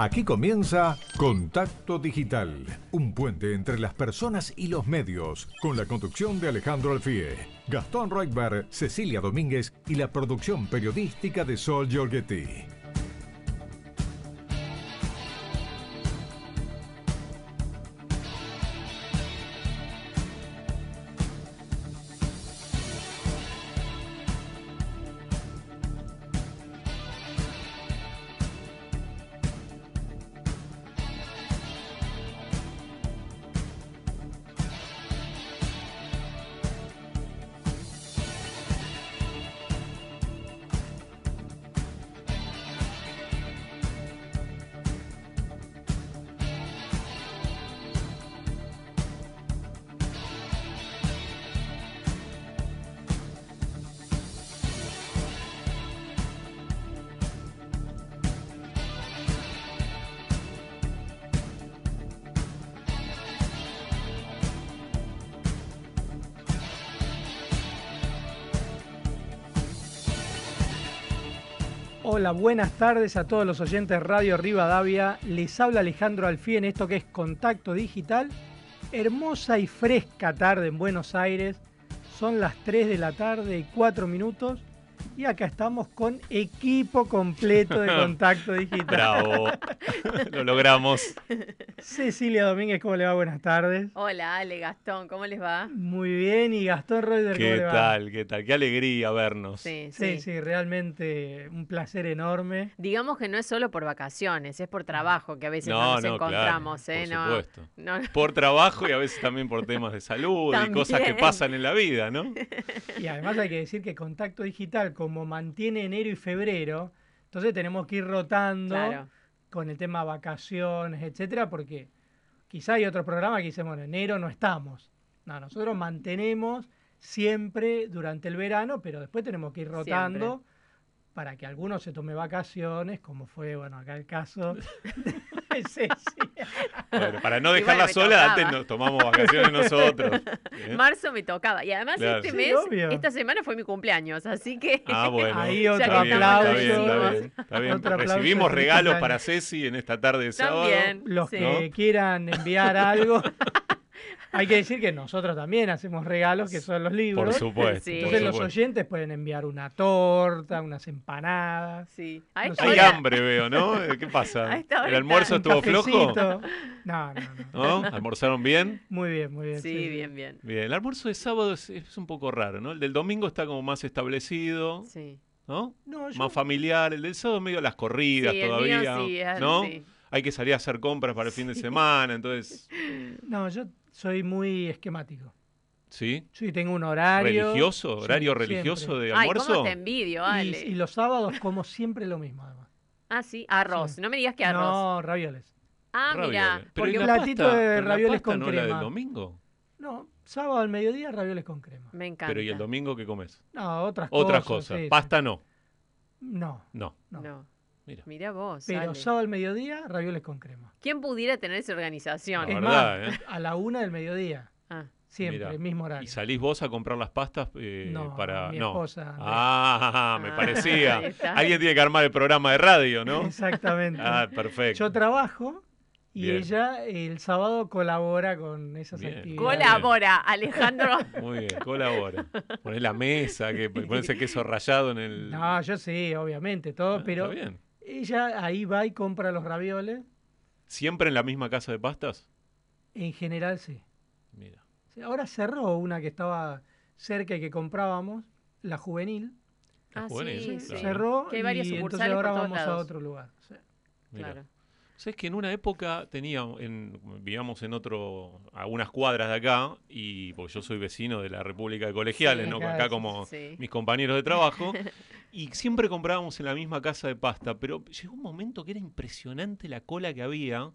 Aquí comienza Contacto Digital, un puente entre las personas y los medios, con la conducción de Alejandro Alfie, Gastón Reutberg, Cecilia Domínguez y la producción periodística de Sol Giorgetti. Buenas tardes a todos los oyentes de Radio Rivadavia. Les habla Alejandro Alfí en esto que es Contacto Digital. Hermosa y fresca tarde en Buenos Aires. Son las 3 de la tarde y 4 minutos. Y acá estamos con equipo completo de Contacto Digital. Bravo, lo logramos. Cecilia Domínguez, ¿cómo le va? Buenas tardes. Hola, Ale, Gastón, ¿cómo les va? Muy bien, y Gastón Reuter, ¿cómo ¿Qué le va? tal? ¿Qué tal? Qué alegría vernos. Sí, Sí, sí, sí, realmente un placer enorme. Digamos que no es solo por vacaciones, es por trabajo que a veces no, No, nos no, encontramos, claro, ¿eh? por no, supuesto. no, Por trabajo y a veces también por temas de salud y cosas que pasan en la vida, ¿no? Y además hay que decir que Contacto Digital, como mantiene enero y febrero, entonces tenemos que ir rotando claro. con el tema vacaciones, etcétera, porque quizá hay otros programas que dicen, bueno, enero no estamos. No, nosotros mantenemos siempre durante el verano, pero después tenemos que ir rotando para que algunos se tome vacaciones, como fue, bueno, acá el caso Bueno, para no dejarla bueno, sola, tocaba. antes nos tomamos vacaciones nosotros. ¿eh? Marzo me tocaba. Y además Claro. este Sí, mes, obvio. esta semana fue mi cumpleaños, así que... Ah, bueno. Ahí otro Está bien, aplauso. Está bien, está bien, está bien. Otro aplauso, Recibimos regalos para Ceci en esta tarde de sábado. También. Los Sí. que quieran enviar algo. Hay que decir que nosotros también hacemos regalos, que son los libros. Por supuesto. Sí. por Entonces los oyentes pueden enviar una torta, unas empanadas. Sí. Hay hora- hambre, veo, ¿no? Eh, ¿Qué pasa? ¿El almuerzo estuvo flojo? No, no, no. ¿No? ¿Almorzaron bien? Muy bien, muy bien. Sí, bien, bien. Bien, el almuerzo de sábado es, es un poco raro, ¿no? El del domingo está como más establecido, Sí. ¿no? No, yo- Más familiar. El del sábado medio las corridas Sí, el todavía, mío sí, es- ¿no? sí. Hay que salir a hacer compras para el fin de semana, entonces, no, yo soy muy esquemático. ¿sí? Sí, tengo un horario. ¿Religioso? Sí, ¿Horario siempre. religioso de Ay, almuerzo? cómo te envidio, Y, Ale. y los sábados como siempre lo mismo, además. Ah, sí, arroz. Sí. No me digas que arroz. No, ravioles. Ah, mira. Pero porque ¿y la platito pasta? de ¿Pero la ravioles pasta con no la del crema. domingo? No, sábado al mediodía, ravioles con crema. Me encanta. Pero ¿y el domingo qué comes? No, otras Otras cosas. cosas. sí, sí. Pasta no. No, No. no. No. Mira. Mira vos. Pero sábado al mediodía, ravioles con crema. ¿Quién pudiera tener esa La organización? Es verdad, más, ¿eh? a la una del mediodía. Ah, Siempre, Mira. el mismo horario. ¿Y salís vos a comprar las pastas eh, No, para...? mi no. esposa, Andrea. Ah, me Ah, parecía. Alguien tiene que armar el programa de radio, ¿no? Exactamente. Ah, perfecto. Yo trabajo y Bien. ella el sábado colabora con esas Bien. actividades. colabora, Alejandro. Muy bien, colabora. Ponés la mesa, que ponés ese queso rallado en el... No, yo sí, obviamente, todo, Ah, pero Está bien. Ella ahí va y compra los ravioles. ¿Siempre en la misma casa de pastas? En general sí. Mira. Ahora cerró una que estaba cerca y que comprábamos, la juvenil. La Ah, juvenil, sí. Cerró Que hay varias y entonces ahora vamos a otro lugar. sí. Claro. Sabes que en una época tenía, en, vivíamos en otro, a unas cuadras de acá, y porque yo soy vecino de la República de Colegiales, Sí, ¿no? acá como sí. mis compañeros de trabajo, y siempre comprábamos en la misma casa de pasta, pero llegó un momento que era impresionante la cola que había. O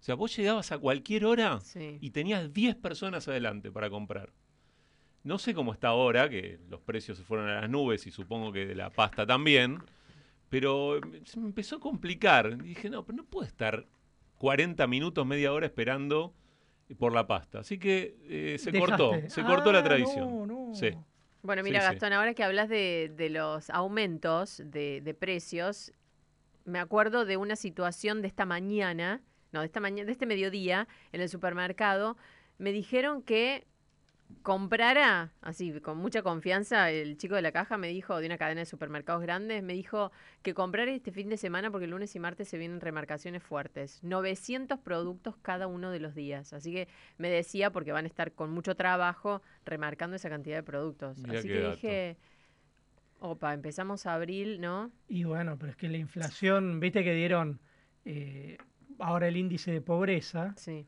sea, vos llegabas a cualquier hora Sí. y tenías 10 personas adelante para comprar. No sé cómo está ahora, que los precios se fueron a las nubes y supongo que de la pasta también, pero eh, se me empezó a complicar. Y dije, no, pero no puedo estar 40 minutos, media hora esperando por la pasta. Así que eh, se cortó, se cortó la Ah, tradición. no, no. Sí. Bueno, mira, sí. Gastón, ahora que hablas de, de los aumentos de, de precios, me acuerdo de una situación de esta mañana, no, de esta mañana, de este mediodía en el supermercado, me dijeron que comprara, así con mucha confianza, el chico de la caja me dijo, de una cadena de supermercados grandes, me dijo que comprara este fin de semana porque el lunes y martes se vienen remarcaciones fuertes. 900 productos cada uno de los días. Así que me decía, porque van a estar con mucho trabajo remarcando esa cantidad de productos. Mirá así que dato. dije, opa, empezamos abril, ¿no? Y bueno, pero es que la inflación, viste que dieron eh, ahora el índice de pobreza, Sí,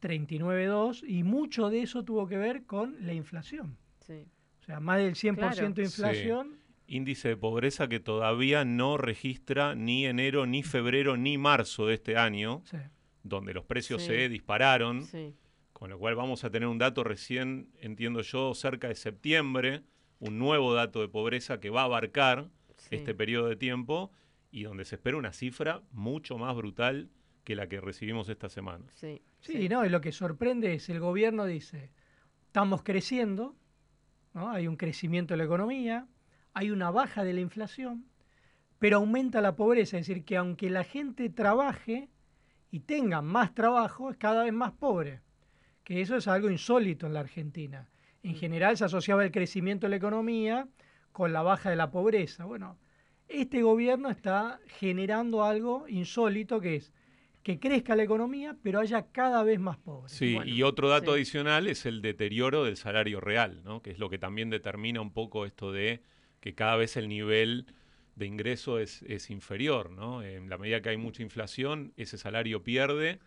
39.2, y mucho de eso tuvo que ver con la inflación. sí. O sea, más del 100% Claro. de inflación. Índice de pobreza que todavía no registra ni enero, ni febrero, ni marzo de este año, Sí. donde los precios Sí. se dispararon. Sí, Con lo cual vamos a tener un dato recién, entiendo yo, cerca de septiembre, un nuevo dato de pobreza que va a abarcar sí. este periodo de tiempo y donde se espera una cifra mucho más brutal que la que recibimos esta semana. Sí, Sí, no, y lo que sorprende es el gobierno dice, estamos creciendo, ¿no? hay un crecimiento de la economía, hay una baja de la inflación, pero aumenta la pobreza, es decir, que aunque la gente trabaje y tenga más trabajo, es cada vez más pobre, que eso es algo insólito en la Argentina. En general se asociaba el crecimiento de la economía con la baja de la pobreza. Bueno, este gobierno está generando algo insólito que es que crezca la economía, pero haya cada vez más pobres. Sí, Bueno, y otro dato sí. adicional es el deterioro del salario real, ¿no? que es lo que también determina un poco esto de que cada vez el nivel de ingreso es, es inferior. ¿no? En la medida que hay mucha inflación, ese salario pierde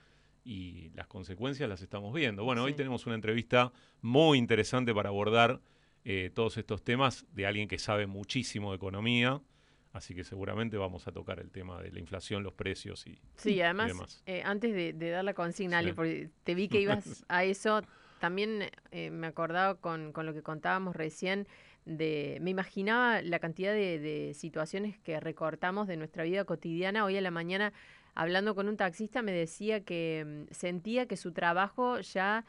y las consecuencias las estamos viendo. Bueno, hoy tenemos una entrevista muy interesante para abordar eh, todos estos temas de alguien que sabe muchísimo de economía. Así que seguramente vamos a tocar el tema de la inflación, los precios y, Sí, y además, demás. eh, antes de, de dar la consigna, Sí. Ale, porque te vi que ibas a eso, también eh, me acordaba con, con lo que contábamos recién, de me imaginaba la cantidad de, de situaciones que recortamos de nuestra vida cotidiana. Hoy a la mañana, hablando con un taxista, me decía que mm, sentía que su trabajo ya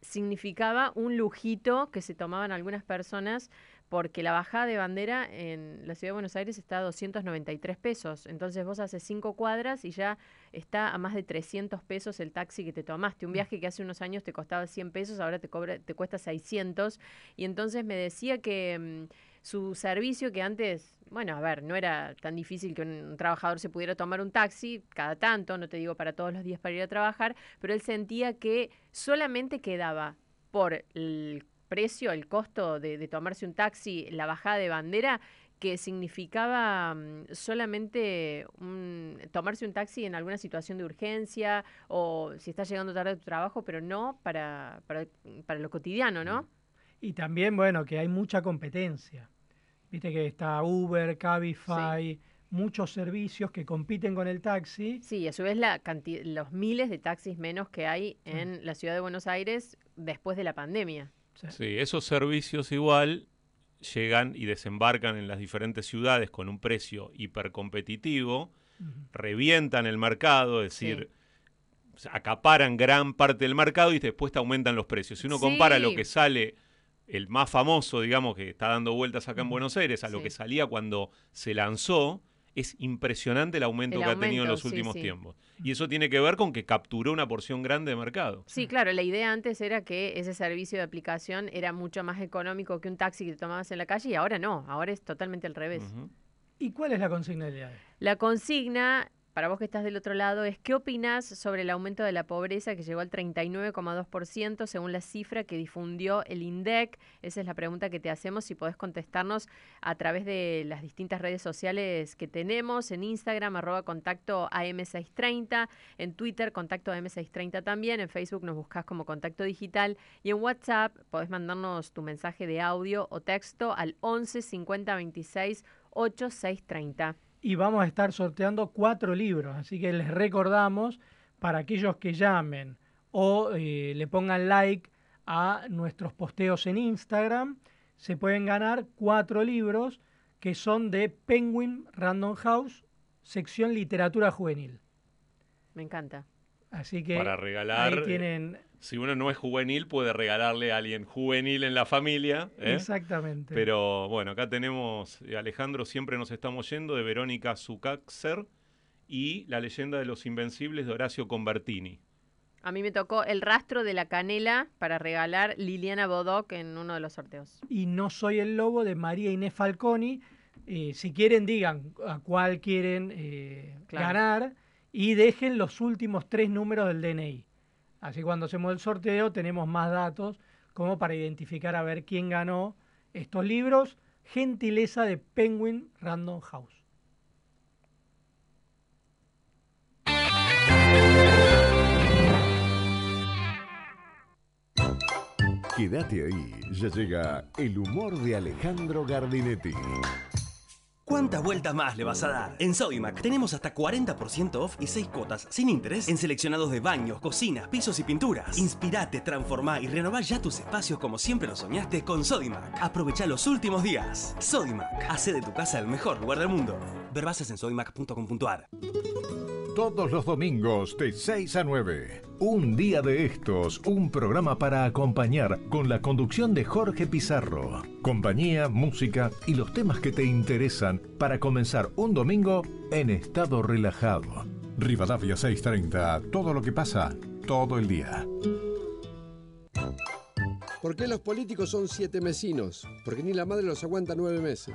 significaba un lujito que se tomaban algunas personas porque la bajada de bandera en la ciudad de Buenos Aires está a 293 pesos. Entonces vos haces cinco cuadras y ya está a más de 300 pesos el taxi que te tomaste. Un viaje que hace unos años te costaba 100 pesos, ahora te, cobra, te cuesta 600. Y entonces me decía que mm, su servicio, que antes, bueno, a ver, no era tan difícil que un trabajador se pudiera tomar un taxi cada tanto, no te digo para todos los días para ir a trabajar, pero él sentía que solamente quedaba por el precio, el costo de, tomarse un taxi, la bajada de bandera, que significaba mm, solamente un- tomarse un taxi en alguna situación de urgencia o si estás llegando tarde a tu trabajo, pero no para, para, para lo cotidiano, ¿no? Y también, bueno, que hay mucha competencia. Viste que está Uber, Cabify, muchos servicios que compiten con el taxi. Sí, y a su vez la canti- los miles de taxis menos que hay Sí. en la ciudad de Buenos Aires después de la pandemia. Sí, esos servicios igual llegan y desembarcan en las diferentes ciudades con un precio hipercompetitivo, ujú. revientan el mercado, es Sí. decir, acaparan gran parte del mercado y después te aumentan los precios. Si uno compara lo que sale, el más famoso, digamos, que está dando vueltas acá en. Buenos Aires, a lo Sí. que salía cuando se lanzó, es impresionante el aumento El que ha tenido en los sí, últimos sí. tiempos. Y eso tiene que ver con que capturó una porción grande de mercado. Sí, claro, la idea antes era que ese servicio de aplicación era mucho más económico que un taxi que te tomabas en la calle y ahora no, ahora es totalmente al revés. ¿Y cuál es la consigna del día? La consigna, para vos que estás del otro lado, es ¿qué opinás sobre el aumento de la pobreza que llegó al 39,2% según la cifra que difundió el INDEC? Esa es la pregunta que te hacemos, si podés contestarnos a través de las distintas redes sociales que tenemos, en Instagram, arroba contacto AM630, en Twitter, contacto AM630 también, en Facebook nos buscas como contacto digital y en WhatsApp podés mandarnos tu mensaje de audio o texto al 11 50 26 8630. Y vamos a estar sorteando cuatro libros, así que les recordamos para aquellos que llamen o eh, le pongan like a nuestros posteos en Instagram, se pueden ganar cuatro libros que son de Penguin Random House, sección literatura juvenil. Me encanta. Así que Para regalar, ahí eh, tienen Si uno no es juvenil, puede regalarle a alguien juvenil en la familia. ¿eh? exactamente. Pero bueno, acá tenemos, eh, Alejandro, siempre nos estamos yendo, de Verónica Zucaxer, y La leyenda de los invencibles de Horacio Convertini. A mí me tocó El rastro de la canela para regalar Liliana Bodoc en uno de los sorteos. Y No soy el lobo de María Inés Falconi. Eh, si quieren, digan a cuál quieren eh, Claro. ganar y dejen los últimos tres números del DNI. Así cuando hacemos el sorteo tenemos más datos como para identificar a ver quién ganó estos libros. Gentileza de Penguin Random House. Quédate ahí, ya llega el humor de Alejandro Gardinetti. ¿Cuántas vueltas más le vas a dar? En Sodimac tenemos hasta 40% off y 6 cuotas sin interés en seleccionados de baños, cocinas, pisos y pinturas. Inspirate, transformá y renová ya tus espacios como siempre lo soñaste con Sodimac. Aprovecha los últimos días. Sodimac, hace de tu casa el mejor lugar del mundo. Ver bases en sodimac.com.ar. Todos los domingos de 6 a 9. Un día de estos, un programa para acompañar con la conducción de Jorge Pizarro. Compañía, música y los temas que te interesan para comenzar un domingo en estado relajado. Rivadavia 630, todo lo que pasa, todo el día. ¿Por qué los políticos son siete mesinos? Porque ni la madre los aguanta nueve meses.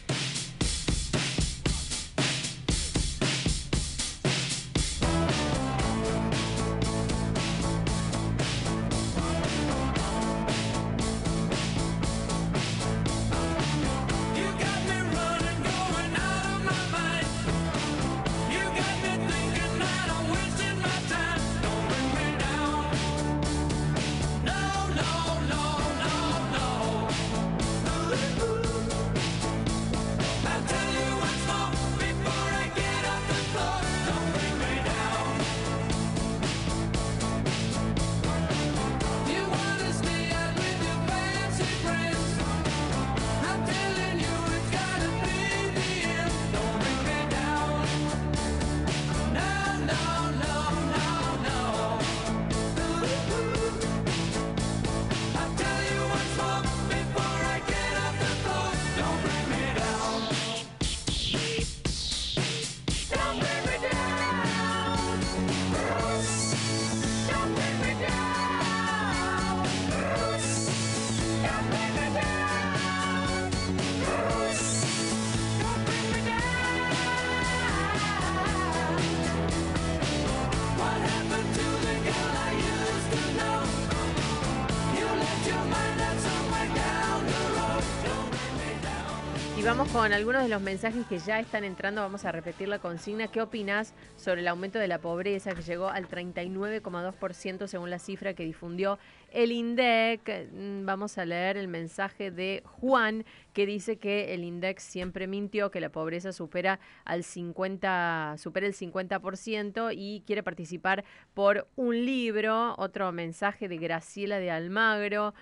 Con algunos de los mensajes que ya están entrando. Vamos a repetir la consigna. ¿Qué opinas sobre el aumento de la pobreza que llegó al 39,2% según la cifra que difundió el INDEC? Mm, Vamos a leer el mensaje de Juan que dice que el INDEC siempre mintió, que la pobreza supera al 50, supera el 50% y quiere participar por un libro. Otro mensaje de Graciela de Almagro.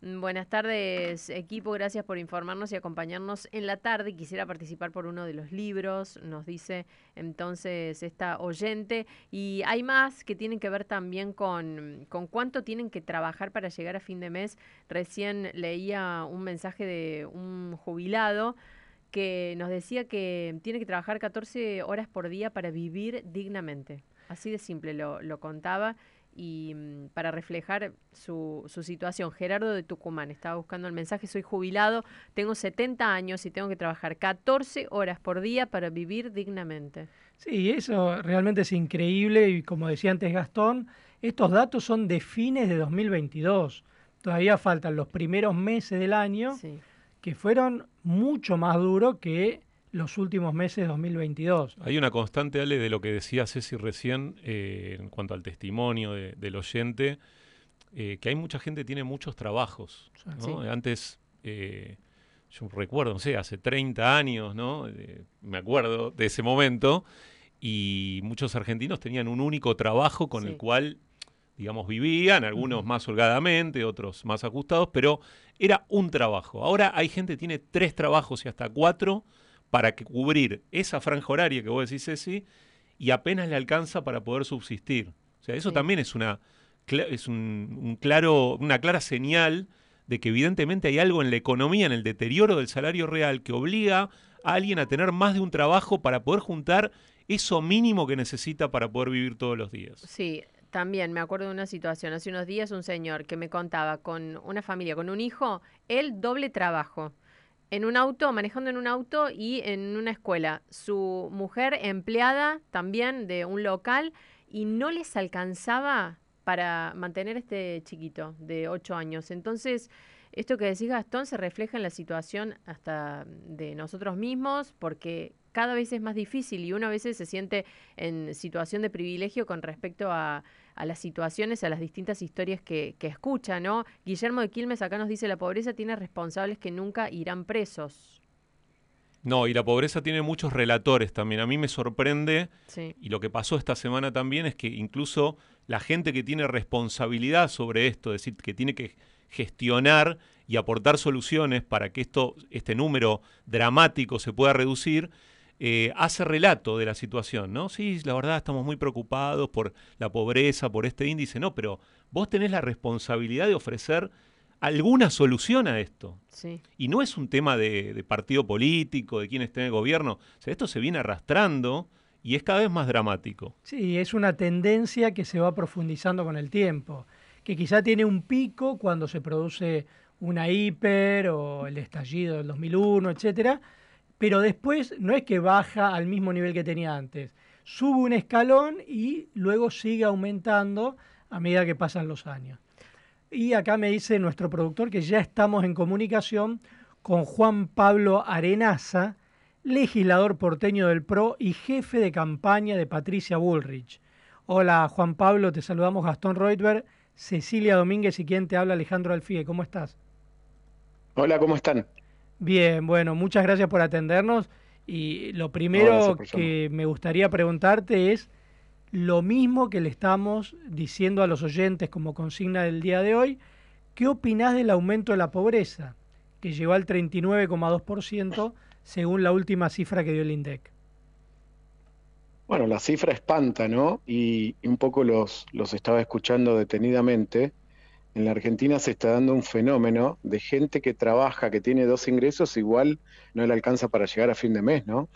Mm, Buenas tardes, equipo. Gracias por informarnos y acompañarnos en la tarde. Quisiera participar por uno de los libros, nos dice entonces esta oyente. Y hay más que tienen que ver también con, con cuánto tienen que trabajar para llegar a fin de mes. Recién leía un mensaje de un jubilado que nos decía que tiene que trabajar 14 horas por día para vivir dignamente. Así de simple lo, lo contaba y mm, para reflejar su, su situación. Gerardo de Tucumán estaba buscando el mensaje, soy jubilado, tengo 70 años y tengo que trabajar 14 horas por día para vivir dignamente. Sí, eso realmente es increíble y como decía antes Gastón, estos datos son de fines de 2022. Todavía faltan los primeros meses del año que fueron mucho más duros que los últimos meses de 2022. Hay una constante, Ale, de lo que decía Ceci recién eh, en cuanto al testimonio de- del oyente, eh, que hay mucha gente que tiene muchos trabajos. ¿no? Sí. Antes, eh, yo recuerdo, no sé, hace 30 años, ¿no? Eh, me acuerdo de ese momento, y muchos argentinos tenían un único trabajo con el cual, digamos, vivían, algunos más holgadamente, otros más ajustados, pero era un trabajo. Ahora hay gente que tiene tres trabajos y hasta cuatro para que cubrir esa franja horaria que vos decís, Ceci, y apenas le alcanza para poder subsistir. O sea, eso también es una es un, un claro, una clara señal de que evidentemente hay algo en la economía, en el deterioro del salario real, que obliga a alguien a tener más de un trabajo para poder juntar eso mínimo que necesita para poder vivir todos los días. Sí, también me acuerdo de una situación. Hace unos días un señor que me contaba con una familia, con un hijo, él doble trabajo. En un auto, manejando en un auto y en una escuela. Su mujer empleada también de un local y no les alcanzaba para mantener este chiquito de 8 años. Entonces, esto que decís Gastón se refleja en la situación hasta de nosotros mismos porque cada vez es más difícil y uno a veces se siente en situación de privilegio con respecto a, a las situaciones, a las distintas historias que, que escucha, ¿no? Guillermo de Quilmes acá nos dice la pobreza tiene responsables que nunca irán presos. No, y la pobreza tiene muchos relatores también. A mí me sorprende, Sí. y lo que pasó esta semana también es que incluso la gente que tiene responsabilidad sobre esto, es decir, que tiene que gestionar y aportar soluciones para que esto, este número dramático se pueda reducir, eh, hace relato de la situación, ¿no? Sí, la verdad estamos muy preocupados por la pobreza, por este índice, no, pero vos tenés la responsabilidad de ofrecer alguna solución a esto. Sí. Y no es un tema de, de partido político, de quién esté en el gobierno. O sea, esto se viene arrastrando y es cada vez más dramático. Sí, es una tendencia que se va profundizando con el tiempo, que quizá tiene un pico cuando se produce una hiper o el estallido del 2001, etcétera, pero después no es que baja al mismo nivel que tenía antes, sube un escalón y luego sigue aumentando a medida que pasan los años. Y acá me dice nuestro productor que ya estamos en comunicación con Juan Pablo Arenaza, legislador porteño del PRO y jefe de campaña de Patricia Bullrich. Hola Juan Pablo, te saludamos Gastón Reutberg, Cecilia Domínguez y quien te habla Alejandro Alfie. ¿Cómo estás? Hola, ¿cómo están? Bien, bueno, muchas gracias por atendernos. Y lo primero que me gustaría preguntarte es lo mismo que le estamos diciendo a los oyentes como consigna del día de hoy. ¿Qué opinás del aumento de la pobreza, que llegó al 39,2% según la última cifra que dio el INDEC? Bueno, la cifra espanta, ¿no? Y, y un poco los, los estaba escuchando detenidamente. En la Argentina se está dando un fenómeno de gente que trabaja, que tiene dos ingresos, igual no le alcanza para llegar a fin de mes, ¿no?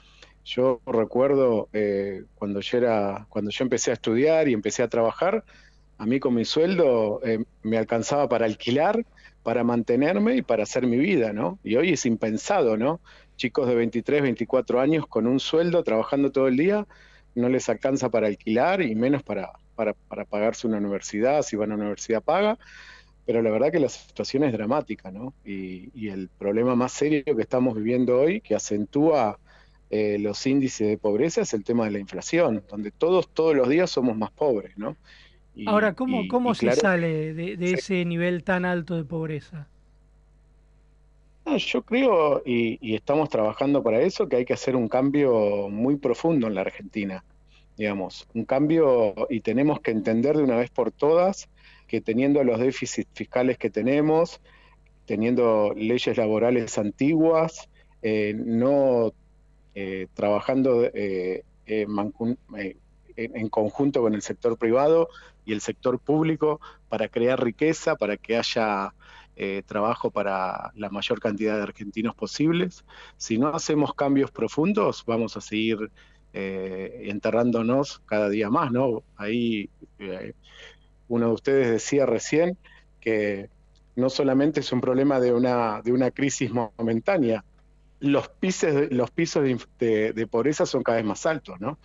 Yo recuerdo eh, cuando yo era, cuando yo empecé a estudiar y empecé a trabajar, a mí con mi sueldo eh, me alcanzaba para alquilar, para mantenerme y para hacer mi vida, ¿no? Y hoy es impensado, ¿no? Chicos de 23, 24 años con un sueldo, trabajando todo el día, no les alcanza para alquilar y menos para, para, para pagarse una universidad, si van a una universidad paga. Pero la verdad que la situación es dramática, ¿no? Y, y el problema más serio que estamos viviendo hoy, que acentúa eh, los índices de pobreza, es el tema de la inflación, donde todos, todos los días somos más pobres, ¿no? Y- Ahora, ¿cómo, y- cómo se claro- sale de, de ese nivel tan alto de pobreza? No, yo creo, y, y estamos trabajando para eso, que hay que hacer un cambio muy profundo en la Argentina, digamos, un cambio y tenemos que entender de una vez por todas que teniendo los déficits fiscales que tenemos, teniendo leyes laborales antiguas, eh, no eh, trabajando eh, eh, en, conjunto con el sector privado y el sector público para crear riqueza, para que haya trabajo para la mayor cantidad de argentinos posibles. Si no hacemos cambios profundos, vamos a seguir eh, enterrándonos cada día más, ¿no? Ahí eh, uno de ustedes decía recién que no solamente es un problema de una, de una crisis momentánea, los, pisos, los pisos de, de, pobreza son cada vez más altos, ¿no?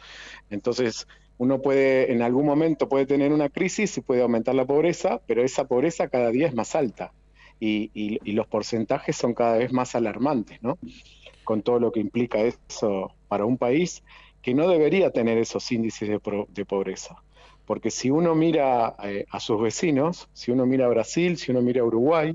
Entonces, uno puede, en algún momento puede tener una crisis y puede aumentar la pobreza, pero esa pobreza cada día es más alta y, y, los porcentajes son cada vez más alarmantes, ¿no? Con todo lo que implica eso para un país que no debería tener esos índices de, pobreza. Porque si uno mira eh, a sus vecinos, si uno mira a Brasil, si uno mira a Uruguay,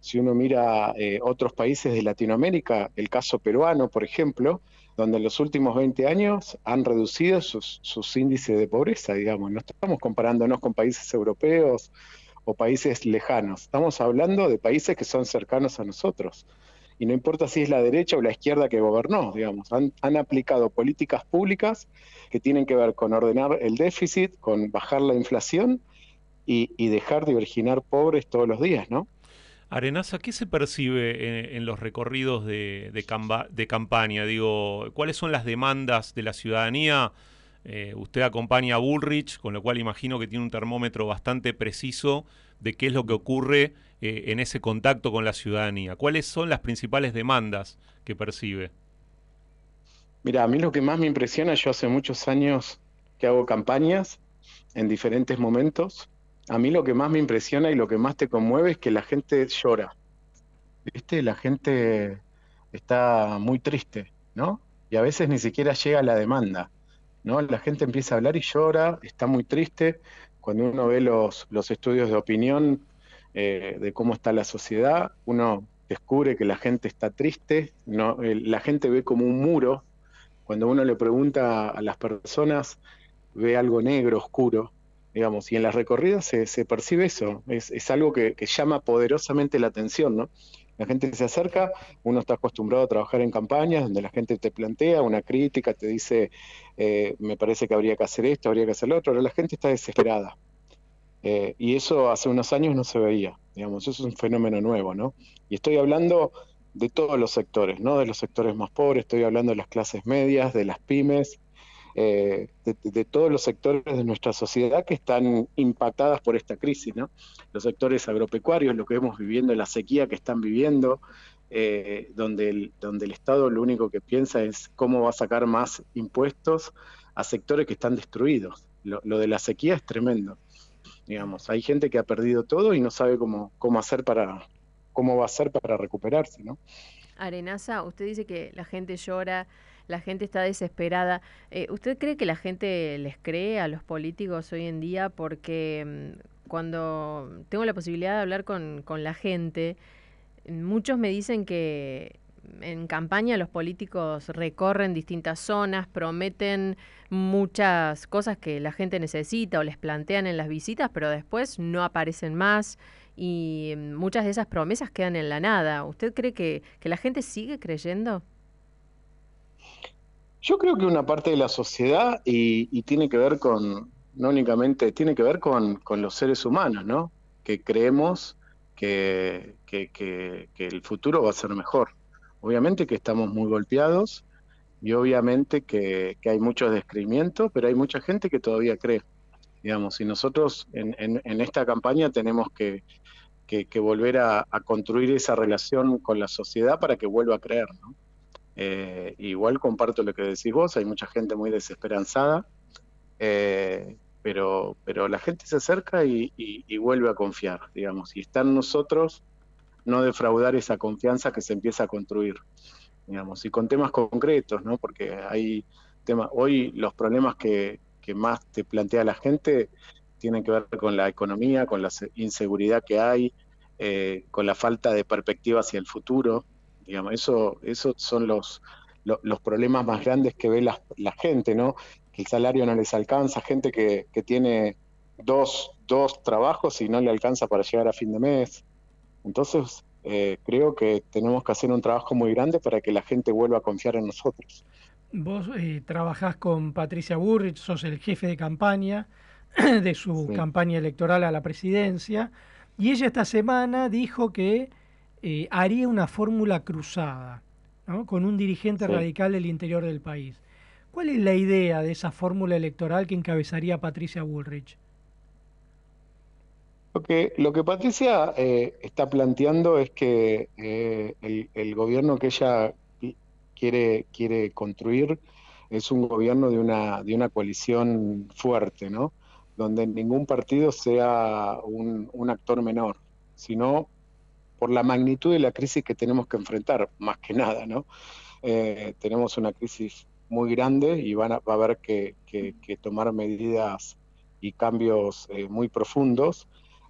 si uno mira eh, otros países de Latinoamérica, el caso peruano, por ejemplo, donde en los últimos 20 años han reducido sus, sus índices de pobreza, digamos. No estamos comparándonos con países europeos o países lejanos, estamos hablando de países que son cercanos a nosotros. Y no importa si es la derecha o la izquierda que gobernó, digamos, han, han aplicado políticas públicas que tienen que ver con ordenar el déficit, con bajar la inflación y, y dejar de originar pobres todos los días, ¿no? Arenaza, ¿qué se percibe en, los recorridos de, de, campaña? Digo, ¿cuáles son las demandas de la ciudadanía? Eh, usted acompaña a Bullrich, con lo cual imagino que tiene un termómetro bastante preciso de qué es lo que ocurre eh, en ese contacto con la ciudadanía. ¿Cuáles son las principales demandas que percibe? Mira, a mí lo que más me impresiona, yo hace muchos años que hago campañas en diferentes momentos a mí lo que más me impresiona y lo que más te conmueve es que la gente llora. ¿Viste? La gente está muy triste, ¿no? Y a veces ni siquiera llega la demanda, ¿no? La gente empieza a hablar y llora, está muy triste. Cuando uno ve los, los estudios de opinión eh, de cómo está la sociedad, uno descubre que la gente está triste, no, la gente ve como un muro. Cuando uno le pregunta a las personas, ve algo negro, oscuro, digamos, y en las recorridas se, percibe eso, es, algo que, llama poderosamente la atención, ¿no? La gente se acerca, uno está acostumbrado a trabajar en campañas donde la gente te plantea una crítica, te dice, eh, me parece que habría que hacer esto, habría que hacer lo otro, pero la gente está desesperada. Eh, y eso hace unos años no se veía, digamos, eso es un fenómeno nuevo, ¿no? Y estoy hablando de todos los sectores, no de los sectores más pobres, estoy hablando de las clases medias, de las pymes, eh, de, todos los sectores de nuestra sociedad que están impactadas por esta crisis, ¿no? Los sectores agropecuarios, lo que vemos viviendo, la sequía que están viviendo, eh, donde, el, donde el Estado lo único que piensa es cómo va a sacar más impuestos a sectores que están destruidos. Lo, de la sequía es tremendo. Digamos, hay gente que ha perdido todo y no sabe cómo, cómo hacer para, cómo va a hacer para recuperarse, ¿no? Arenaza, usted dice que la gente llora, la gente está desesperada. Eh, ¿Usted cree que la gente les cree a los políticos hoy en día? Porque mm, cuando tengo la posibilidad de hablar con, con la gente, muchos me dicen que en campaña los políticos recorren distintas zonas, prometen muchas cosas que la gente necesita o les plantean en las visitas, pero después no aparecen más y muchas de esas promesas quedan en la nada. ¿Usted cree que, que la gente sigue creyendo? Yo creo que una parte de la sociedad y, tiene que ver con, no únicamente, tiene que ver con, los seres humanos, ¿no? Que creemos que, que, el futuro va a ser mejor. Obviamente que estamos muy golpeados y obviamente que, hay mucho descreimiento, pero hay mucha gente que todavía cree, digamos, y nosotros en, en, esta campaña tenemos que, volver a, construir esa relación con la sociedad para que vuelva a creer, ¿no? Eh, igual comparto lo que decís vos, hay mucha gente muy desesperanzada, eh, pero, pero la gente se acerca y, vuelve a confiar, digamos, y está en nosotros no defraudar esa confianza que se empieza a construir, digamos, y con temas concretos, ¿no? Porque hay temas, hoy los problemas que, más te plantea la gente tienen que ver con la economía, con la inseguridad que hay, eh, con la falta de perspectiva hacia el futuro, Digamos, eso, esos son los, los, problemas más grandes que ve la, la, gente, ¿no? Que el salario no les alcanza, gente que, que tiene dos, dos trabajos y no le alcanza para llegar a fin de mes. Entonces, eh, creo que tenemos que hacer un trabajo muy grande para que la gente vuelva a confiar en nosotros. Vos eh, trabajás con Patricia Burrich, sos el jefe de campaña de su campaña electoral a la presidencia. Y ella esta semana dijo que eh, haría una fórmula cruzada ¿no? con un dirigente Sí. radical del interior del país. ¿Cuál es la idea de esa fórmula electoral que encabezaría Patricia Bullrich? Lo que, lo que Patricia eh, está planteando es que eh, el, gobierno que ella qui- quiere, quiere construir es un gobierno de una, de una coalición fuerte, ¿no? Donde ningún partido sea un, un actor menor, sino por la magnitud de la crisis que tenemos que enfrentar, más que nada, ¿no? Eh, tenemos una crisis muy grande y van a, va a haber que tomar medidas y cambios eh, muy profundos.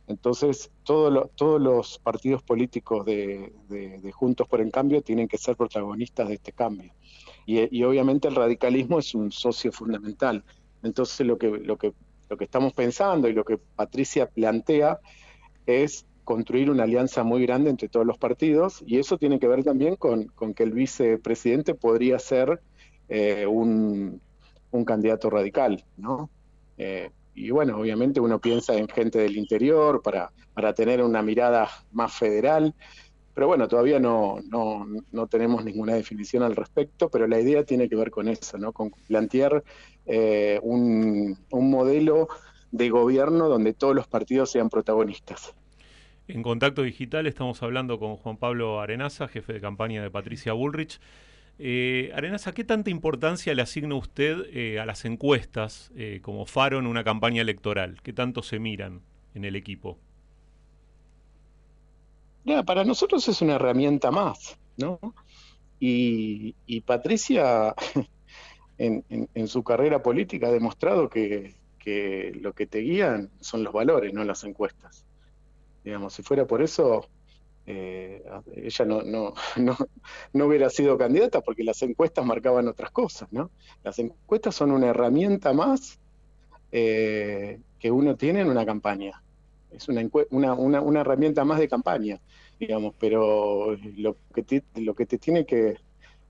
Entonces, todos los partidos políticos de, Juntos por el Cambio tienen que ser protagonistas de este cambio. Y, y obviamente el radicalismo es un socio fundamental. Entonces, lo que, lo, que, lo que estamos pensando y lo que Patricia plantea es construir una alianza muy grande entre todos los partidos y eso tiene que ver también con, con que el vicepresidente podría ser eh, un, un candidato radical, ¿no? Eh, y bueno, obviamente uno piensa en gente del interior para, para tener una mirada más federal, pero bueno, todavía no, no, no tenemos ninguna definición al respecto, pero la idea tiene que ver con eso, ¿no? Con plantear eh, un, un modelo de gobierno donde todos los partidos sean protagonistas. En Contacto Digital estamos hablando con Juan Pablo Arenaza, jefe de campaña de Patricia Bullrich. Eh, Arenaza, ¿qué tanta importancia le asigna usted eh, a las encuestas eh, como faro en una campaña electoral? ¿Qué tanto se miran en el equipo? Para nosotros es una herramienta más, ¿no? Y, Patricia, en su carrera política, ha demostrado que, que lo que te guían son los valores, no las encuestas. Digamos, si fuera por eso, eh, ella no, no, no, no hubiera sido candidata porque las encuestas marcaban otras cosas, ¿no? Las encuestas son una herramienta más eh, que uno tiene en una campaña. Es una, una, una, herramienta más de campaña, digamos, pero lo que lo que te tiene que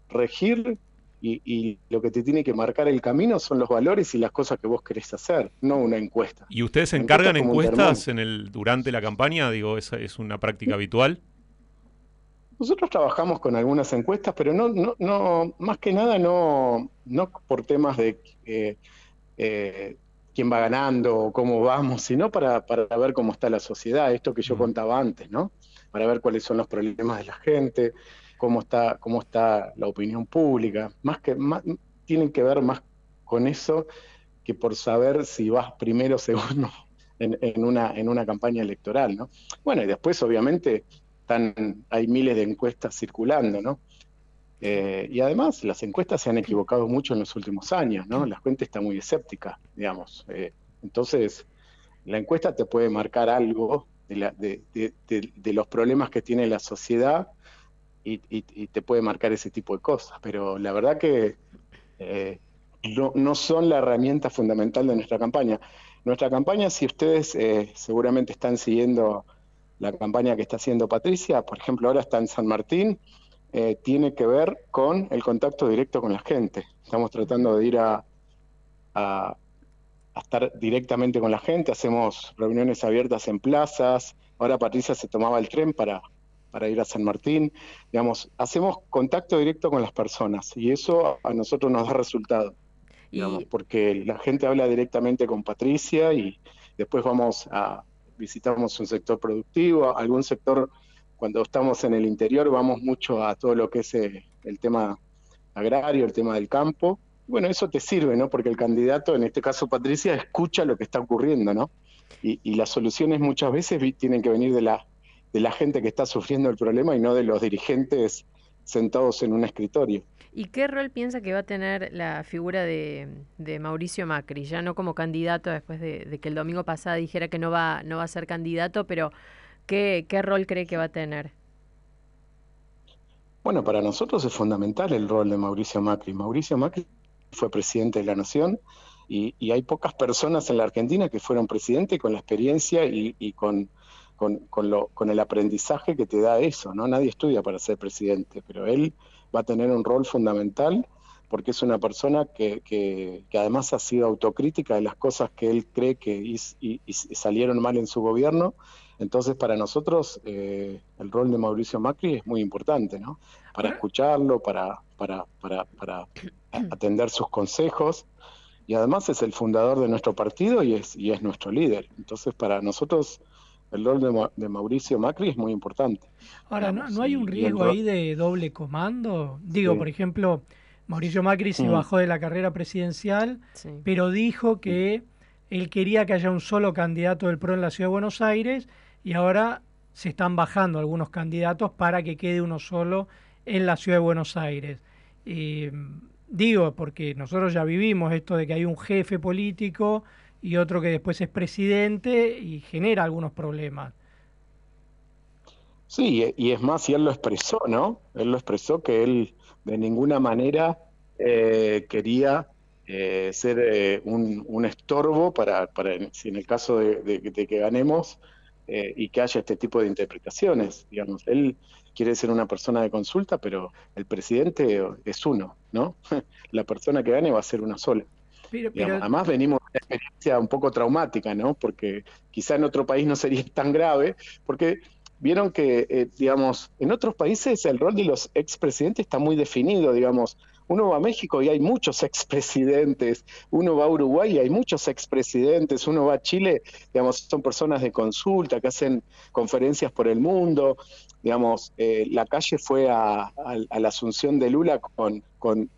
regir y, y lo que te tiene que marcar el camino son los valores y las cosas que vos querés hacer, no una encuesta. ¿Y ustedes se La encuesta encargan encuestas en el, durante la campaña? Digo, ¿esa es una práctica habitual? Nosotros trabajamos con algunas encuestas, pero no, no, no más que nada no, no por temas de eh, eh, quién va ganando o cómo vamos, sino para, para ver cómo está la sociedad, esto que yo contaba antes, ¿no? Para ver cuáles son los problemas de la gente, cómo está, cómo está la opinión pública. Más que, más, tienen que ver más con eso que por saber si vas primero o segundo en, una, en una campaña electoral, ¿no? Bueno, y después obviamente están, hay miles de encuestas circulando, ¿no? Eh, y además las encuestas se han equivocado mucho en los últimos años, ¿no? La gente está muy escéptica, digamos. Eh, entonces, la encuesta te puede marcar algo de los problemas que tiene la sociedad y, te puede marcar ese tipo de cosas, pero la verdad que eh, no, no son la herramienta fundamental de nuestra campaña. Nuestra campaña, si ustedes eh, seguramente están siguiendo la campaña que está haciendo Patricia, por ejemplo, ahora está en San Martín, eh, tiene que ver con el contacto directo con la gente. Estamos tratando de ir a- a estar directamente con la gente, hacemos reuniones abiertas en plazas, ahora Patricia se tomaba el tren para, para ir a San Martín, digamos, hacemos contacto directo con las personas y eso a nosotros nos da resultado, digamos, porque la gente habla directamente con Patricia y después vamos a visitamos un sector productivo, algún sector cuando estamos en el interior vamos mucho a todo lo que es eh, el tema agrario, el tema del campo. Bueno, eso te sirve, ¿no? Porque el candidato, en este caso Patricia, escucha lo que está ocurriendo, ¿no? Y, y las soluciones muchas veces tienen que venir de la, de la gente que está sufriendo el problema y no de los dirigentes sentados en un escritorio. ¿Y qué rol piensa que va a tener la figura de, de Mauricio Macri? Ya no como candidato después de, de que el domingo pasado dijera que no va, no va a ser candidato, pero ¿qué, qué rol cree que va a tener? Bueno, para nosotros es fundamental el rol de Mauricio Macri. Mauricio Macri fue presidente de la Nación y, y hay pocas personas en la Argentina que fueron presidente con la experiencia y, y con, con, con lo, con el aprendizaje que te da eso, ¿no? Nadie estudia para ser presidente, pero él va a tener un rol fundamental porque es una persona que, que, que además ha sido autocrítica de las cosas que él cree que is- y- y salieron mal en su gobierno. Entonces, para nosotros, eh, el rol de Mauricio Macri es muy importante, ¿no? Para escucharlo, para, para, para, para atender sus consejos. Y además es el fundador de nuestro partido y es, y es nuestro líder. Entonces, para nosotros, el rol de, de Mauricio Macri es muy importante. Ahora, ¿no, ¿no hay un riesgo ahí de doble comando? Digo, por ejemplo, Mauricio Macri se mm. bajó de la carrera presidencial, pero dijo que él quería que haya un solo candidato del PRO en la Ciudad de Buenos Aires y ahora se están bajando algunos candidatos para que quede uno solo en la ciudad de Buenos Aires. Eh, digo, porque nosotros ya vivimos esto de que hay un jefe político y otro que después es presidente y genera algunos problemas. Sí, y es más, y él lo expresó, ¿no? Él lo expresó que él de ninguna manera eh, quería eh, ser un, estorbo para, para, en el caso de que ganemos, eh, y que haya este tipo de interpretaciones. Digamos, él quiere ser una persona de consulta, pero el presidente es uno, ¿no? La persona que gane va a ser una sola. Además venimos de una experiencia un poco traumática, ¿no? Porque quizá en otro país no sería tan grave, porque vieron que, eh, digamos, en otros países el rol de los expresidentes está muy definido, digamos, uno va a México y hay muchos expresidentes, uno va a Uruguay y hay muchos expresidentes, uno va a Chile, digamos, son personas de consulta que hacen conferencias por el mundo, digamos, eh, la calle fue a, la asunción de Lula con, con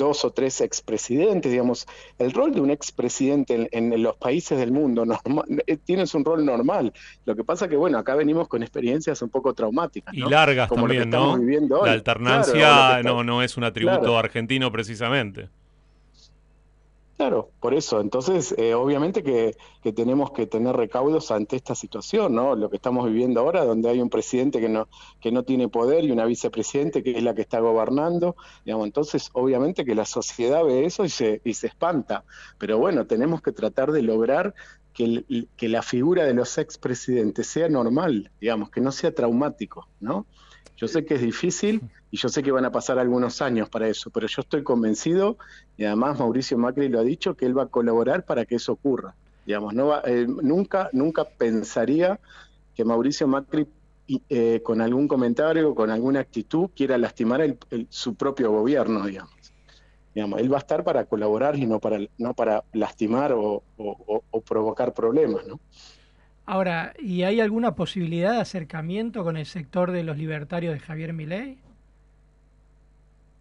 dos o tres expresidentes, digamos, el rol de un expresidente en, en los países del mundo normal, eh, tienes un rol normal. Lo que pasa que, bueno, acá venimos con experiencias un poco traumáticas. Y largas también, ¿no? La alternancia no, no es un atributo argentino precisamente. Claro, por eso. Entonces, eh, obviamente que, tenemos que tener recaudos ante esta situación, ¿no? Lo que estamos viviendo ahora, donde hay un presidente que no, que no tiene poder y una vicepresidente que es la que está gobernando, digamos, entonces obviamente que la sociedad ve eso y se, y se espanta. Pero bueno, tenemos que tratar de lograr que, que la figura de los expresidentes sea normal, digamos, que no sea traumático, ¿no? Yo sé que es difícil y yo sé que van a pasar algunos años para eso, pero yo estoy convencido, y además Mauricio Macri lo ha dicho, que él va a colaborar para que eso ocurra. Digamos, no va, eh, nunca, nunca pensaría que Mauricio Macri eh, con algún comentario, con alguna actitud, quiera lastimar su propio gobierno, digamos. digamos. Él va a estar para colaborar y no para, no para lastimar o, o provocar problemas, ¿no? Ahora, ¿y hay alguna posibilidad de acercamiento con el sector de los libertarios de Javier Milei?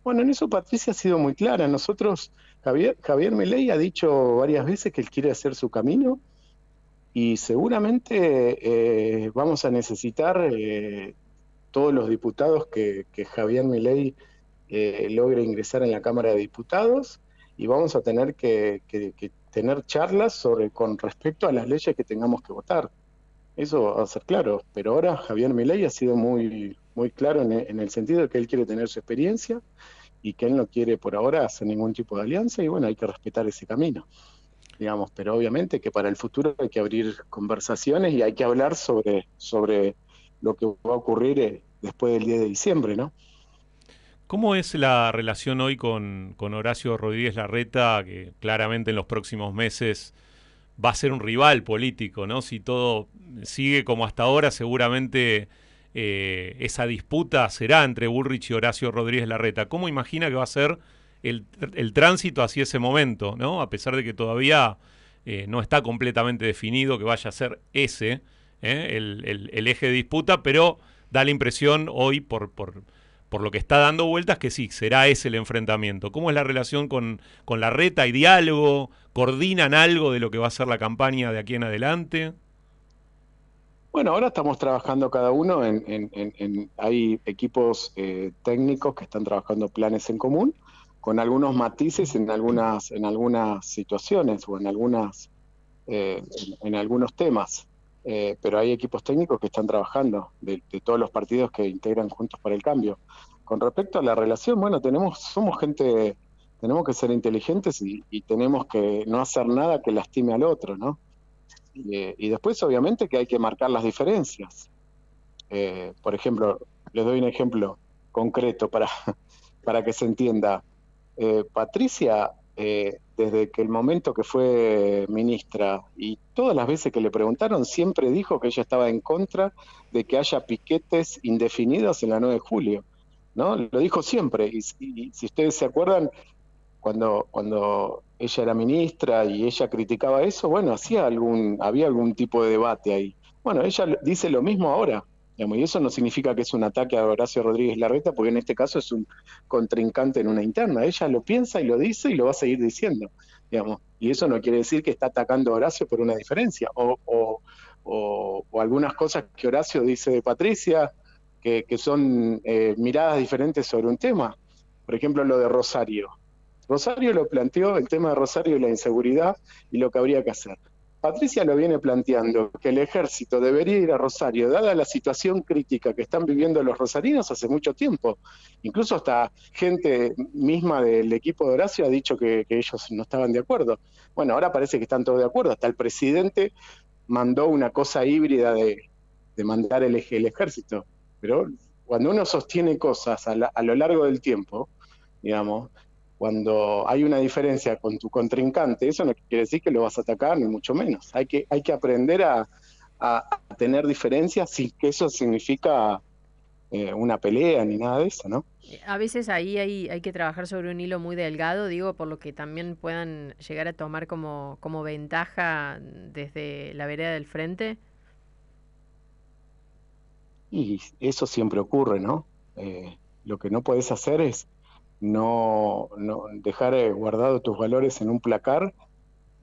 Bueno, en eso Patricia ha sido muy clara. Nosotros, Javier, Javier Milei ha dicho varias veces que él quiere hacer su camino y seguramente eh, vamos a necesitar eh, todos los diputados que, Javier Milei eh, logre ingresar en la Cámara de Diputados y vamos a tener que, tener charlas sobre con respecto a las leyes que tengamos que votar. Eso va a ser claro, pero ahora Javier Milei ha sido muy, muy claro en, el sentido de que él quiere tener su experiencia y que él no quiere por ahora hacer ningún tipo de alianza y bueno, hay que respetar ese camino, digamos, pero obviamente que para el futuro hay que abrir conversaciones y hay que hablar sobre, sobre lo que va a ocurrir eh, después del 10 de diciembre, ¿no? ¿Cómo es la relación hoy con, con Horacio Rodríguez Larreta, que claramente en los próximos meses va a ser un rival político, ¿no? Si todo sigue como hasta ahora, seguramente eh, esa disputa será entre Bullrich y Horacio Rodríguez Larreta. ¿Cómo imagina que va a ser el, tránsito hacia ese momento, ¿no? A pesar de que todavía eh, no está completamente definido que vaya a ser ese ¿eh? el, eje de disputa, pero da la impresión hoy por, por, por, lo que está dando vueltas que sí, será ese el enfrentamiento. ¿Cómo es la relación con, con Larreta? ¿Hay diálogo? ¿Coordinan algo de lo que va a ser la campaña de aquí en adelante? Bueno, ahora estamos trabajando cada uno en, hay equipos eh, técnicos que están trabajando planes en común, con algunos matices en algunas, en algunas situaciones o en algunas, eh, en, algunos temas. Eh, pero hay equipos técnicos que están trabajando de, todos los partidos que integran Juntos para el Cambio. Con respecto a la relación, bueno, tenemos, somos gente, tenemos que ser inteligentes y, tenemos que no hacer nada que lastime al otro, ¿no? Eh, y después, obviamente, que hay que marcar las diferencias. Eh, por ejemplo, les doy un ejemplo concreto para, para que se entienda. Patricia eh, desde que el momento que fue ministra y todas las veces que le preguntaron, siempre dijo que ella estaba en contra de que haya piquetes indefinidos en la 9 de julio. ¿no? Lo dijo siempre. Y, y si ustedes se acuerdan, cuando, cuando ella era ministra y ella criticaba eso, bueno, hacía algún, había algún tipo de debate ahí. Bueno, ella dice lo mismo ahora, y eso no significa que es un ataque a Horacio Rodríguez Larreta, porque en este caso es un contrincante en una interna. Ella lo piensa y lo dice y lo va a seguir diciendo, digamos. Y eso no quiere decir que está atacando a Horacio por una diferencia, o, o, o, algunas cosas que Horacio dice de Patricia, que, que son eh, miradas diferentes sobre un tema. Por ejemplo, lo de Rosario. Rosario lo planteó, el tema de Rosario y la inseguridad y lo que habría que hacer. Patricia lo viene planteando, que el ejército debería ir a Rosario, dada la situación crítica que están viviendo los rosarinos hace mucho tiempo. Incluso hasta gente misma del equipo de Horacio ha dicho que, ellos no estaban de acuerdo. Bueno, ahora parece que están todos de acuerdo. Hasta el presidente mandó una cosa híbrida de, de mandar el, el, ejército. Pero cuando uno sostiene cosas a, la, a lo largo del tiempo, digamos, cuando hay una diferencia con tu contrincante, eso no quiere decir que lo vas a atacar, ni mucho menos. Hay que, hay que aprender a, a tener diferencias sin que eso significa eh, una pelea ni nada de eso, ¿no? A veces ahí hay, hay que trabajar sobre un hilo muy delgado, digo, por lo que también puedan llegar a tomar como, como ventaja desde la vereda del frente. Y eso siempre ocurre, ¿no? Eh, lo que no puedes hacer es no, dejar eh, guardado tus valores en un placar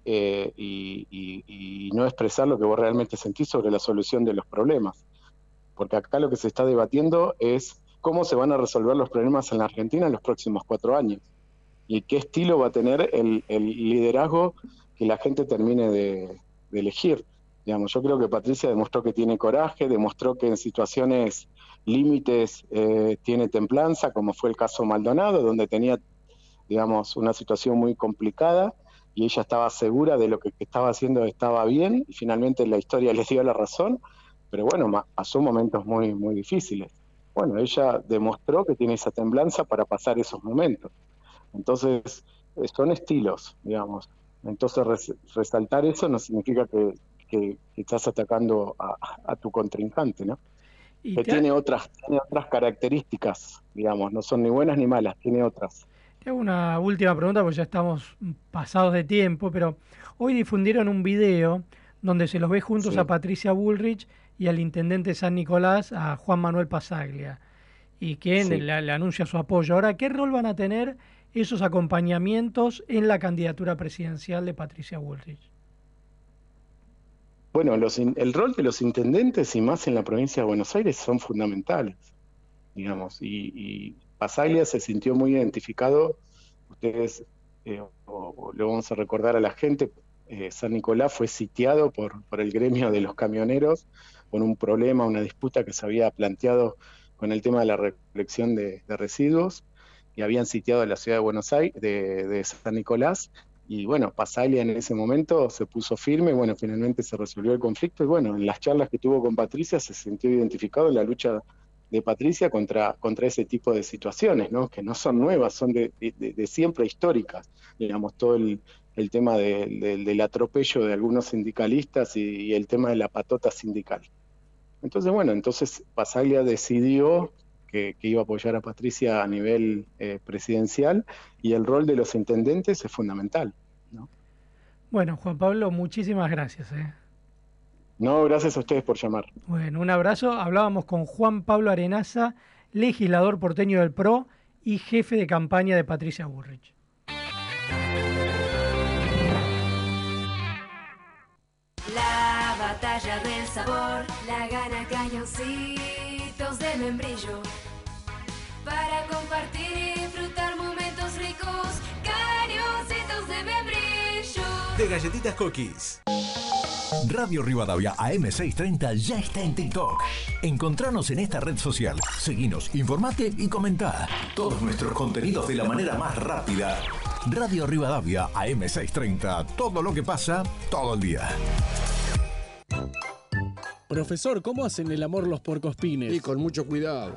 eh, y, no expresar lo que vos realmente sentís sobre la solución de los problemas. Porque acá lo que se está debatiendo es cómo se van a resolver los problemas en la Argentina en los próximos cuatro años y qué estilo va a tener el, el liderazgo que la gente termine de, de elegir. Digamos, yo creo que Patricia demostró que tiene coraje, demostró que en situaciones límites eh, tiene templanza, como fue el caso Maldonado, donde tenía, digamos, una situación muy complicada y ella estaba segura de lo que estaba haciendo estaba bien y finalmente la historia le dio la razón, pero bueno, pasó momentos muy, muy difíciles. Bueno, ella demostró que tiene esa templanza para pasar esos momentos. Entonces, eh, son estilos, digamos. Entonces, res, resaltar eso no significa que estás atacando a, a, tu contrincante, ¿no? Que tiene otras, tiene otras características, digamos, no son ni buenas ni malas, tiene otras. Te hago una última pregunta, porque ya estamos pasados de tiempo, pero hoy difundieron un video donde se los ve juntos sí. a Patricia Bullrich y al intendente San Nicolás, a Juan Manuel Pasaglia, y quien sí. le, le anuncia su apoyo. Ahora, ¿qué rol van a tener esos acompañamientos en la candidatura presidencial de Patricia Bullrich? Bueno, los, el rol de los intendentes y más en la provincia de Buenos Aires son fundamentales, digamos, y, y Pasaglia se sintió muy identificado, ustedes eh, o, lo vamos a recordar a la gente, eh, San Nicolás fue sitiado por, el gremio de los camioneros con un problema, una disputa que se había planteado con el tema de la recolección de, residuos y habían sitiado a la ciudad de Buenos Aires, de San Nicolás, y bueno, Pasaglia en ese momento se puso firme, bueno, finalmente se resolvió el conflicto y bueno, en las charlas que tuvo con Patricia se sintió identificado en la lucha de Patricia contra, contra ese tipo de situaciones, ¿no? que no son nuevas, son de, de, siempre históricas, digamos, todo el, el tema de, del atropello de algunos sindicalistas y, y, el tema de la patota sindical. Entonces, bueno, entonces Pasaglia decidió que, que iba a apoyar a Patricia a nivel eh, presidencial y el rol de los intendentes es fundamental. ¿no? Bueno, Juan Pablo, muchísimas gracias. ¿eh? No, gracias a ustedes por llamar. Bueno, un abrazo. Hablábamos con Juan Pablo Arenaza, legislador porteño del PRO y jefe de campaña de Patricia Burrich. La batalla del sabor la gana cañoncitos de membrillo. Compartir y disfrutar momentos ricos, cañoncitos de membrillo. De galletitas cookies. Radio Rivadavia AM630 ya está en TikTok. Encontranos en esta red social. Seguinos, informate y comentá. Todos nuestros contenidos de la manera más rápida. Radio Rivadavia AM630. Todo lo que pasa, todo el día. Profesor, ¿cómo hacen el amor los porcospines? Y con mucho cuidado.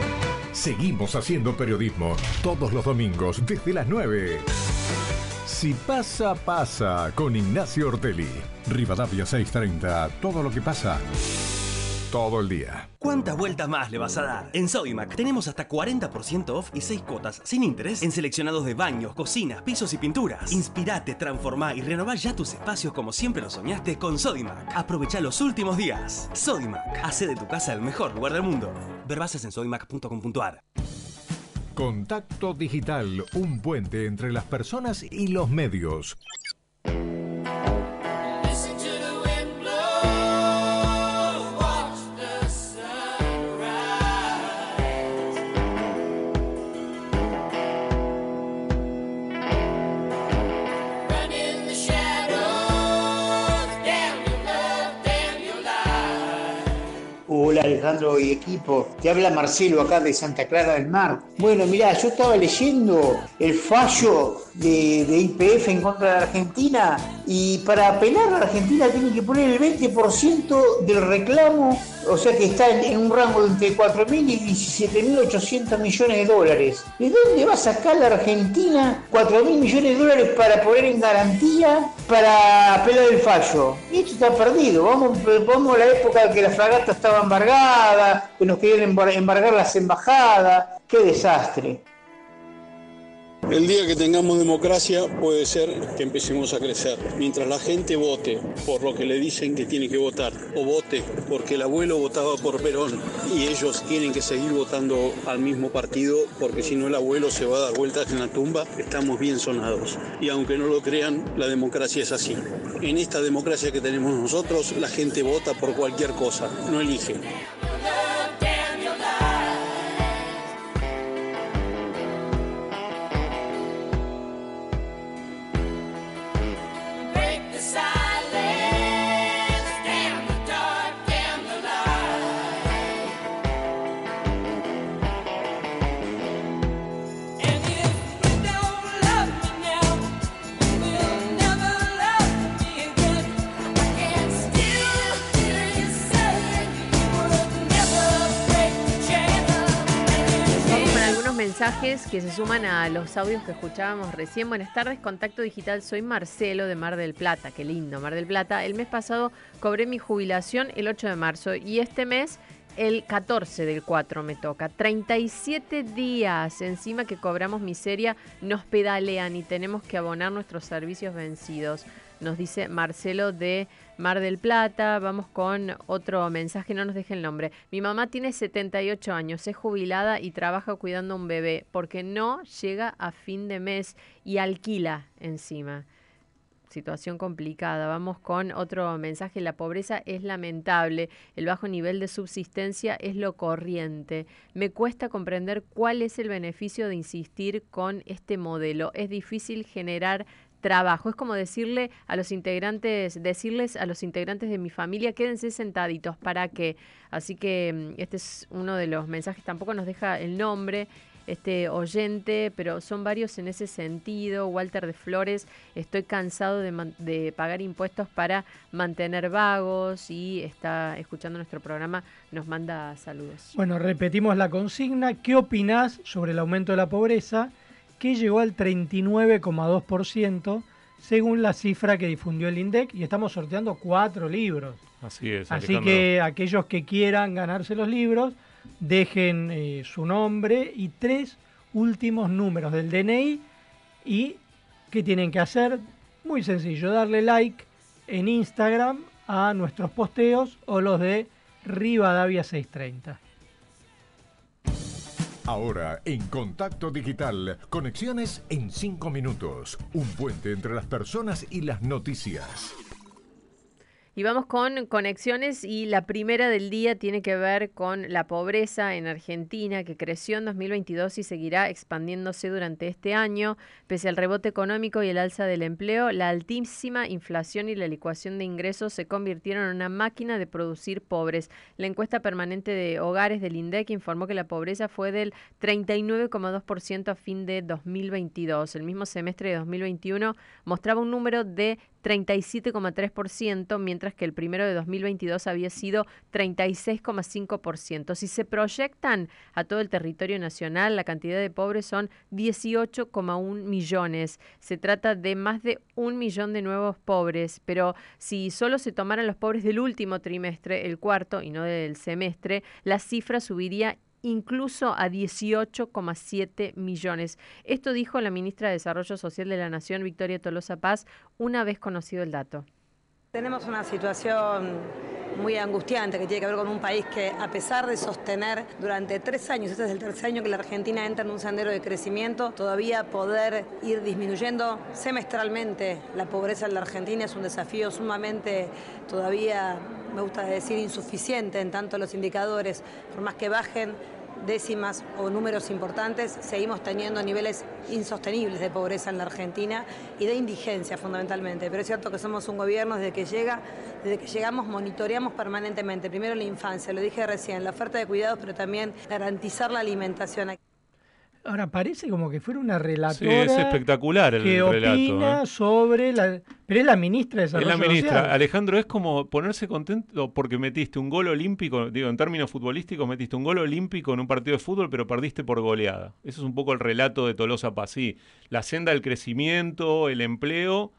Seguimos haciendo periodismo todos los domingos desde las 9. Si pasa, pasa con Ignacio Ortelli. Rivadavia 630. Todo lo que pasa. Todo el día. ¿Cuántas vueltas más le vas a dar? En Sodimac tenemos hasta 40% off y 6 cuotas sin interés en seleccionados de baños, cocinas, pisos y pinturas. Inspirate, transformá y renová ya tus espacios como siempre lo soñaste con Sodimac. Aprovecha los últimos días. Sodimac, hace de tu casa el mejor lugar del mundo. Ver bases en sodimac.com.ar. Contacto Digital, un puente entre las personas y los medios. Alejandro y equipo, te habla Marcelo acá de Santa Clara del Mar. Bueno, mirá, yo estaba leyendo el fallo de, IPF en contra de Argentina y para apelar a Argentina tienen que poner el 20% del reclamo, o sea que está en, un rango de entre 4.000 y 17.800 millones de dólares. ¿De dónde va a sacar la Argentina 4.000 millones de dólares para poner en garantía para apelar el fallo? Y esto está perdido, vamos, vamos a la época en que la fragata estaba embargada, que nos querían embar- embargar las embajadas, qué desastre. El día que tengamos democracia puede ser que empecemos a crecer. Mientras la gente vote por lo que le dicen que tiene que votar, o vote porque el abuelo votaba por Perón y ellos tienen que seguir votando al mismo partido porque si no el abuelo se va a dar vueltas en la tumba, estamos bien sonados. Y aunque no lo crean, la democracia es así. En esta democracia que tenemos nosotros, la gente vota por cualquier cosa, no elige. Mensajes que se suman a los audios que escuchábamos recién. Buenas tardes, Contacto Digital. Soy Marcelo de Mar del Plata. Qué lindo, Mar del Plata. El mes pasado cobré mi jubilación el 8 de marzo y este mes el 14 del 4 me toca. 37 días encima que cobramos miseria, nos pedalean y tenemos que abonar nuestros servicios vencidos. Nos dice Marcelo de Mar del Plata. Vamos con otro mensaje, no nos deje el nombre. Mi mamá tiene 78 años, es jubilada y trabaja cuidando a un bebé porque no llega a fin de mes y alquila encima. Situación complicada. Vamos con otro mensaje. La pobreza es lamentable. El bajo nivel de subsistencia es lo corriente. Me cuesta comprender cuál es el beneficio de insistir con este modelo. Es difícil generar trabajo. Es como decirle a los integrantes, decirles a los integrantes de mi familia, quédense sentaditos, ¿para qué? Así que mm, este es uno de los mensajes, tampoco nos deja el nombre este oyente, pero son varios en ese sentido. Walter de Flores, estoy cansado de, de pagar impuestos para mantener vagos y está escuchando nuestro programa, nos manda saludos. Bueno, repetimos la consigna. ¿Qué opinás sobre el aumento de la pobreza que llegó al 39,2% según la cifra que difundió el INDEC? Y estamos sorteando cuatro libros. Así es. Así Alejandro. que aquellos que quieran ganarse los libros, dejen eh, su nombre y tres últimos números del DNI y ¿qué tienen que hacer? Muy sencillo, darle like en Instagram a nuestros posteos o los de Rivadavia 630. Ahora, en Contacto Digital, conexiones en 5 minutos. Un puente entre las personas y las noticias. Y vamos con conexiones y la primera del día tiene que ver con la pobreza en Argentina que creció en 2022 y seguirá expandiéndose durante este año. Pese al rebote económico y el alza del empleo, la altísima inflación y la licuación de ingresos se convirtieron en una máquina de producir pobres. La encuesta permanente de hogares del INDEC informó que la pobreza fue del 39,2% a fin de 2022. El mismo semestre de 2021 mostraba un número de 37,3%, mientras que el primero de 2022 había sido 36,5%. Si se proyectan a todo el territorio nacional, la cantidad de pobres son 18,1 millones. Se trata de más de un millón de nuevos pobres, pero si solo se tomaran los pobres del último trimestre, el cuarto y no del semestre, la cifra subiría incluso a 18,7 millones. Esto dijo la ministra de Desarrollo Social de la Nación, Victoria Tolosa Paz, una vez conocido el dato. Tenemos una situación muy angustiante que tiene que ver con un país que a pesar de sostener durante tres años, este es el tercer año que la Argentina entra en un sendero de crecimiento, todavía poder ir disminuyendo semestralmente la pobreza en la Argentina es un desafío sumamente todavía, me gusta decir, insuficiente en tanto los indicadores, por más que bajen, décimas o números importantes, seguimos teniendo niveles insostenibles de pobreza en la Argentina y de indigencia fundamentalmente. Pero es cierto que somos un gobierno desde que llega, desde que llegamos monitoreamos permanentemente, primero la infancia, lo dije recién, la oferta de cuidados, pero también garantizar la alimentación. Ahora parece como que fuera una relatora. Sí, es espectacular el que relato. opina ¿eh? sobre la. Pero es la ministra de Es Desarrollo la ministra. Social. Alejandro, es como ponerse contento porque metiste un gol olímpico, digo, en términos futbolísticos, metiste un gol olímpico en un partido de fútbol, pero perdiste por goleada. Eso es un poco el relato de Tolosa Paz. Sí, la senda del crecimiento, el empleo,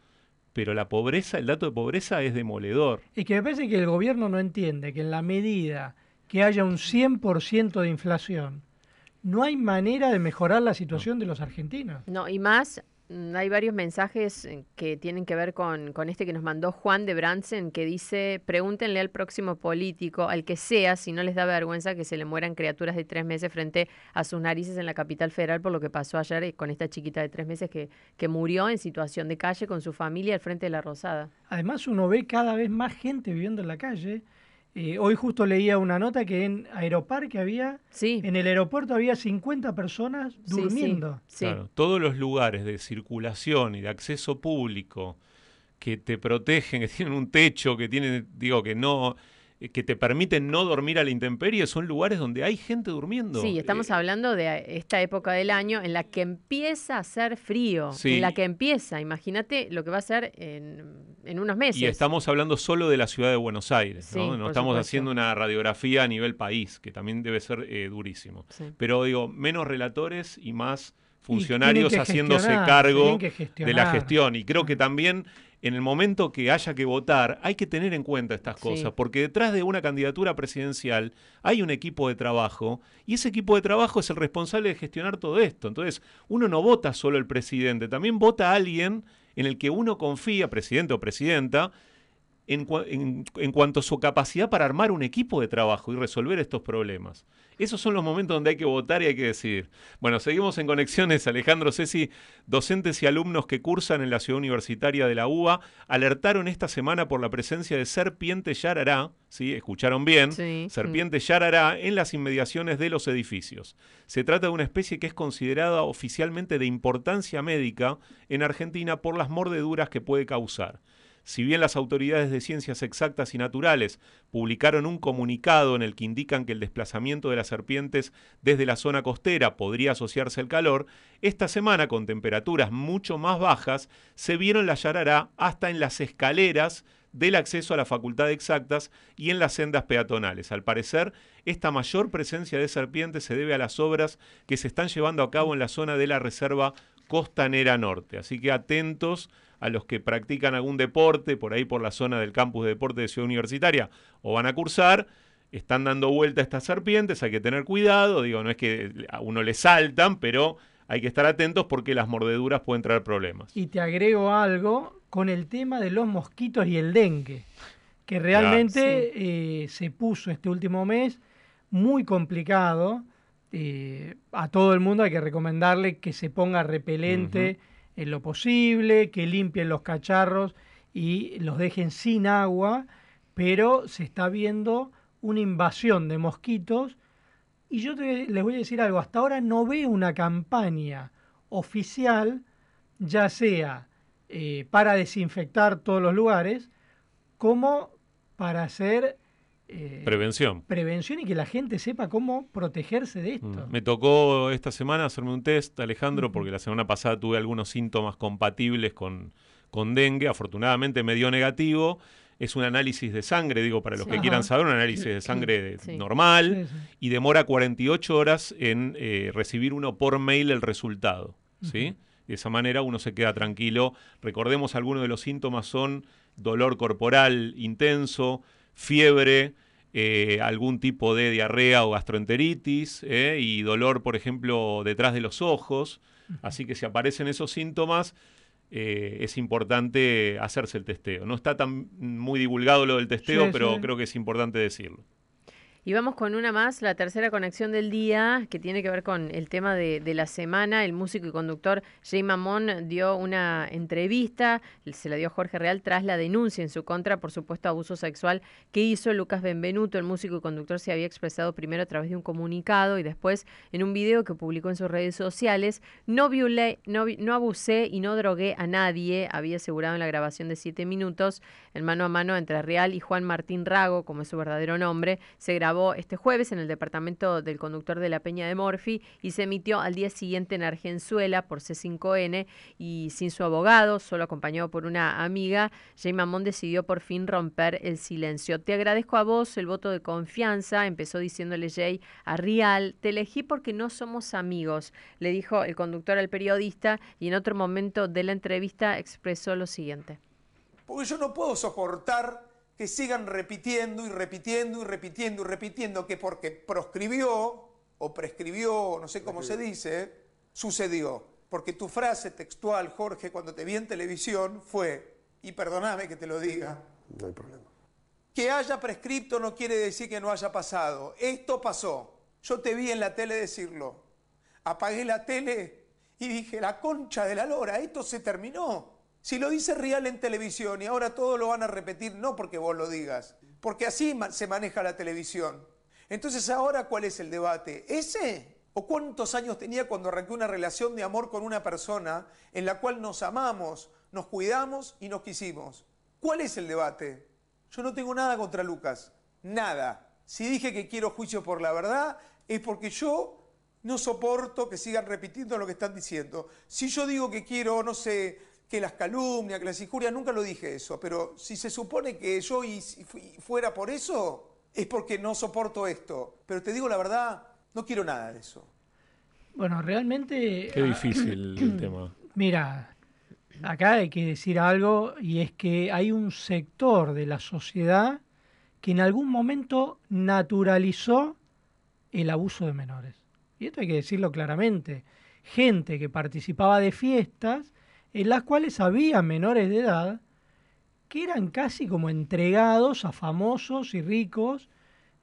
pero la pobreza, el dato de pobreza es demoledor. Es que me parece que el gobierno no entiende que en la medida que haya un 100% de inflación, no hay manera de mejorar la situación de los argentinos. No, y más, mm, hay varios mensajes eh, que tienen que ver con, con este que nos mandó Juan de Bransen, que dice, pregúntenle al próximo político, al que sea, si no les da vergüenza que se le mueran criaturas de tres meses frente a sus narices en la capital federal por lo que pasó ayer eh, con esta chiquita de tres meses que, que murió en situación de calle con su familia al frente de la Rosada. Además uno ve cada vez más gente viviendo en la calle. Eh, hoy justo leía una nota que en Aeroparque había, en el aeropuerto había 50 personas durmiendo. Claro, todos los lugares de circulación y de acceso público que te protegen, que tienen un techo, que tienen, digo, que no, que te permiten no dormir a la intemperie, son lugares donde hay gente durmiendo. Sí, estamos Eh, hablando de esta época del año en la que empieza a hacer frío, Sí. en la que empieza, imagínate lo que va a ser en, en unos meses. Y estamos hablando solo de la ciudad de Buenos Aires, Sí, ¿no? No estamos supuesto. haciendo una radiografía a nivel país, que también debe ser eh, durísimo. Sí. Pero digo, menos relatores y más funcionarios haciéndose cargo de la gestión. Y creo que también en el momento que haya que votar hay que tener en cuenta estas Sí. cosas, porque detrás de una candidatura presidencial hay un equipo de trabajo y ese equipo de trabajo es el responsable de gestionar todo esto. Entonces, uno no vota solo el presidente, también vota a alguien en el que uno confía, presidente o presidenta, en, cua- en- en cuanto a su capacidad para armar un equipo de trabajo y resolver estos problemas. Esos son los momentos donde hay que votar y hay que decidir. Bueno, seguimos en conexiones. Alejandro Ceci, docentes y alumnos que cursan en la ciudad universitaria de la UBA, alertaron esta semana por la presencia de serpiente yarará, ¿sí? Escucharon bien, Sí. serpiente yarará en las inmediaciones de los edificios. Se trata de una especie que es considerada oficialmente de importancia médica en Argentina por las mordeduras que puede causar. Si bien las autoridades de ciencias exactas y naturales publicaron un comunicado en el que indican que el desplazamiento de las serpientes desde la zona costera podría asociarse al calor, esta semana con temperaturas mucho más bajas se vieron la yarará hasta en las escaleras del acceso a la Facultad de Exactas y en las sendas peatonales. Al parecer, esta mayor presencia de serpientes se debe a las obras que se están llevando a cabo en la zona de la Reserva Costanera Norte. Así que atentos a los que practican algún deporte por ahí por la zona del campus de deporte de Ciudad Universitaria o van a cursar, están dando vuelta a estas serpientes, hay que tener cuidado, digo, no es que a uno le saltan, pero hay que estar atentos porque las mordeduras pueden traer problemas. Y te agrego algo con el tema de los mosquitos y el dengue, que realmente eh, se puso este último mes muy complicado. Eh, a todo el mundo hay que recomendarle que se ponga repelente en lo posible, que limpien los cacharros y los dejen sin agua. pero se está viendo una invasión de mosquitos. Y yo te- les voy a decir algo, hasta ahora no veo una campaña oficial, ya sea eh, para desinfectar todos los lugares, como para hacer eh, Prevención. prevención y que la gente sepa cómo protegerse de esto. Mm. Me tocó esta semana hacerme un test, Alejandro, porque la semana pasada tuve algunos síntomas compatibles con, con dengue. Afortunadamente me dio negativo. Es un análisis de sangre, digo, para los Sí. que quieran saber, un análisis de sangre Sí. normal Sí, y demora 48 horas en eh, recibir uno por mail el resultado. ¿sí? De esa manera uno se queda tranquilo. Recordemos, algunos de los síntomas son dolor corporal intenso, fiebre, eh, algún tipo de diarrea o gastroenteritis eh, y dolor, por ejemplo, detrás de los ojos. Así que si aparecen esos síntomas, eh, es importante hacerse el testeo. No está tan muy divulgado lo del testeo, Sí, pero sí. creo que es importante decirlo. Y vamos con una más, la tercera conexión del día, que tiene que ver con el tema de, de la semana. El músico y conductor Jay Mamón dio una entrevista, se la dio Jorge Real tras la denuncia en su contra por supuesto abuso sexual que hizo Lucas Benvenuto. El músico y conductor se había expresado primero a través de un comunicado y después en un video que publicó en sus redes sociales. No violé, no, no abusé y no drogué a nadie, había asegurado en la grabación de siete minutos, en mano a mano entre Real y Juan Martín Rago, como es su verdadero nombre. Se grabó este jueves en el departamento del conductor de la Peña de Morphy y se emitió al día siguiente en Argenzuela por C5N y sin su abogado, solo acompañado por una amiga, Jay Mamón decidió por fin romper el silencio. Te agradezco a vos el voto de confianza, empezó diciéndole Jay a Rial, te elegí porque no somos amigos, le dijo el conductor al periodista y en otro momento de la entrevista expresó lo siguiente. Porque yo no puedo soportar que sigan repitiendo y repitiendo y repitiendo y repitiendo que porque proscribió o prescribió, no sé cómo se dice, sucedió. Porque tu frase textual, Jorge, cuando te vi en televisión fue, y perdóname que te lo diga, No hay problema. que haya prescripto no quiere decir que no haya pasado. Esto pasó. Yo te vi en la tele decirlo. Apagué la tele y dije, la concha de la lora, esto se terminó. Si lo dice Real en televisión y ahora todos lo van a repetir, no porque vos lo digas, porque así se maneja la televisión. Entonces ahora, ¿cuál es el debate? ¿Ese? ¿O cuántos años tenía cuando arranqué una relación de amor con una persona en la cual nos amamos, nos cuidamos y nos quisimos? ¿Cuál es el debate? Yo no tengo nada contra Lucas, nada. Si dije que quiero juicio por la verdad, es porque yo no soporto que sigan repitiendo lo que están diciendo. Si yo digo que quiero, no sé, que las calumnias, que las injurias, nunca lo dije eso, pero si se supone que yo y- y fu- fuera por eso, es porque no soporto esto. Pero te digo la verdad, no quiero nada de eso. Bueno, realmente... Qué ah, difícil el tema. Mira, acá hay que decir algo y es que hay un sector de la sociedad que en algún momento naturalizó el abuso de menores. Y esto hay que decirlo claramente. Gente que participaba de fiestas en las cuales había menores de edad que eran casi como entregados a famosos y ricos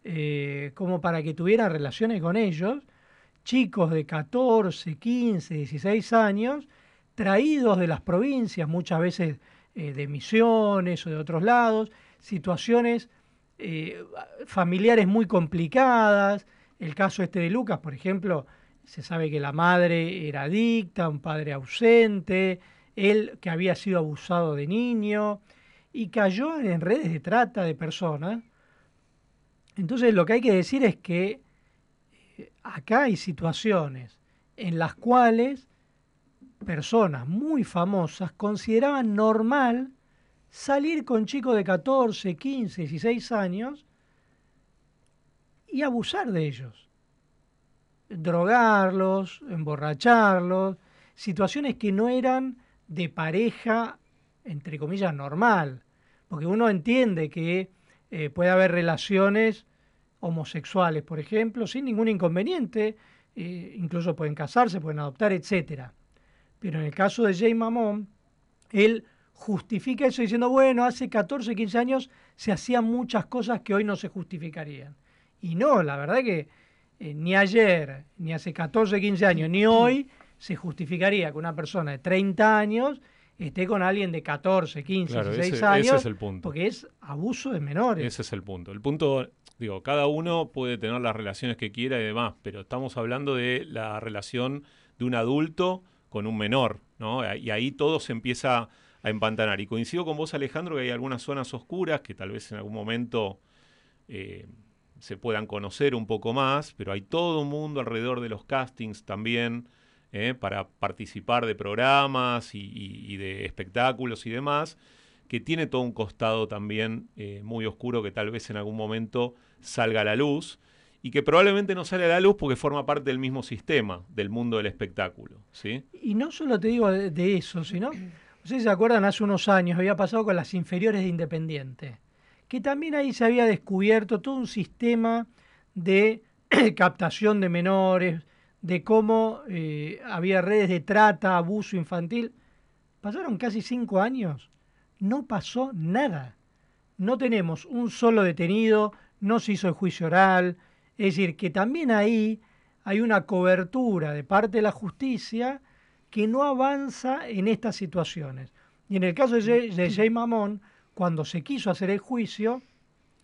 eh, como para que tuvieran relaciones con ellos, chicos de 14, 15, 16 años, traídos de las provincias, muchas veces eh, de Misiones o de otros lados, situaciones eh, familiares muy complicadas. El caso este de Lucas, por ejemplo, se sabe que la madre era adicta, un padre ausente, él que había sido abusado de niño y cayó en redes de trata de personas. Entonces lo que hay que decir es que eh, acá hay situaciones en las cuales personas muy famosas consideraban normal salir con chicos de 14, 15, 16 años y abusar de ellos. Drogarlos, emborracharlos, situaciones que no eran de pareja, entre comillas, normal. Porque uno entiende que eh, puede haber relaciones homosexuales, por ejemplo, sin ningún inconveniente, eh, incluso pueden casarse, pueden adoptar, etcétera. Pero en el caso de Jay Mamón, él justifica eso diciendo, bueno, hace 14, 15 años se hacían muchas cosas que hoy no se justificarían. Y no, la verdad que eh, ni ayer, ni hace 14, 15 años, ni hoy se justificaría que una persona de 30 años esté con alguien de 14, 15, Claro, 16 ese- años. ese es el punto. Porque es abuso de menores. Ese es el punto. El punto, digo, cada uno puede tener las relaciones que quiera y demás, pero estamos hablando de la relación de un adulto con un menor, ¿no? Y ahí todo se empieza a empantanar. Y coincido con vos, Alejandro, que hay algunas zonas oscuras que tal vez en algún momento eh, se puedan conocer un poco más, pero hay todo un mundo alrededor de los castings también eh, para participar de programas y, de espectáculos y demás, que tiene todo un costado también eh, muy oscuro que tal vez en algún momento salga a la luz y que probablemente no sale a la luz porque forma parte del mismo sistema del mundo del espectáculo, ¿sí? Y no solo te digo de, de eso, sino, ustedes se acuerdan, hace unos años había pasado con las inferiores de Independiente, que también ahí se había descubierto todo un sistema de captación de menores, de cómo eh, había redes de trata, abuso infantil. Pasaron casi cinco años, no pasó nada. No tenemos un solo detenido, no se hizo el juicio oral. Es decir, que también ahí hay una cobertura de parte de la justicia que no avanza en estas situaciones. Y en el caso de Jay, de Jay Mamón, cuando se quiso hacer el juicio,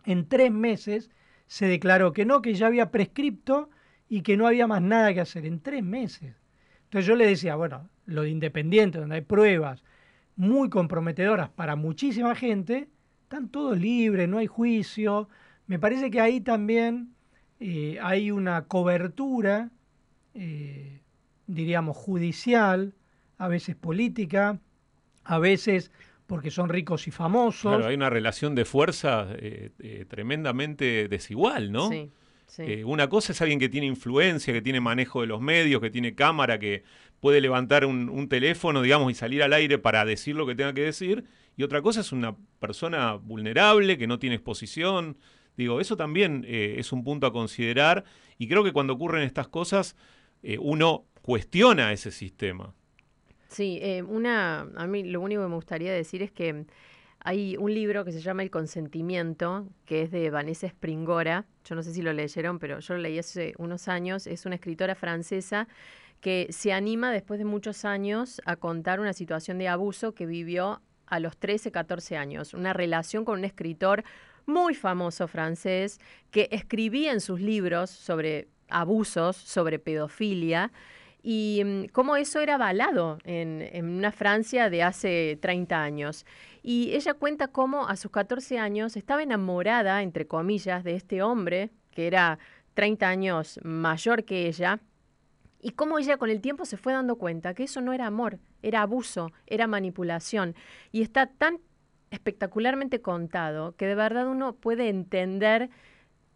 en tres meses se declaró que no, que ya había prescripto y que no había más nada que hacer. En tres meses. Entonces yo le decía, bueno, lo de Independiente, donde hay pruebas muy comprometedoras para muchísima gente, están todos libres, no hay juicio. Me parece que ahí también eh, hay una cobertura, eh, diríamos, judicial, a veces política, a veces porque son ricos y famosos. Claro, hay una relación de fuerza eh, eh, tremendamente desigual, ¿no? Sí, sí. Eh, una cosa es alguien que tiene influencia, que tiene manejo de los medios, que tiene cámara, que puede levantar un, un teléfono, digamos, y salir al aire para decir lo que tenga que decir. Y otra cosa es una persona vulnerable, que no tiene exposición. Digo, eso también eh, es un punto a considerar. Y creo que cuando ocurren estas cosas, eh, uno cuestiona ese sistema. Sí, una, a mí lo único que me gustaría decir es que hay un libro que se llama El consentimiento, que es de Vanessa Springora. Yo no sé si lo leyeron, pero yo lo leí hace unos años. Es una escritora francesa que se anima después de muchos años a contar una situación de abuso que vivió a los 13, 14 años. Una relación con un escritor muy famoso francés que escribía en sus libros sobre abusos, sobre pedofilia y mm, cómo eso era avalado en, en una Francia de hace 30 años. Y ella cuenta cómo a sus 14 años estaba enamorada, entre comillas, de este hombre, que era 30 años mayor que ella, y cómo ella con el tiempo se fue dando cuenta que eso no era amor, era abuso, era manipulación. Y está tan espectacularmente contado que de verdad uno puede entender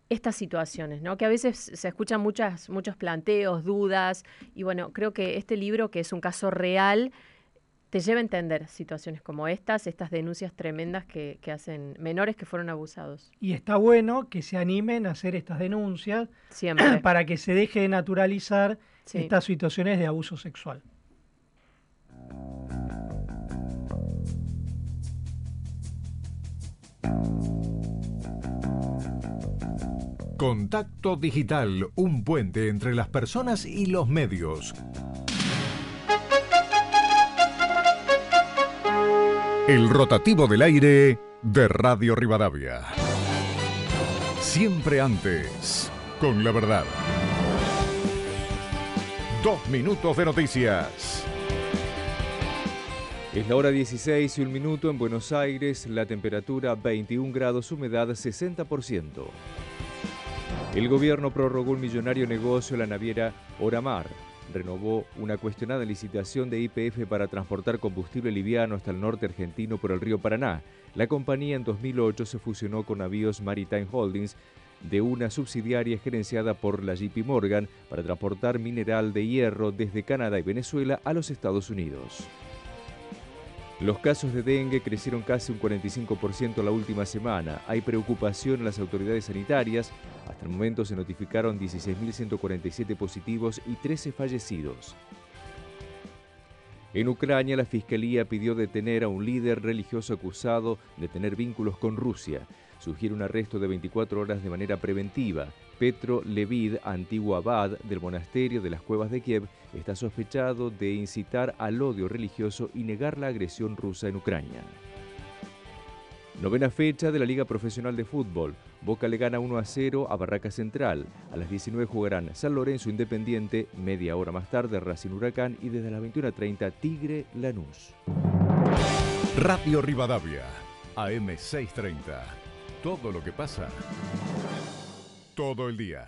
estas situaciones, ¿no? Que a veces se escuchan muchas, muchos planteos, dudas, y bueno, creo que este libro, que es un caso real, te lleva a entender situaciones como estas, estas denuncias tremendas que, que hacen menores que fueron abusados. Y está bueno que se animen a hacer estas denuncias Siempre. para que se deje de naturalizar Sí. estas situaciones de abuso sexual. Contacto Digital, un puente entre las personas y los medios. El rotativo del aire de Radio Rivadavia. Siempre antes, con la verdad. Dos minutos de noticias. Es la hora 16 y un minuto en Buenos Aires, la temperatura 21 grados, humedad 60%. El gobierno prorrogó un millonario negocio la naviera Oramar. Renovó una cuestionada licitación de IPF para transportar combustible liviano hasta el norte argentino por el río Paraná. La compañía en 2008 se fusionó con Navíos Maritime Holdings de una subsidiaria gerenciada por la JP Morgan para transportar mineral de hierro desde Canadá y Venezuela a los Estados Unidos. Los casos de dengue crecieron casi un 45% la última semana. Hay preocupación en las autoridades sanitarias. Hasta el momento se notificaron 16.147 positivos y 13 fallecidos. En Ucrania, la Fiscalía pidió detener a un líder religioso acusado de tener vínculos con Rusia. Sugiere un arresto de 24 horas de manera preventiva. Petro Levid, antiguo abad del monasterio de las Cuevas de Kiev, está sospechado de incitar al odio religioso y negar la agresión rusa en Ucrania. Novena fecha de la Liga Profesional de Fútbol. Boca le gana 1 a 0 a Barraca Central. A las 19 jugarán San Lorenzo Independiente, media hora más tarde Racing Huracán y desde las 21.30 Tigre Lanús. Radio Rivadavia, AM630. Todo lo que pasa, todo el día.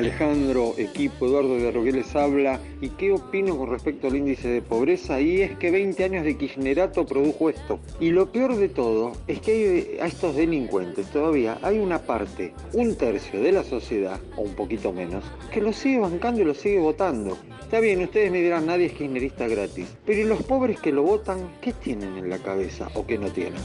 Alejandro, equipo, Eduardo de Roguel les habla. ¿Y qué opino con respecto al índice de pobreza? Y es que 20 años de kirchnerato produjo esto. Y lo peor de todo es que hay a estos delincuentes todavía hay una parte, un tercio de la sociedad, o un poquito menos, que lo sigue bancando y lo sigue votando. Está bien, ustedes me dirán, nadie es kirchnerista gratis. Pero ¿y los pobres que lo votan, qué tienen en la cabeza o qué no tienen?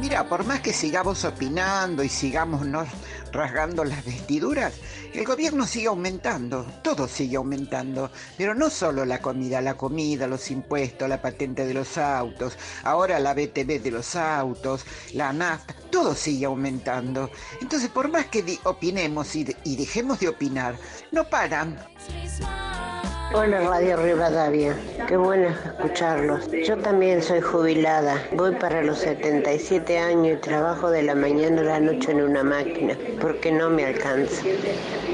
Mira, por más que sigamos opinando y sigamos nos rasgando las vestiduras, el gobierno sigue aumentando, todo sigue aumentando, pero no solo la comida, la comida, los impuestos, la patente de los autos, ahora la BTV de los autos, la nafta, todo sigue aumentando. Entonces, por más que opinemos y dejemos de opinar, no paran. Hola Radio Rivadavia, qué bueno escucharlos. Yo también soy jubilada, voy para los 77 años y trabajo de la mañana a la noche en una máquina, porque no me alcanza.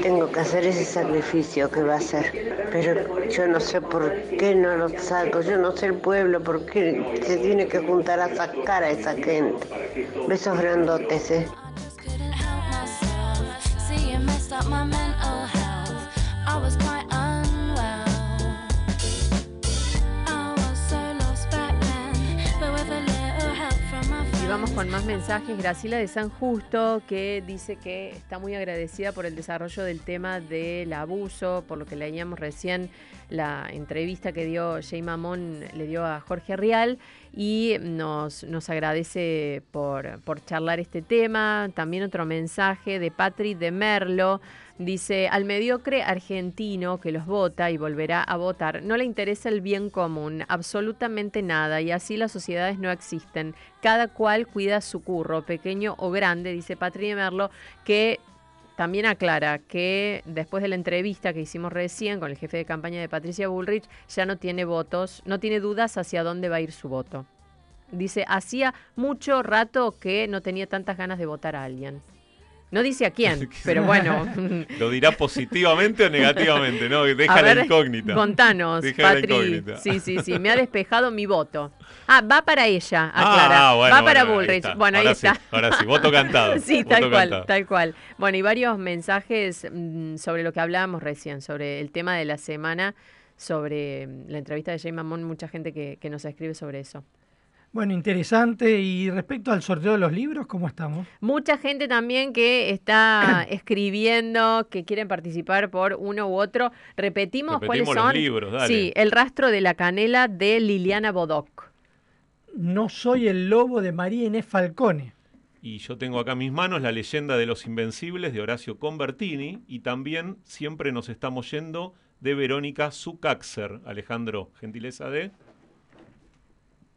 Tengo que hacer ese sacrificio que va a ser, pero yo no sé por qué no lo saco, yo no sé el pueblo por qué se tiene que juntar a sacar a esa gente. Besos grandotes, eh. Vamos con más mensajes. Graciela de San Justo, que dice que está muy agradecida por el desarrollo del tema del abuso, por lo que leíamos recién la entrevista que dio Jay Mamón, le dio a Jorge Rial, y nos, nos agradece por, por charlar este tema. También otro mensaje de Patri de Merlo. Dice, al mediocre argentino que los vota y volverá a votar, no le interesa el bien común, absolutamente nada, y así las sociedades no existen. Cada cual cuida su curro, pequeño o grande, dice Patri de Merlo, que también aclara que después de la entrevista que hicimos recién con el jefe de campaña de Patricia Bullrich, ya no tiene votos, no tiene dudas hacia dónde va a ir su voto. Dice, hacía mucho rato que no tenía tantas ganas de votar a alguien. No dice a quién, pero bueno. ¿Lo dirá positivamente o negativamente? No, deja A la incógnita. Contanos, Deja la Patri. incógnita. Sí, sí, sí, me ha despejado mi voto. Ah, va para ella, Ah, aclara. bueno, va para bueno, Bullrich. Bueno, ahí Ahora sí, está. ahora sí, voto cantado, sí, voto tal cual, tal cual. Bueno, y varios mensajes mm, sobre lo que hablábamos recién, sobre el tema de la semana, sobre mm, la entrevista de Jay Mamón, mucha gente que, que nos escribe sobre eso. Bueno, interesante. Y respecto al sorteo de los libros, ¿cómo estamos? Mucha gente también que está escribiendo, que quieren participar por uno u otro. Repetimos, cuáles Repetimos los son. libros, dale. Sí, El rastro de la canela de Liliana Bodoc. No soy el lobo de María Inés Falcone. Y yo tengo acá en mis manos la leyenda de los invencibles de Horacio Convertini y también siempre nos estamos yendo de Verónica Zucaxer. Alejandro, gentileza de...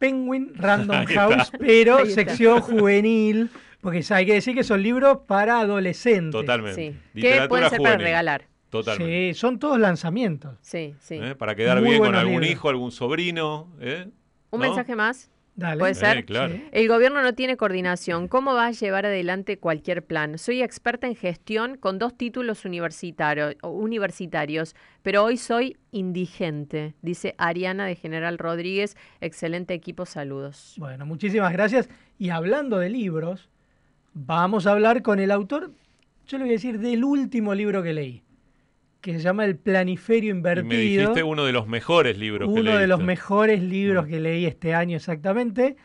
Penguin Random. House, pero sección juvenil, porque hay que decir que son libros para adolescentes. Totalmente. Sí. Que Literatura pueden ser para regalar. Totalmente. Sí, son todos lanzamientos. Sí, sí. ¿Eh? Para quedar Muy bien con algún libros. hijo, algún sobrino. ¿eh? Un ¿No? mensaje más. Dale. Puede ser. claro. El gobierno no tiene coordinación. ¿Cómo va a llevar adelante cualquier plan? Soy experta en gestión con dos títulos universitario- universitarios, pero hoy soy indigente, dice Ariana de General Rodríguez. Excelente equipo, saludos. Bueno, muchísimas gracias. Y hablando de libros, vamos a hablar con el autor, yo le voy a decir, del último libro que leí, que se llama El Planiferio Y Invertido. me dijiste uno de los mejores libros que Uno de los mejores libros que leí este año exactamente.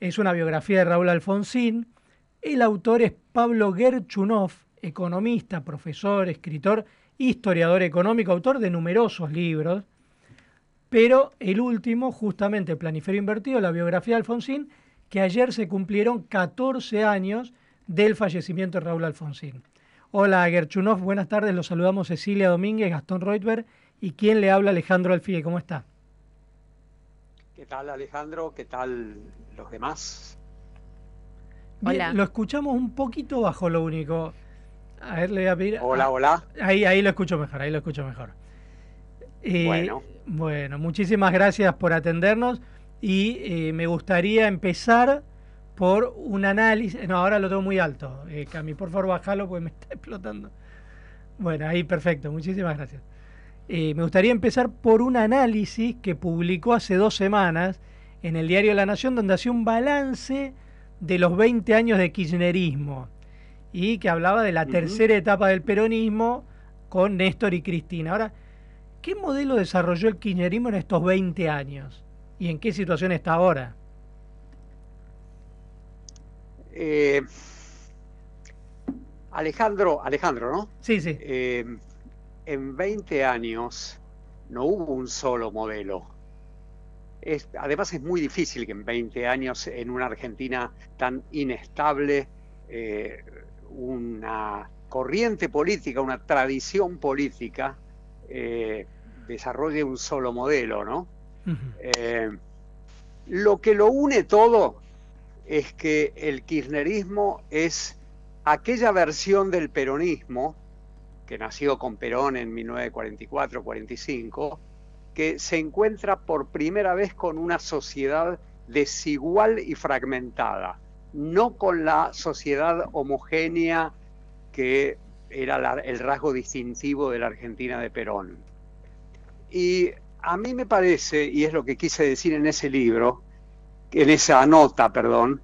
Es una biografía de Raúl Alfonsín. El autor es Pablo Gerchunov, economista, profesor, escritor, historiador económico, autor de numerosos libros. Pero el último, justamente El Planiferio Invertido, la biografía de Alfonsín, que ayer se cumplieron 14 años del fallecimiento de Raúl Alfonsín. Hola Gerchunov, buenas tardes, los saludamos Cecilia Domínguez, Gastón Reutberg y quien le habla Alejandro Alfie, ¿cómo está? ¿Qué tal Alejandro? ¿Qué tal los demás? Bien, lo escuchamos un poquito bajo lo único. A ver, le voy a pedir. Hola, ah, hola. Ahí, ahí lo escucho mejor, ahí lo escucho mejor. Eh, bueno. Bueno, muchísimas gracias por atendernos y eh, me gustaría empezar por un análisis. No, ahora lo tengo muy alto. Eh, Cami, por favor, bájalo porque me está explotando. Bueno, ahí perfecto, muchísimas gracias. Eh, me gustaría empezar por un análisis que publicó hace dos semanas en el diario La Nación, donde hacía un balance de los 20 años de kirchnerismo y que hablaba de la tercera etapa del peronismo con Néstor y Cristina. Ahora, ¿qué modelo desarrolló el kirchnerismo en estos 20 años? ¿Y en qué situación está ahora? Eh, Alejandro, Alejandro, ¿no? Sí, sí. Eh, en 20 años no hubo un solo modelo. Es, además es muy difícil que en 20 años en una Argentina tan inestable, eh, una corriente política, una tradición política, eh, desarrolle un solo modelo, ¿no? Eh, lo que lo une todo es que el kirchnerismo es aquella versión del peronismo que nació con Perón en 1944-45, que se encuentra por primera vez con una sociedad desigual y fragmentada, no con la sociedad homogénea que era el rasgo distintivo de la Argentina de Perón. Y a mí me parece, y es lo que quise decir en ese libro, en esa nota, perdón,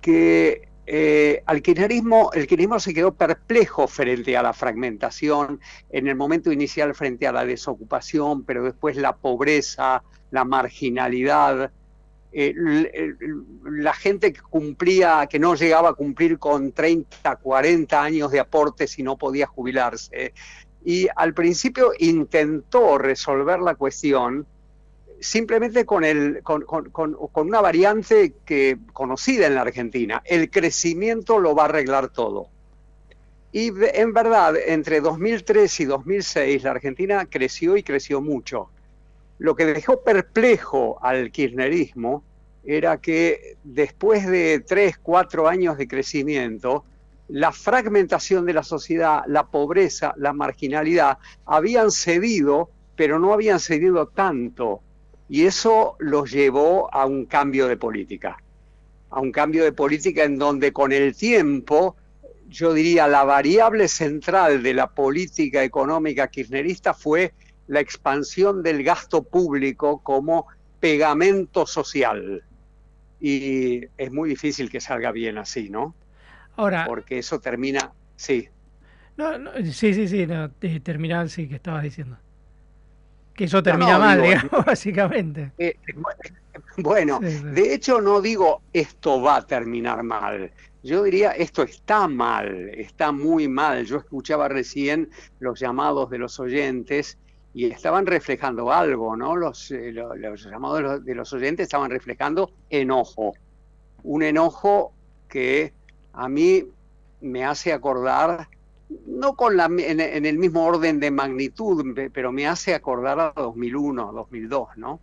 que eh, al kirchnerismo, el kirchnerismo se quedó perplejo frente a la fragmentación, en el momento inicial frente a la desocupación, pero después la pobreza, la marginalidad, eh, la gente que cumplía, que no llegaba a cumplir con 30, 40 años de aportes y no podía jubilarse. Y al principio intentó resolver la cuestión simplemente con, una variante que, conocida en la Argentina. El crecimiento lo va a arreglar todo. Y en verdad, entre 2003 y 2006, la Argentina creció y creció mucho. Lo que dejó perplejo al kirchnerismo era que después de tres, cuatro años de crecimiento, la fragmentación de la sociedad, la pobreza, la marginalidad, habían cedido, pero no habían cedido tanto y eso los llevó a un cambio de política, a un cambio de política en donde con el tiempo, yo diría, la variable central de la política económica kirchnerista fue la expansión del gasto público como pegamento social. Y es muy difícil que salga bien así, ¿no? Ahora. Porque eso termina. Sí. No, sí, sí, sí, no, sí que estabas diciendo. Que eso termina mal, digamos, básicamente. Eh, bueno, de hecho no digo esto va a terminar mal. Yo diría esto está mal, está muy mal. Yo escuchaba recién los llamados de los oyentes y estaban reflejando algo, ¿no? Los, eh, los, llamados de los oyentes estaban reflejando enojo. Un enojo que a mí me hace acordar no con la, en, el mismo orden de magnitud, pero me hace acordar a 2001, 2002, ¿no?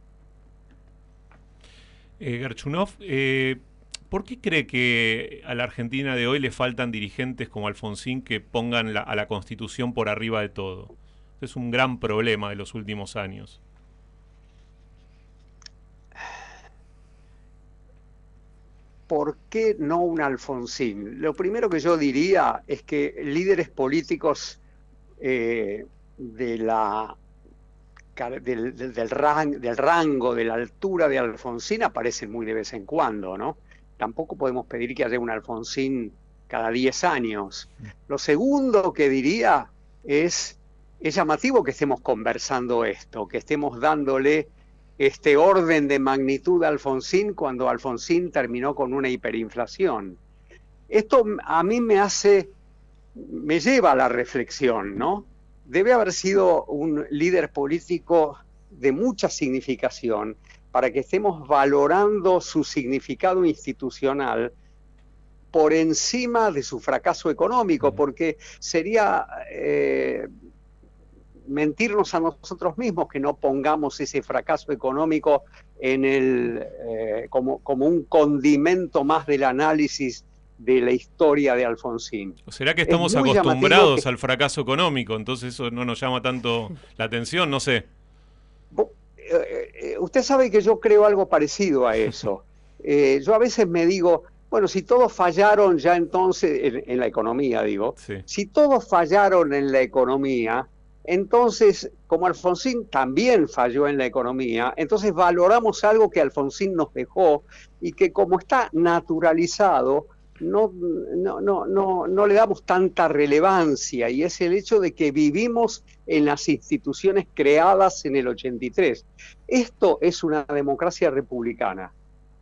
Eh, eh, ¿por qué cree que a la Argentina de hoy le faltan dirigentes como Alfonsín que pongan a la Constitución por arriba de todo? es un gran problema de los últimos años. ¿Por qué no un Alfonsín? Lo primero que yo diría es que líderes políticos eh, de la, del, rango, de la altura de Alfonsín aparecen muy de vez en cuando, ¿no? Tampoco podemos pedir que haya un Alfonsín cada 10 años. Lo segundo que diría es, es llamativo que estemos conversando esto, que estemos dándole este orden de magnitud de Alfonsín cuando Alfonsín terminó con una hiperinflación. Esto a mí me hace, me lleva a la reflexión, ¿no? Debe haber sido un líder político de mucha significación para que estemos valorando su significado institucional por encima de su fracaso económico, porque sería eh, mentirnos a nosotros mismos que no pongamos ese fracaso económico en el, eh, como, como un condimento más del análisis de la historia de Alfonsín. ¿O será que estamos Es acostumbrados al fracaso económico? Entonces eso no nos llama tanto la atención, no sé. Eh, eh, usted sabe que yo creo algo parecido a eso. Eh, yo a veces me digo, bueno, si todos fallaron ya entonces, en, en la economía digo, si todos fallaron en la economía, entonces, como Alfonsín también falló en la economía, entonces valoramos algo que Alfonsín nos dejó y que como está naturalizado, no, no, no, no, no le damos tanta relevancia y es el hecho de que vivimos en las instituciones creadas en el 83. Esto es una democracia republicana.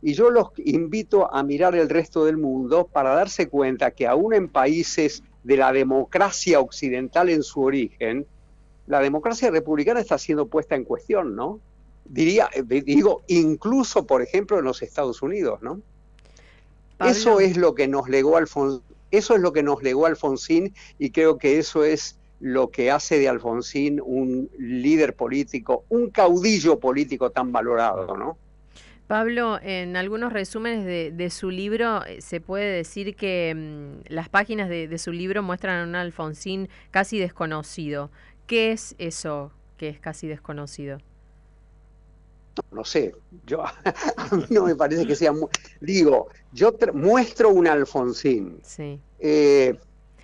Y yo los invito a mirar el resto del mundo para darse cuenta que aún en países de la democracia occidental en su origen, la democracia republicana está siendo puesta en cuestión, ¿no? Diría, eh, digo, incluso, por ejemplo, en los Estados Unidos, ¿no? Eso es lo que nos legó Alfonsín, eso es lo que nos legó Alfonsín y creo que eso es lo que hace de Alfonsín un líder político, un caudillo político tan valorado, ¿no? Pablo, en algunos resúmenes de, de su libro eh, se puede decir que mm, las páginas de, de su libro muestran a un Alfonsín casi desconocido. ¿Qué es eso que es casi desconocido? no sé, yo a mí no me parece que sea, digo, yo muestro un Alfonsín. Sí. Eh,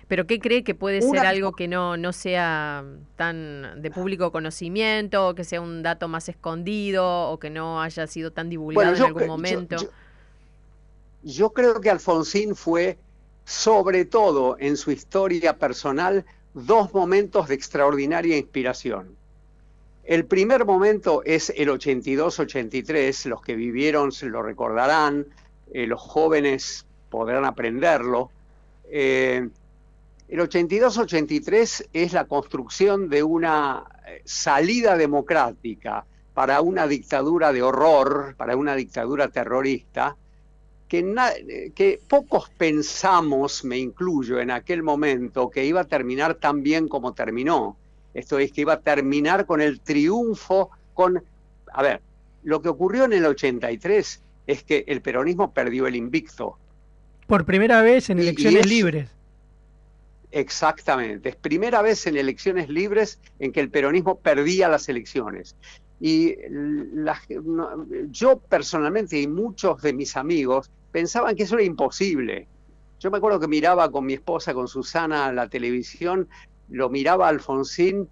¿Pero qué cree que puede ser algo que no, no sea tan de público conocimiento, o que sea un dato más escondido, o que no haya sido tan divulgado Bueno, en algún momento? yo- yo creo que Alfonsín fue, sobre todo en su historia personal, dos momentos de extraordinaria inspiración. El primer momento es el 82-83, los que vivieron se lo recordarán, eh, los jóvenes podrán aprenderlo. Eh, el 82-83 es la construcción de una eh, salida democrática para una dictadura de horror, para una dictadura terrorista, que, na- que pocos pensamos, me incluyo, en aquel momento, que iba a terminar tan bien como terminó. Esto es que iba a terminar con el triunfo, con... A ver, lo que ocurrió en el 83 es que el peronismo perdió el invicto. Por primera vez en elecciones libres. Exactamente. Es primera vez en elecciones libres en que el peronismo perdía las elecciones. Y la- yo personalmente y muchos de mis amigos pensaban que eso era imposible. Yo me acuerdo que miraba con mi esposa, con Susana, la televisión, lo miraba Alfonsín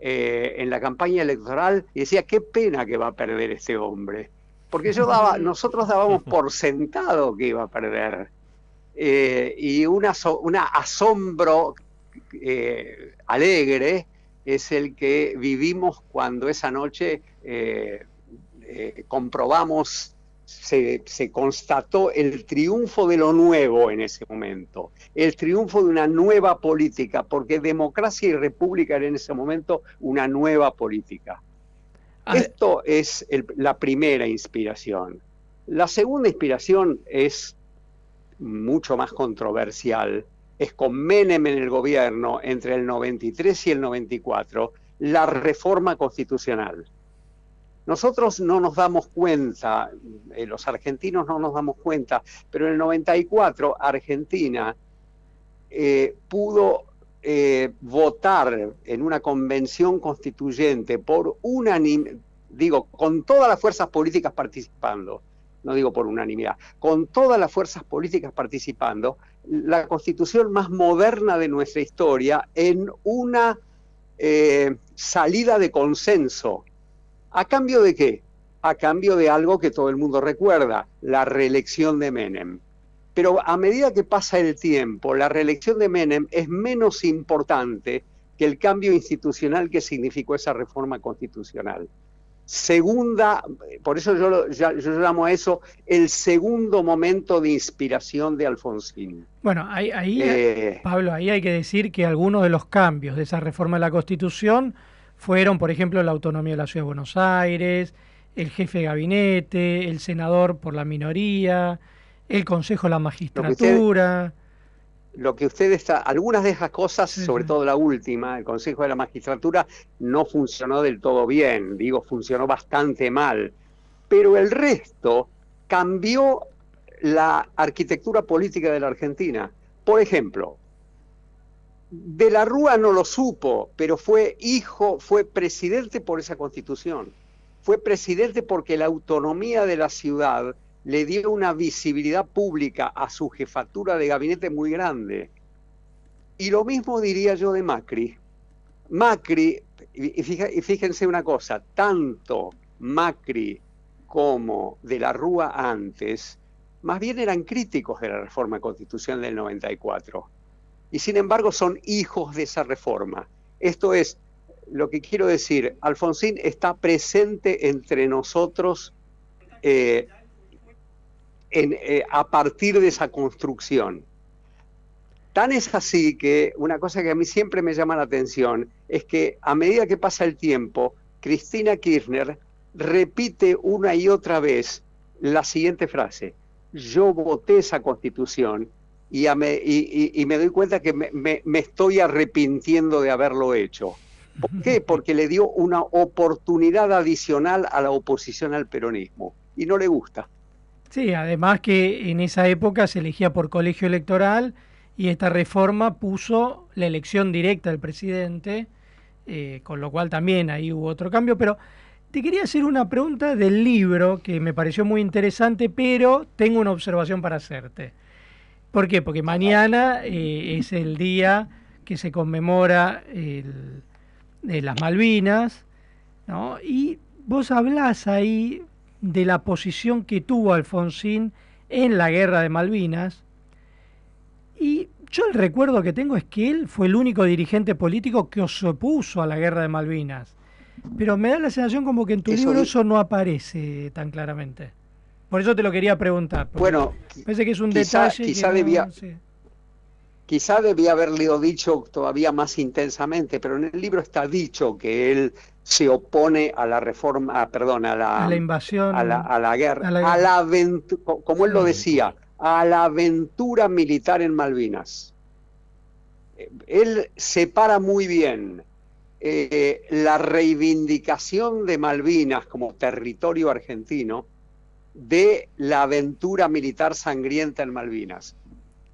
eh, en la campaña electoral y decía, qué pena que va a perder este hombre. Porque yo daba, nosotros dábamos por sentado que iba a perder. Eh, y so- una asombro eh, alegre es el que vivimos cuando esa noche comprobamos, se, se constató el triunfo de lo nuevo en ese momento, el triunfo de una nueva política, porque democracia y república era en ese momento una nueva política. Esto es el- la primera inspiración. La segunda inspiración es mucho más controversial, es con Menem en el gobierno entre el 93 y el 94, la reforma constitucional. Nosotros no nos damos cuenta, eh, los argentinos no nos damos cuenta, pero en el 94 Argentina eh, pudo eh, votar en una convención constituyente por unanimidad, digo, con todas las fuerzas políticas participando, no digo por unanimidad, con todas las fuerzas políticas participando, la constitución más moderna de nuestra historia en una salida de consenso. ¿A cambio de qué? A cambio de algo que todo el mundo recuerda, la reelección de Menem. Pero a medida que pasa el tiempo, la reelección de Menem es menos importante que el cambio institucional que significó esa reforma constitucional. Segunda, por eso yo, lo- ya- yo llamo a eso el segundo momento de inspiración de Alfonsín. Bueno, ahí, ahí Eh, Pablo, ahí hay que decir que algunos de los cambios de esa reforma de la Constitución fueron, por ejemplo, la autonomía de la Ciudad de Buenos Aires, el jefe de gabinete, el senador por la minoría, el Consejo de la Magistratura. Lo que usted está, algunas de esas cosas, sobre todo la última, el Consejo de la Magistratura, no funcionó del todo bien, digo, funcionó bastante mal, pero el resto cambió la arquitectura política de la Argentina. Por ejemplo, de la Rúa no lo supo, pero fue hijo, fue presidente por esa constitución. Fue presidente porque la autonomía de la ciudad le dio una visibilidad pública a su jefatura de gabinete muy grande. Y lo mismo diría yo de Macri. Macri, y fíjense una cosa, tanto Macri como de la Rúa antes, más bien eran críticos de la reforma constitucional del 94. Y sin embargo son hijos de esa reforma. Esto es, lo que quiero decir, Alfonsín está presente entre nosotros eh, eh, a partir de esa construcción. Tan es así que una cosa que a mí siempre me llama la atención es que a medida que pasa el tiempo, Cristina Kirchner repite una y otra vez la siguiente frase, yo voté esa constitución y, me, doy cuenta que me, estoy arrepintiendo de haberlo hecho. ¿Por qué? Porque le dio una oportunidad adicional a la oposición al peronismo y no le gusta. Sí, además que en esa época se elegía por colegio electoral y esta reforma puso la elección directa del presidente, eh, con lo cual también ahí hubo otro cambio, pero te quería hacer una pregunta del libro que me pareció muy interesante, pero tengo una observación para hacerte. ¿Por qué? Porque mañana eh, es el día que se conmemora el, de las Malvinas, ¿no? Y vos hablás ahí de la posición que tuvo Alfonsín en la guerra de Malvinas. Y yo el recuerdo que tengo es que él fue el único dirigente político que se opuso a la guerra de Malvinas. Pero me da la sensación como que en tu libro eso no aparece tan claramente. Por eso te lo quería preguntar. Bueno, parece que es un detalle. Quizá debía, quizá debía haberlo dicho todavía más intensamente, pero en el libro está dicho que él se opone a la reforma, ah, perdón, a la, a la invasión, a la, a la guerra, a la, aventura, como él lo decía, a la aventura militar en Malvinas. Él separa muy bien eh, la reivindicación de Malvinas como territorio argentino de la aventura militar sangrienta en Malvinas.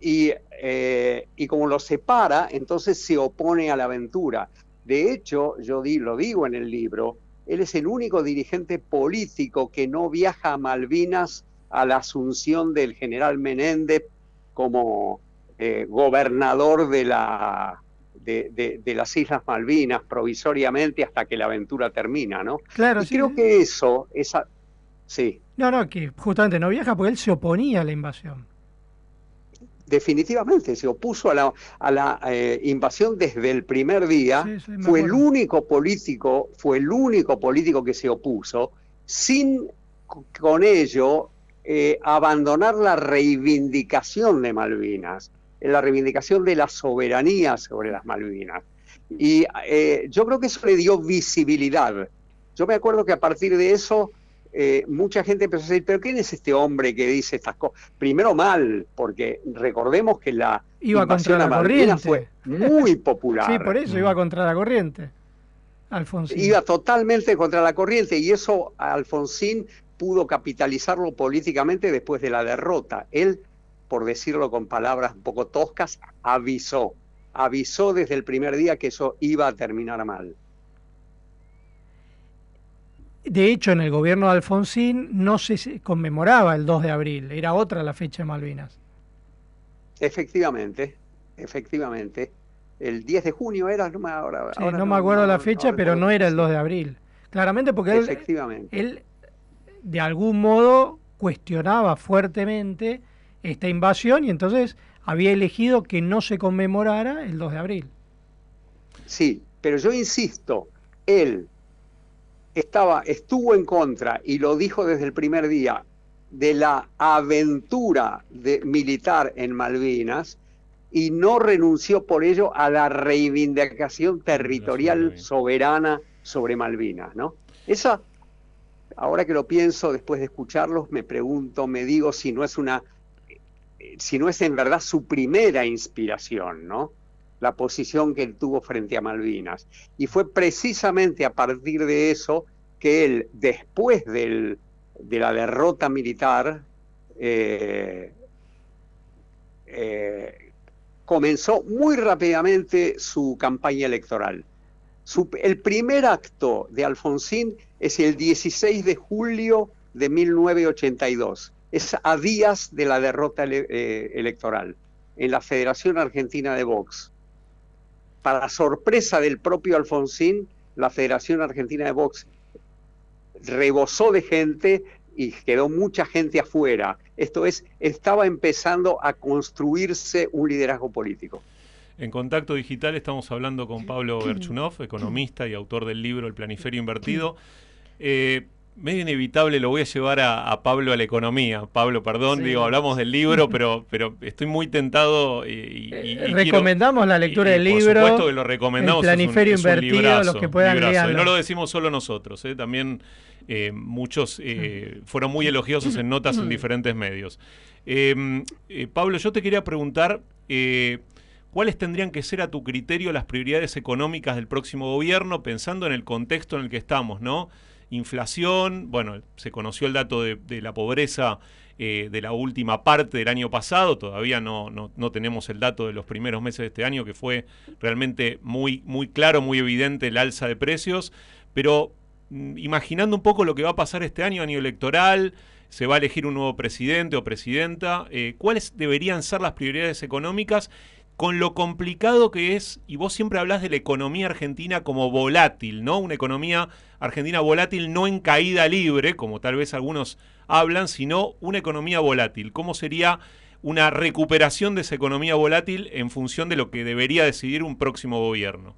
Y, eh, y como lo separa, entonces se opone a la aventura. De hecho, yo lo digo en el libro, él es el único dirigente político que no viaja a Malvinas a la asunción del general Menéndez como eh, gobernador de la, de, las Islas Malvinas provisoriamente hasta que la aventura termina, ¿no? Claro, y creo que eso, esa, sí. No, no, que justamente no viaja porque él se oponía a la invasión. Definitivamente, se opuso a la, a la eh, invasión desde el primer día. fue el único político, fue el único político que se opuso, sin con ello eh, abandonar la reivindicación de Malvinas en la reivindicación de la soberanía sobre las Malvinas. Y eh, yo creo que eso le dio visibilidad. Yo me acuerdo que a partir de eso eh, mucha gente empezó a decir, pero ¿quién es este hombre que dice estas cosas? Primero mal, porque recordemos que la iba contra la corriente fue muy popular. sí, por eso iba contra la corriente. Alfonsín. Iba totalmente contra la corriente y eso Alfonsín pudo capitalizarlo políticamente después de la derrota. Él por decirlo con palabras un poco toscas, avisó. Avisó desde el primer día que eso iba a terminar mal. De hecho, en el gobierno de Alfonsín no se conmemoraba el 2 de abril, era otra la fecha de Malvinas. Efectivamente, efectivamente. El 10 de junio era, no me, ahora, no, me acuerdo la fecha, pero no era el 2 de abril. Claramente porque efectivamente. él de algún modo cuestionaba fuertemente esta invasión y entonces había elegido que no se conmemorara el 2 de abril. Sí, pero yo insisto, él estaba, estuvo en contra y lo dijo desde el primer día de la aventura de, militar en Malvinas y no renunció por ello a la reivindicación territorial soberana sobre Malvinas, ¿no? Esa ahora que lo pienso, después de escucharlos, me pregunto, me digo si no es una, si no es en verdad su primera inspiración, ¿no? La posición que él tuvo frente a Malvinas. Y fue precisamente a partir de eso que él, después del, de la derrota militar, eh, eh, comenzó muy rápidamente su campaña electoral. El primer acto de Alfonsín es el 16 de julio de 1982. Es a días de la derrota eh, electoral en la Federación Argentina de Box. Para sorpresa del propio Alfonsín, la Federación Argentina de Box rebosó de gente y quedó mucha gente afuera. Esto es, estaba empezando a construirse un liderazgo político. En Contacto Digital estamos hablando con Pablo Berchunov, economista y autor del libro El Planiferio Invertido. Eh, medio inevitable lo voy a llevar a, a Pablo a la economía. Pablo, perdón, Sí. digo, hablamos del libro, pero, pero estoy muy tentado y, y- y quiero- Recomendamos la lectura del por libro. supuesto que lo recomendamos. El es un- planiferio es un invertido, librazo, los que puedan librazo. Y no lo decimos solo nosotros, ¿eh? también eh, muchos eh, fueron muy elogiosos en notas en diferentes medios. Eh, eh, Pablo, yo te quería preguntar, eh, ¿cuáles tendrían que ser a tu criterio las prioridades económicas del próximo gobierno, pensando en el contexto en el que estamos, ¿no? Inflación, bueno, se conoció el dato de, la pobreza eh, de la última parte del año pasado, todavía no, no, no tenemos el dato de los primeros meses de este año, que fue realmente muy, muy claro, muy evidente el alza de precios, pero mm, imaginando un poco lo que va a pasar este año, año electoral, se va a elegir un nuevo presidente o presidenta, eh, ¿cuáles deberían ser las prioridades económicas con lo complicado que es, y vos siempre hablas de la economía argentina como volátil, ¿no? Una economía argentina volátil no en caída libre, como tal vez algunos hablan, sino una economía volátil. ¿Cómo sería una recuperación de esa economía volátil en función de lo que debería decidir un próximo gobierno?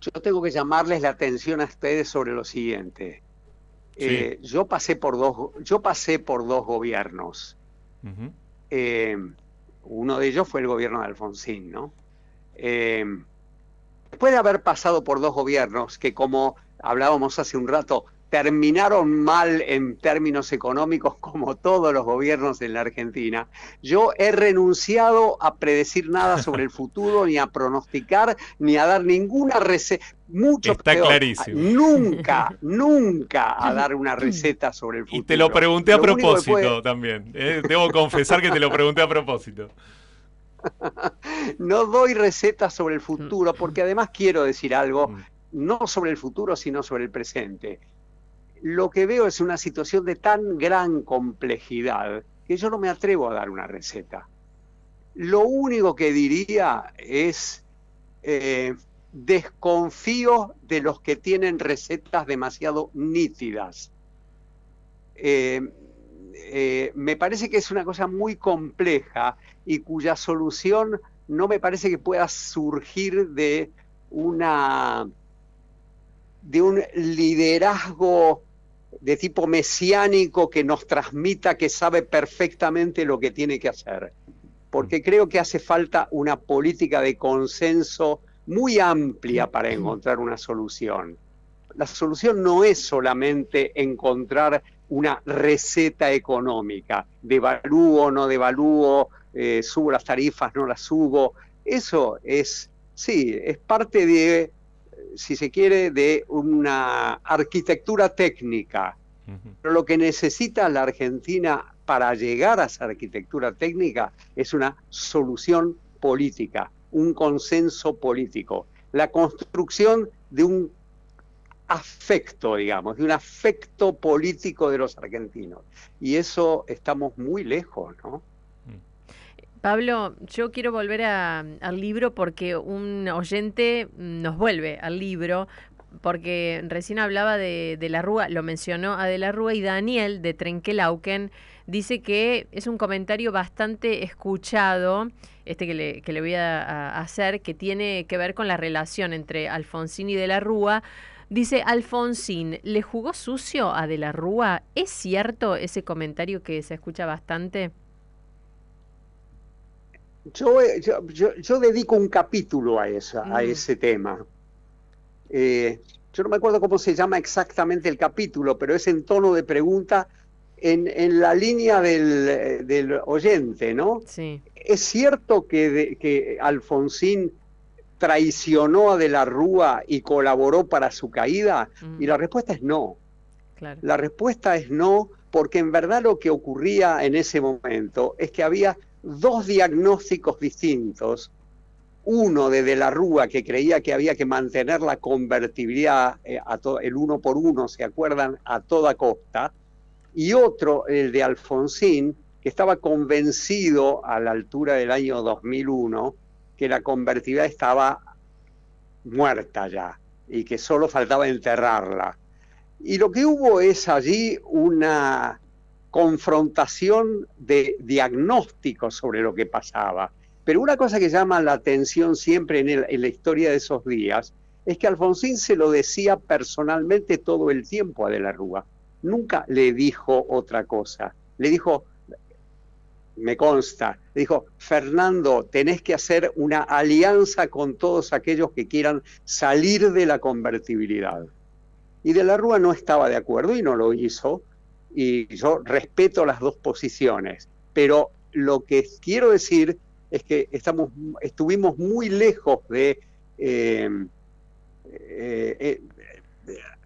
Yo tengo que llamarles la atención a ustedes sobre lo siguiente. Eh, yo pasé por dos, yo pasé por dos gobiernos. Eh, uno de ellos fue el gobierno de Alfonsín, ¿no? Eh, después de haber pasado por dos gobiernos que, como hablábamos hace un rato, terminaron mal en términos económicos como todos los gobiernos en la Argentina, yo he renunciado a predecir nada sobre el futuro, ni a pronosticar, ni a dar ninguna receta. Mucho Está peor, clarísimo. Nunca, nunca a dar una receta sobre el futuro. Y te lo pregunté a Lo propósito puede- también. ¿eh? Debo confesar que te lo pregunté a propósito. no doy recetas sobre el futuro, porque además quiero decir algo, no sobre el futuro, sino sobre el presente. Lo que veo es una situación de tan gran complejidad que yo no me atrevo a dar una receta. Lo único que diría es, eh, desconfío de los que tienen recetas demasiado nítidas. Eh, eh, me parece que es una cosa muy compleja y cuya solución no me parece que pueda surgir de una de un liderazgo de tipo mesiánico que nos transmita que sabe perfectamente lo que tiene que hacer. Porque creo que hace falta una política de consenso muy amplia para encontrar una solución. La solución no es solamente encontrar una receta económica, devalúo no devalúo, eh, subo las tarifas, no las subo. Eso es, sí, es parte de, si se quiere, de una arquitectura técnica. Pero lo que necesita la Argentina para llegar a esa arquitectura técnica es una solución política, un consenso político, la construcción de un afecto, digamos, de un afecto político de los argentinos. Y eso estamos muy lejos, ¿no? Pablo, yo quiero volver al libro porque un oyente nos vuelve al libro, porque recién hablaba de, de la Rúa, lo mencionó a De la Rúa y Daniel de Trenkelauken dice que es un comentario bastante escuchado, este que le, que le voy a, a hacer, que tiene que ver con la relación entre Alfonsín y De la Rúa. Dice, Alfonsín, ¿le jugó sucio a De la Rúa? ¿Es cierto ese comentario que se escucha bastante? Yo, yo, yo- yo dedico un capítulo a, esa, a Mm. ese tema. Eh, yo no me acuerdo cómo se llama exactamente el capítulo, pero es en tono de pregunta en, en la línea del, del oyente, ¿no? Sí. ¿Es cierto que, de- que Alfonsín traicionó a De la Rúa y colaboró para su caída? Y la respuesta es no. Claro. La respuesta es no, porque en verdad lo que ocurría en ese momento es que había dos diagnósticos distintos. Uno de De la Rúa, que creía que había que mantener la convertibilidad, eh, el uno por uno, ¿se acuerdan? A toda costa. Y otro, el de Alfonsín, que estaba convencido a la altura del año 2001 que la convertibilidad estaba muerta ya y que solo faltaba enterrarla. Y lo que hubo es allí una confrontación de diagnósticos sobre lo que pasaba. Pero una cosa que llama la atención siempre en, la historia de esos días es que Alfonsín se lo decía personalmente todo el tiempo a De la Rúa. Nunca le dijo otra cosa. Le dijo, me consta, le dijo, Fernando, tenés que hacer una alianza con todos aquellos que quieran salir de la convertibilidad. Y de la Rúa no estaba de acuerdo y no lo hizo. Y yo respeto las dos posiciones. Pero lo que quiero decir es que estamos, estuvimos muy lejos de... eh, eh, eh,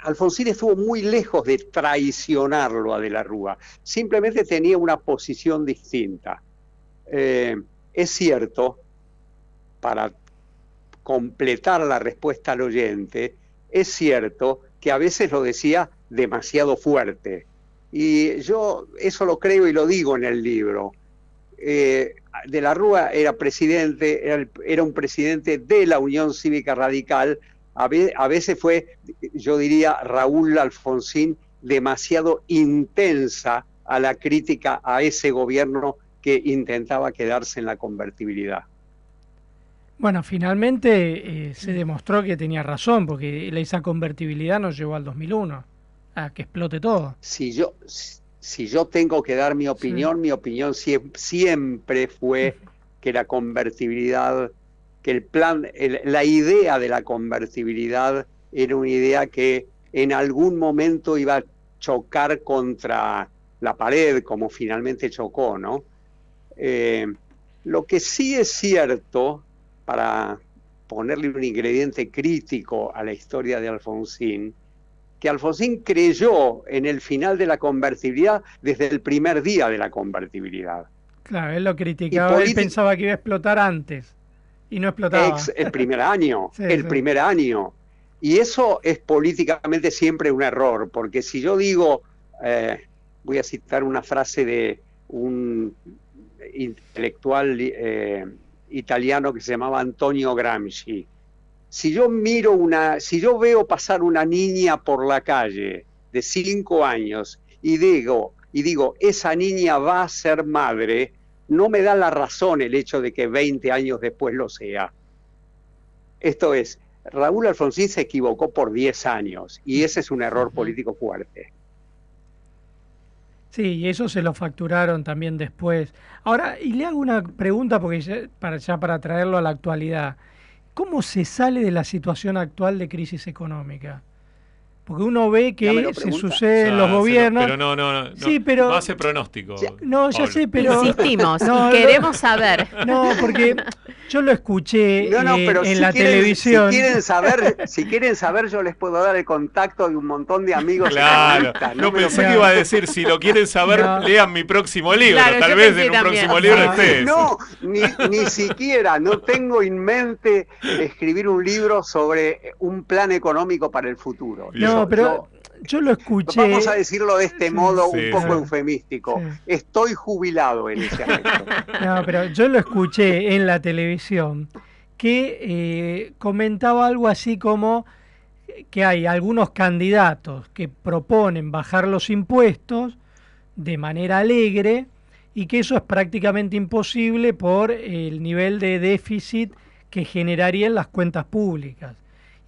Alfonsín estuvo muy lejos de traicionarlo a De la Rúa. Simplemente tenía una posición distinta. Es cierto, para completar la respuesta al oyente, es cierto que a veces lo decía demasiado fuerte. Y yo eso lo creo y lo digo en el libro. Eh, de la Rúa era presidente, era, un presidente de la Unión Cívica Radical. A veces fue, yo diría, Raúl Alfonsín demasiado intensa a la crítica a ese gobierno que intentaba quedarse en la convertibilidad. Bueno, finalmente eh, se demostró que tenía razón, porque esa convertibilidad nos llevó al 2001, a que explote todo. Si yo, si yo tengo que dar mi opinión, mi opinión siem- siempre fue que la convertibilidad, que el plan, el- la idea de la convertibilidad era una idea que en algún momento iba a chocar contra la pared, como finalmente chocó, ¿no? Eh, lo que sí es cierto, para ponerle un ingrediente crítico a la historia de Alfonsín, que Alfonsín creyó en el final de la convertibilidad desde el primer día de la convertibilidad. Claro, él lo criticaba, él pensaba que iba a explotar antes y no explotaba. Ex- el primer año, Sí, el sí. primer año. Y eso es políticamente siempre un error, porque si yo digo, eh, voy a citar una frase de un intelectual eh, italiano que se llamaba Antonio Gramsci, si yo miro una, si yo veo pasar una niña por la calle de cinco años y digo, y digo, esa niña va a ser madre, no me da la razón el hecho de que 20 años después lo sea. Esto es, Raúl Alfonsín se equivocó por 10 años y ese es un error político fuerte. Sí, y eso se lo facturaron también después. Ahora, y le hago una pregunta porque ya para, ya para traerlo a la actualidad. ¿Cómo se sale de la situación actual de crisis económica? Porque uno ve que lo se pregunta. sucede en Ya, los gobiernos. pero no, no, no, no, Sí, pero- no hace pronóstico. No, ya sé, pero... Insistimos, No, queremos saber. No, porque yo lo escuché No, no, eh, pero en si la quieren, televisión. Si quieren, saber, si quieren saber, yo les puedo dar el contacto de un montón de amigos. Claro, no pensé que iba a decir, si lo quieren saber, No. lean mi próximo libro. Claro, Tal vez en un también. próximo libro No, esté. eso. No, ni, ni siquiera, no tengo en mente escribir un libro sobre un plan económico para el futuro. No, Yo- pero yo lo escuché. Vamos a decirlo de este modo Sí, un poco sí. eufemístico. Estoy jubilado en ese aspecto. No, pero yo lo escuché en la televisión que eh, comentaba algo así como que hay algunos candidatos que proponen bajar los impuestos de manera alegre y que eso es prácticamente imposible por el nivel de déficit que generarían las cuentas públicas.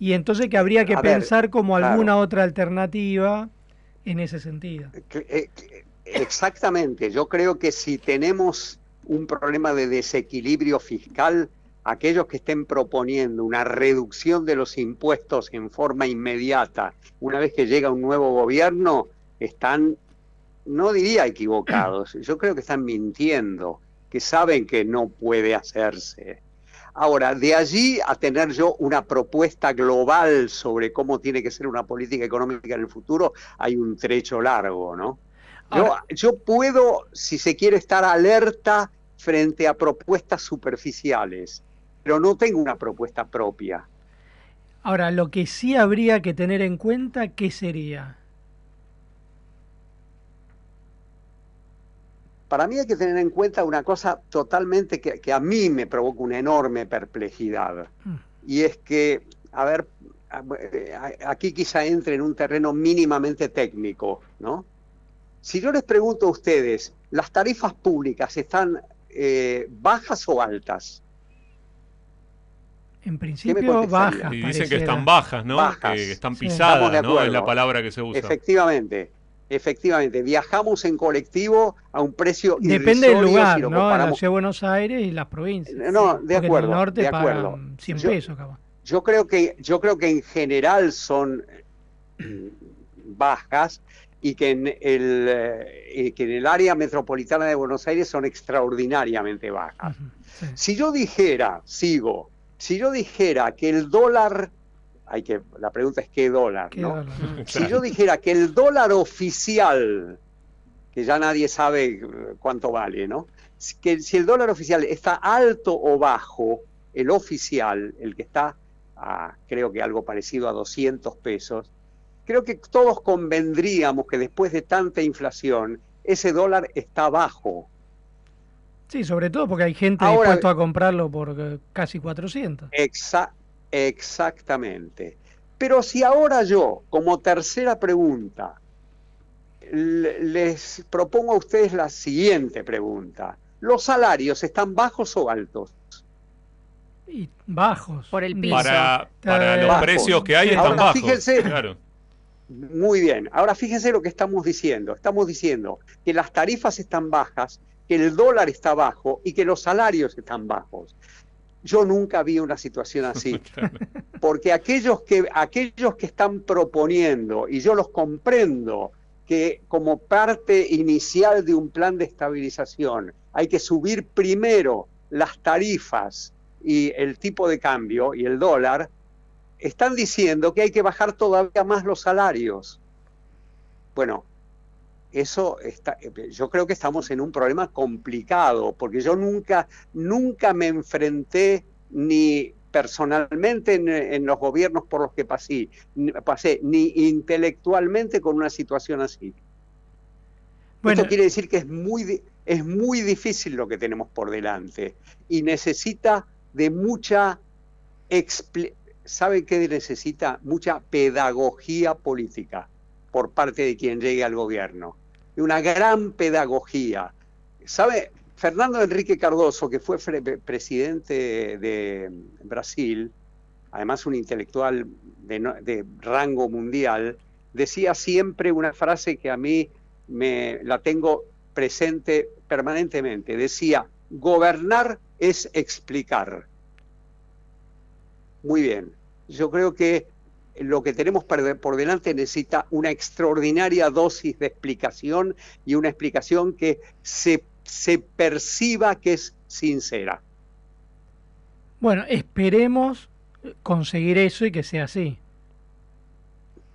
Y entonces que habría que A ver, pensar como claro. alguna otra alternativa en ese sentido. Eh, Exactamente. Yo creo que si tenemos un problema de desequilibrio fiscal, aquellos que estén proponiendo una reducción de los impuestos en forma inmediata, una vez que llega un nuevo gobierno, están, no diría equivocados, yo creo que están mintiendo, que saben que no puede hacerse. Ahora, de allí a tener yo una propuesta global sobre cómo tiene que ser una política económica en el futuro, hay un trecho largo, ¿no? Yo, yo puedo, si se quiere, estar alerta frente a propuestas superficiales, pero no tengo una propuesta propia. Ahora, lo que sí habría que tener en cuenta, ¿qué sería? Para mí hay que tener en cuenta una cosa totalmente que, que a mí me provoca una enorme perplejidad. Y es que, a ver, aquí quizá entre en un terreno mínimamente técnico, ¿no? Si yo les pregunto a ustedes, ¿las tarifas públicas están eh, bajas o altas? En principio bajas. Y dicen que están bajas, ¿no? Bajas. Que están pisadas, ¿no? Es la palabra que se usa. Efectivamente, efectivamente. Viajamos en colectivo a un precio Depende del lugar, si lo ¿no? La ciudad de Buenos Aires y las provincias. No, de Porque en acuerdo, el norte de pagan acuerdo. 100 Yo- pesos, capaz. Yo creo que yo creo que en general son bajas y que en el eh, y que en el área metropolitana de Buenos Aires son extraordinariamente bajas. Si yo dijera, sigo, si yo dijera que el dólar hay que la pregunta es qué dólar, ¿Qué ¿no? dólar? Si yo dijera que el dólar oficial que ya nadie sabe eh, cuánto vale, ¿no? Si- Que si el dólar oficial está alto o bajo, el oficial, el que está a, creo que algo parecido a 200 pesos, creo que todos convendríamos que después de tanta inflación, ese dólar está bajo. Sí, sobre todo porque hay gente Ahora- dispuesta a comprarlo por eh, casi 400. Exa- exactamente. Pero si ahora yo, como tercera pregunta, le- les propongo a ustedes la siguiente pregunta. ¿Los salarios están bajos o altos? Y bajos. Por el Para, para los Bajos. precios que hay están Ahora, bajos. fíjense. Claro. Muy bien. Ahora fíjense lo que estamos diciendo. Estamos diciendo que las tarifas están bajas, que el dólar está bajo y que los salarios están bajos. Yo nunca vi una situación así. Porque aquellos que, aquellos que están proponiendo, y yo los comprendo, que como parte inicial de un plan de estabilización hay que subir primero las tarifas y el tipo de cambio y el dólar, están diciendo que hay que bajar todavía más los salarios. Bueno, eso está, yo creo que estamos en un problema complicado, porque yo nunca, nunca me enfrenté ni personalmente en, en los gobiernos por los que pasé, pasé, ni intelectualmente con una situación así. Bueno. Esto quiere decir que es muy, es muy difícil lo que tenemos por delante y necesita de mucha ¿sabe qué necesita? Mucha pedagogía política por parte de quien llegue al gobierno. Y una gran pedagogía. ¿Sabe? Fernando Enrique Cardoso, que fue presidente de Brasil, además un intelectual de, de rango mundial, decía siempre una frase que a mí me la tengo presente permanentemente. Decía, gobernar es explicar. Muy bien. Yo creo que lo que tenemos por delante necesita una extraordinaria dosis de explicación y una explicación que se, se perciba que es sincera. Bueno, esperemos conseguir eso y que sea así.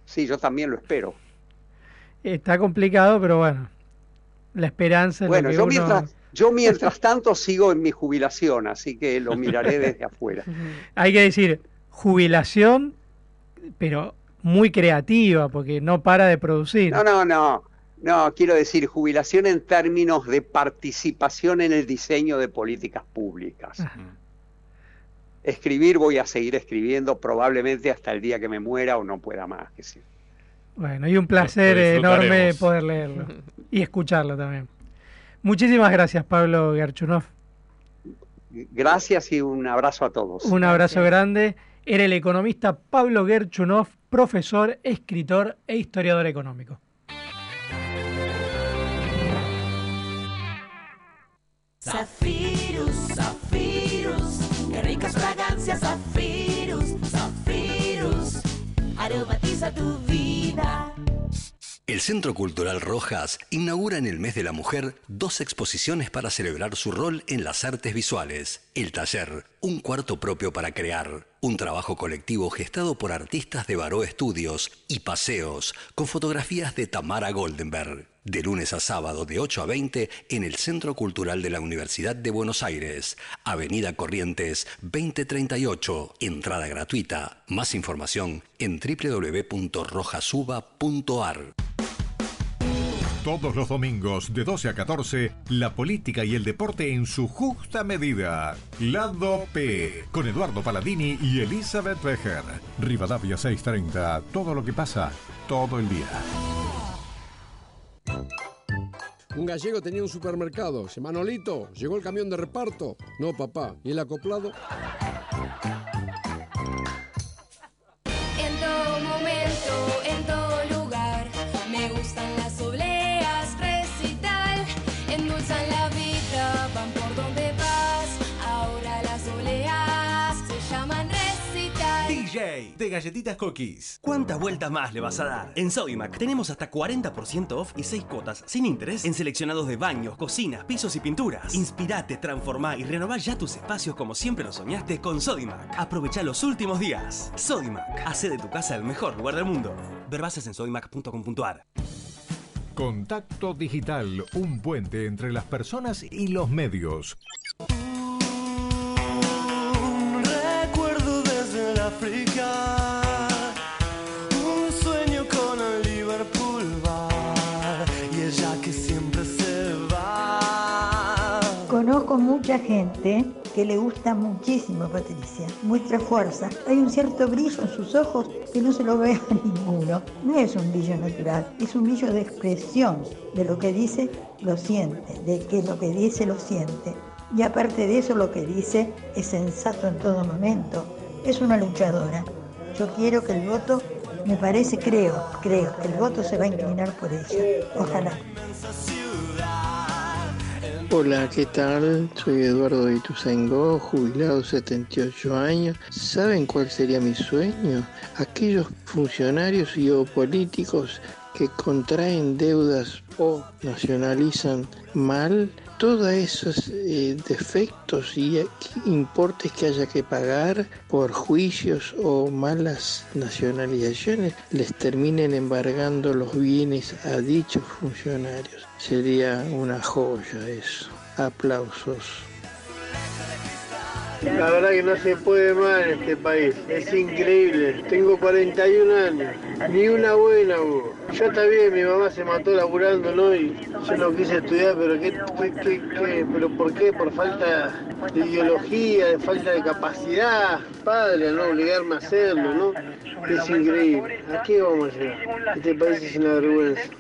Sí, yo también lo espero. Está complicado, pero bueno. La esperanza es Bueno, lo que yo uno... mientras, yo mientras tanto sigo en mi jubilación, así que lo miraré desde afuera. Hay que decir, jubilación, pero muy creativa, porque no para de producir. No, no, no. No, quiero decir jubilación en términos de participación en el diseño de políticas públicas. Escribir voy a seguir escribiendo probablemente hasta el día que me muera o no pueda más. Que sí. Bueno, y un placer enorme poder leerlo y escucharlo también. Muchísimas gracias, Pablo Gerchunov. Gracias y un abrazo a todos. Un abrazo grande. Era el economista Pablo Gerchunov, profesor, escritor e historiador económico. Zafirus, Zafirus, Qué ricas fragancias, Zafirus, Zafirus. Aromatiza tu vida. El Centro Cultural Rojas inaugura en el mes de la mujer dos exposiciones para celebrar su rol en las artes visuales. El taller, un cuarto propio para crear, un trabajo colectivo gestado por artistas de Baró Estudios y paseos con fotografías de Tamara Goldenberg. De lunes a sábado de 8 a 20 en el Centro Cultural de la Universidad de Buenos Aires, Avenida Corrientes 2038, entrada gratuita. Más información en www.rojasuba.ar. Todos los domingos de 12 a 14, la política y el deporte en su justa medida. Lado P, con Eduardo Paladini y Elizabeth Becher. Rivadavia 630, todo lo que pasa, todo el día. Un gallego tenía un supermercado. Manolito, llegó el camión de reparto. No, papá. ¿Y el acoplado? Galletitas Cookies. ¿Cuántas vueltas más le vas a dar? En Sodimac tenemos hasta 40% off y 6 cuotas sin interés en seleccionados de baños, cocinas, pisos y pinturas. Inspirate, transformá y renová ya tus espacios como siempre lo soñaste con Sodimac. Aprovecha los últimos días. Sodimac, hace de tu casa el mejor lugar del mundo. Ver bases en sodimac.com.ar. Contacto Digital, un puente entre las personas y los medios. Un sueño con el Liverpool y ella que siempre se va. Conozco mucha gente que le gusta muchísimo Patricia, muestra fuerza. Hay un cierto brillo en sus ojos que no se lo ve a ninguno. No es un brillo natural, es un brillo de expresión. De lo que dice, lo siente. De que lo que dice, lo siente. Y aparte de eso, lo que dice es sensato en todo momento. Es una luchadora. Yo quiero que el voto, me parece, creo, creo que el voto se va a inclinar por ella. Ojalá. Hola, ¿qué tal? Soy Eduardo de Ituzaingó, jubilado 78 años. ¿Saben cuál sería mi sueño? Aquellos funcionarios y o políticos que contraen deudas o nacionalizan mal, todos esos eh, defectos y importes que haya que pagar por juicios o malas nacionalizaciones les terminen embargando los bienes a dichos funcionarios. Sería una joya eso. Aplausos. La verdad que no se puede más en este país, es increíble. Tengo 41 años, ni una buena hubo. Ya está bien, mi mamá se mató laburando, ¿no? Y yo no quise estudiar, pero ¿qué, qué, qué, qué? ¿Pero por qué? Por falta de ideología, de falta de capacidad. Padre, no obligarme a hacerlo, ¿no? Es increíble. ¿A qué vamos a llegar? Este país es una vergüenza.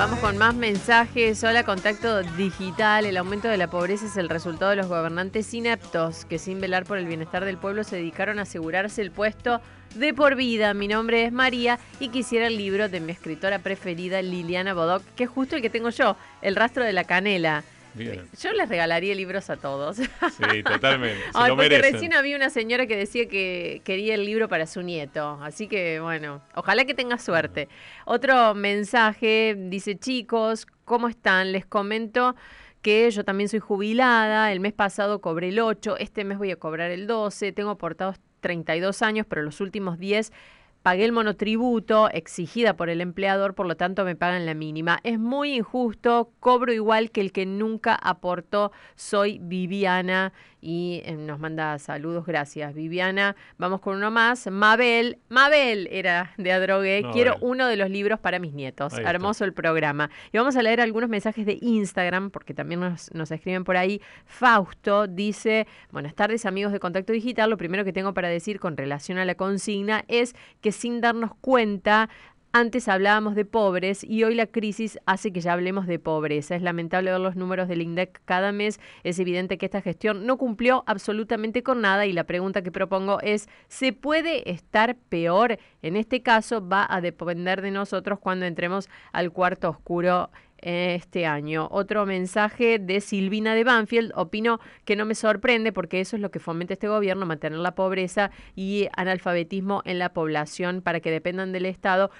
Vamos con más mensajes. Hola, contacto digital. El aumento de la pobreza es el resultado de los gobernantes ineptos que sin velar por el bienestar del pueblo se dedicaron a asegurarse el puesto de por vida. Mi nombre es María y quisiera el libro de mi escritora preferida, Liliana Bodoc, que es justo el que tengo yo, El rastro de la canela. Bien. Yo les regalaría libros a todos. Sí, totalmente. Se Ay, lo porque merecen. recién había una señora que decía que quería el libro para su nieto. Así que, bueno, ojalá que tenga suerte. Otro mensaje dice, chicos, ¿cómo están? Les comento que yo también soy jubilada. El mes pasado cobré el 8, este mes voy a cobrar el 12. Tengo aportados 32 años, pero los últimos 10 pagué el monotributo exigida por el empleador, por lo tanto me pagan la mínima. Es muy injusto, cobro igual que el que nunca aportó. Soy Viviana y eh, nos manda saludos, gracias Viviana. Vamos con uno más, Mabel. Mabel era de Adrogué. Quiero uno de los libros para mis nietos. Ahí está. Hermoso el programa. Y vamos a leer algunos mensajes de Instagram, porque también nos, nos escriben por ahí. Fausto dice, buenas tardes amigos de Contacto Digital. Lo primero que tengo para decir con relación a la consigna es que sin darnos cuenta antes hablábamos de pobres y hoy la crisis hace que ya hablemos de pobreza. Es lamentable ver los números del INDEC cada mes. Es evidente que esta gestión no cumplió absolutamente con nada y la pregunta que propongo es, ¿se puede estar peor? En este caso va a depender de nosotros cuando entremos al cuarto oscuro este año. Otro mensaje de Silvina de Banfield. Opino que no me sorprende porque eso es lo que fomenta este gobierno, mantener la pobreza y analfabetismo en la población para que dependan del Estado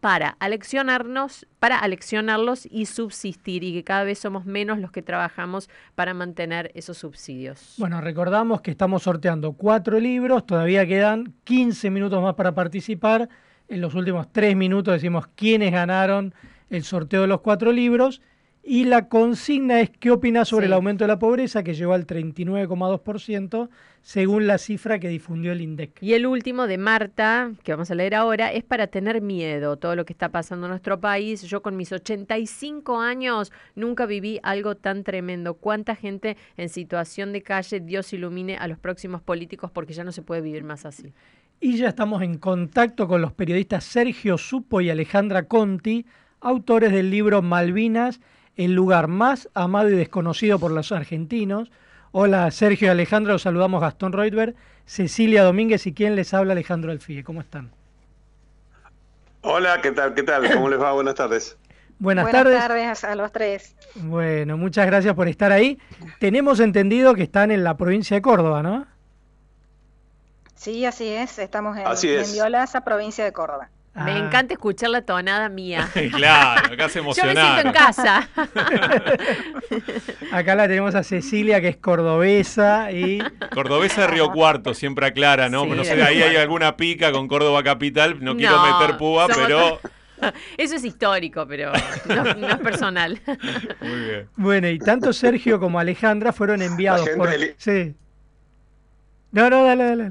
para aleccionarnos, para aleccionarlos y subsistir y que cada vez somos menos los que trabajamos para mantener esos subsidios. Bueno, recordamos que estamos sorteando cuatro libros, todavía quedan 15 minutos más para participar. En los últimos tres minutos decimos quiénes ganaron el sorteo de los cuatro libros. Y la consigna es qué opina sobre Sí. el aumento de la pobreza, que llegó al 39,2%, según la cifra que difundió el INDEC. Y el último de Marta, que vamos a leer ahora, es para tener miedo, todo lo que está pasando en nuestro país. Yo con mis 85 años nunca viví algo tan tremendo. ¿Cuánta gente en situación de calle? Dios ilumine a los próximos políticos porque ya no se puede vivir más así. Y ya estamos en contacto con los periodistas Sergio Supo y Alejandra Conti, autores del libro Malvinas, el lugar más amado y desconocido por los argentinos. Hola Sergio y Alejandra, los saludamos Gastón Reutberg, Cecilia Domínguez y quien les habla Alejandro Alfie. ¿Cómo están? Hola, ¿qué tal? ¿Qué tal? ¿Cómo les va? Buenas tardes. Buenas, tardes. tardes a los tres. Bueno, muchas gracias por estar ahí. Tenemos entendido que están en la provincia de Córdoba, ¿no? Sí, así es. Estamos en, Así es. en Violaza, provincia de Córdoba. Me encanta escuchar la tonada mía. claro, acá se Yo me siento en casa. Acá la tenemos a Cecilia, que es cordobesa y... Cordobesa de Río Cuarto, siempre aclara, ¿no? Sí, no sé, ahí hay alguna pica con Córdoba Capital, no quiero No, meter púa, somos- pero... Eso es histórico, pero no, no es personal. Muy bien. Bueno, y tanto Sergio como Alejandra fueron enviados por... del- Sí. No, no, dale, dale.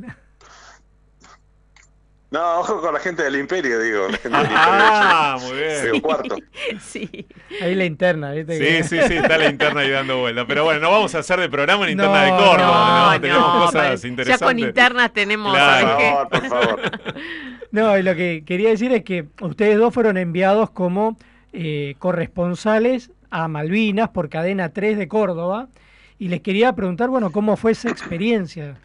No, ojo con la gente del Imperio, digo. La gente del Imperio. Ah, muy bien. Cuarto. Sí. Ahí la interna, ¿viste? Sí, que- sí, sí, está la interna ahí dando vuelta. Pero bueno, no vamos a hacer de programa en interna de Córdoba, ¿no? no, Tenemos no, cosas interesantes. Ya con internas tenemos, Claro. ¿sabes qué? Por favor, por favor. No, y lo que quería decir es que ustedes dos fueron enviados como eh, corresponsales a Malvinas por Cadena 3 de Córdoba y les quería preguntar, bueno, ¿cómo fue esa experiencia?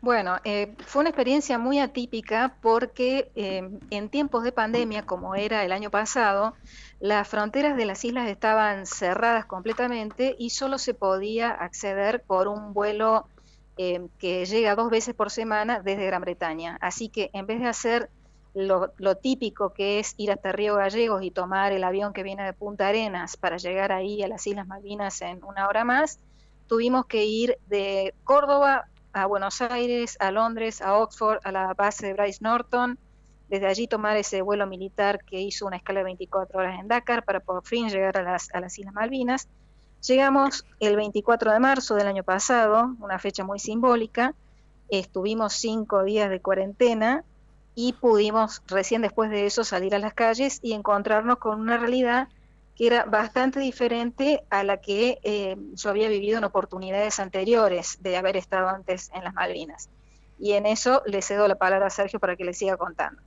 Bueno, eh, fue una experiencia muy atípica porque eh, en tiempos de pandemia, como era el año pasado, las fronteras de las islas estaban cerradas completamente y solo se podía acceder por un vuelo eh, que llega dos veces por semana desde Gran Bretaña. Así que en vez de hacer lo, lo típico que es ir hasta Río Gallegos y tomar el avión que viene de Punta Arenas para llegar ahí a las Islas Malvinas en una hora más, tuvimos que ir de Córdoba a Buenos Aires, a Londres, a Oxford, a la base de Bryce Norton, desde allí tomar ese vuelo militar que hizo una escala de 24 horas en Dakar para por fin llegar a las, a las Islas Malvinas. Llegamos el 24 de marzo del año pasado, una fecha muy simbólica, estuvimos cinco días de cuarentena y pudimos recién después de eso salir a las calles y encontrarnos con una realidad que era bastante diferente a la que eh, yo había vivido en oportunidades anteriores de haber estado antes en las Malvinas. Y en eso le cedo la palabra a Sergio para que le siga contando.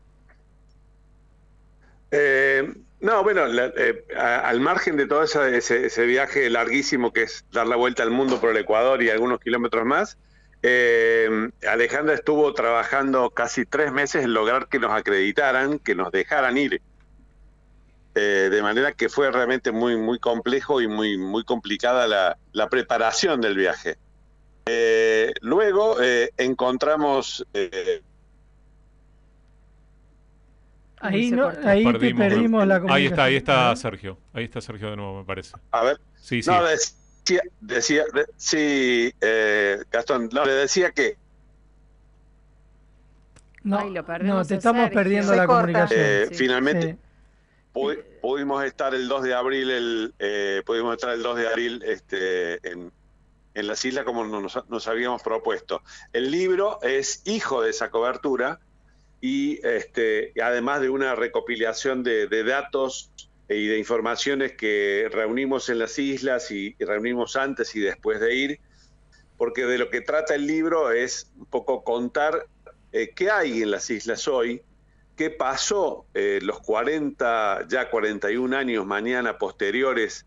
Eh, no, bueno, la- eh, al margen de todo ese, ese viaje larguísimo que es dar la vuelta al mundo por el Ecuador y algunos kilómetros más, eh, Alejandra estuvo trabajando casi tres meses en lograr que nos acreditaran, que nos dejaran ir. Eh, de manera que fue realmente muy, muy complejo y muy, muy complicada la, la preparación del viaje. Eh, luego eh, encontramos eh, Ahí, no, ahí te Perdimos. perdimos la Ahí está, ahí comunicación. está Sergio. Ahí está Sergio de nuevo, me parece. A ver. Sí, sí. No, decía, decía de- sí, eh, Gastón, no, le decía que No, Ay, lo no, te estamos Sergio. perdiendo Se la corta. comunicación. eh, Sí. finalmente Sí. Pu- pudimos estar el 2 de abril, el, eh, pudimos estar el 2 de abril este, en, en las islas como nos, nos habíamos propuesto. El libro es hijo de esa cobertura y este, además de una recopilación de, datos y de informaciones que reunimos en las islas y, y reunimos antes y después de ir, porque de lo que trata el libro es un poco contar eh, qué hay en las islas hoy, qué pasó eh, los 40, ya 41 años mañana posteriores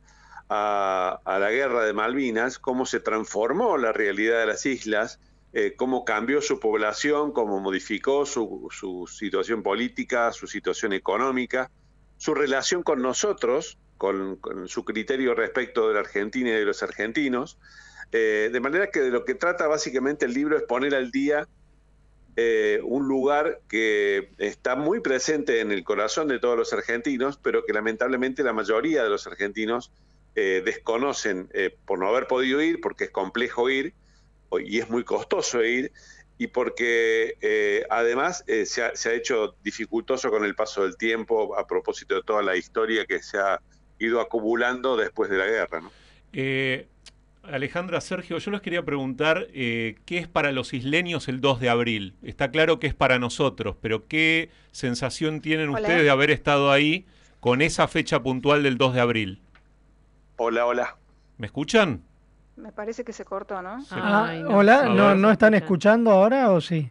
a, la guerra de Malvinas, cómo se transformó la realidad de las islas, eh, cómo cambió su población, cómo modificó su, situación política, su situación económica, su relación con nosotros, con, con su criterio respecto de la Argentina y de los argentinos. Eh, de manera que de lo que trata básicamente el libro es poner al día eh, un lugar que está muy presente en el corazón de todos los argentinos, pero que lamentablemente la mayoría de los argentinos eh, desconocen eh, por no haber podido ir, porque es complejo ir y es muy costoso ir, y porque eh, además se, ha, se ha hecho dificultoso con el paso del tiempo a propósito de toda la historia que se ha ido acumulando después de la guerra. ¿no? Alejandra, Sergio, yo les quería preguntar eh, qué es para los isleños el 2 de abril. Está claro que es para nosotros, pero ¿qué sensación tienen Hola. ustedes de haber estado ahí con esa fecha puntual del 2 de abril? Hola, hola. ¿Me escuchan? Me parece que se cortó, ¿no? Ah, Ay, no. hola, ¿no. ¿no están escuchando ahora o sí?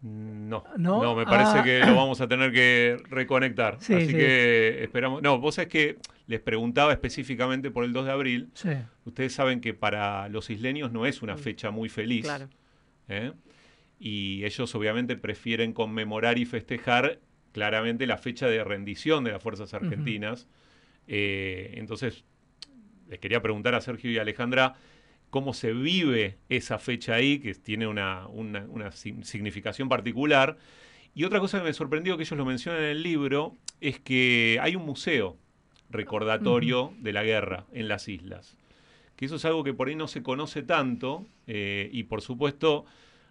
No, ¿No? no, me parece Ah. que lo vamos a tener que reconectar. Sí, Así sí. que esperamos. No, vos sabés que les preguntaba específicamente por el 2 de abril. Sí. Ustedes saben que para los isleños no es una fecha muy feliz. Claro. ¿eh? Y ellos obviamente prefieren conmemorar y festejar claramente la fecha de rendición de las fuerzas argentinas. Eh, entonces, les quería preguntar a Sergio y a Alejandra cómo se vive esa fecha ahí, que tiene una, una- una sin- significación particular. Y otra cosa que me sorprendió, que ellos lo mencionan en el libro, es que hay un museo recordatorio de la guerra en las islas. Que eso es algo que por ahí no se conoce tanto eh, y por supuesto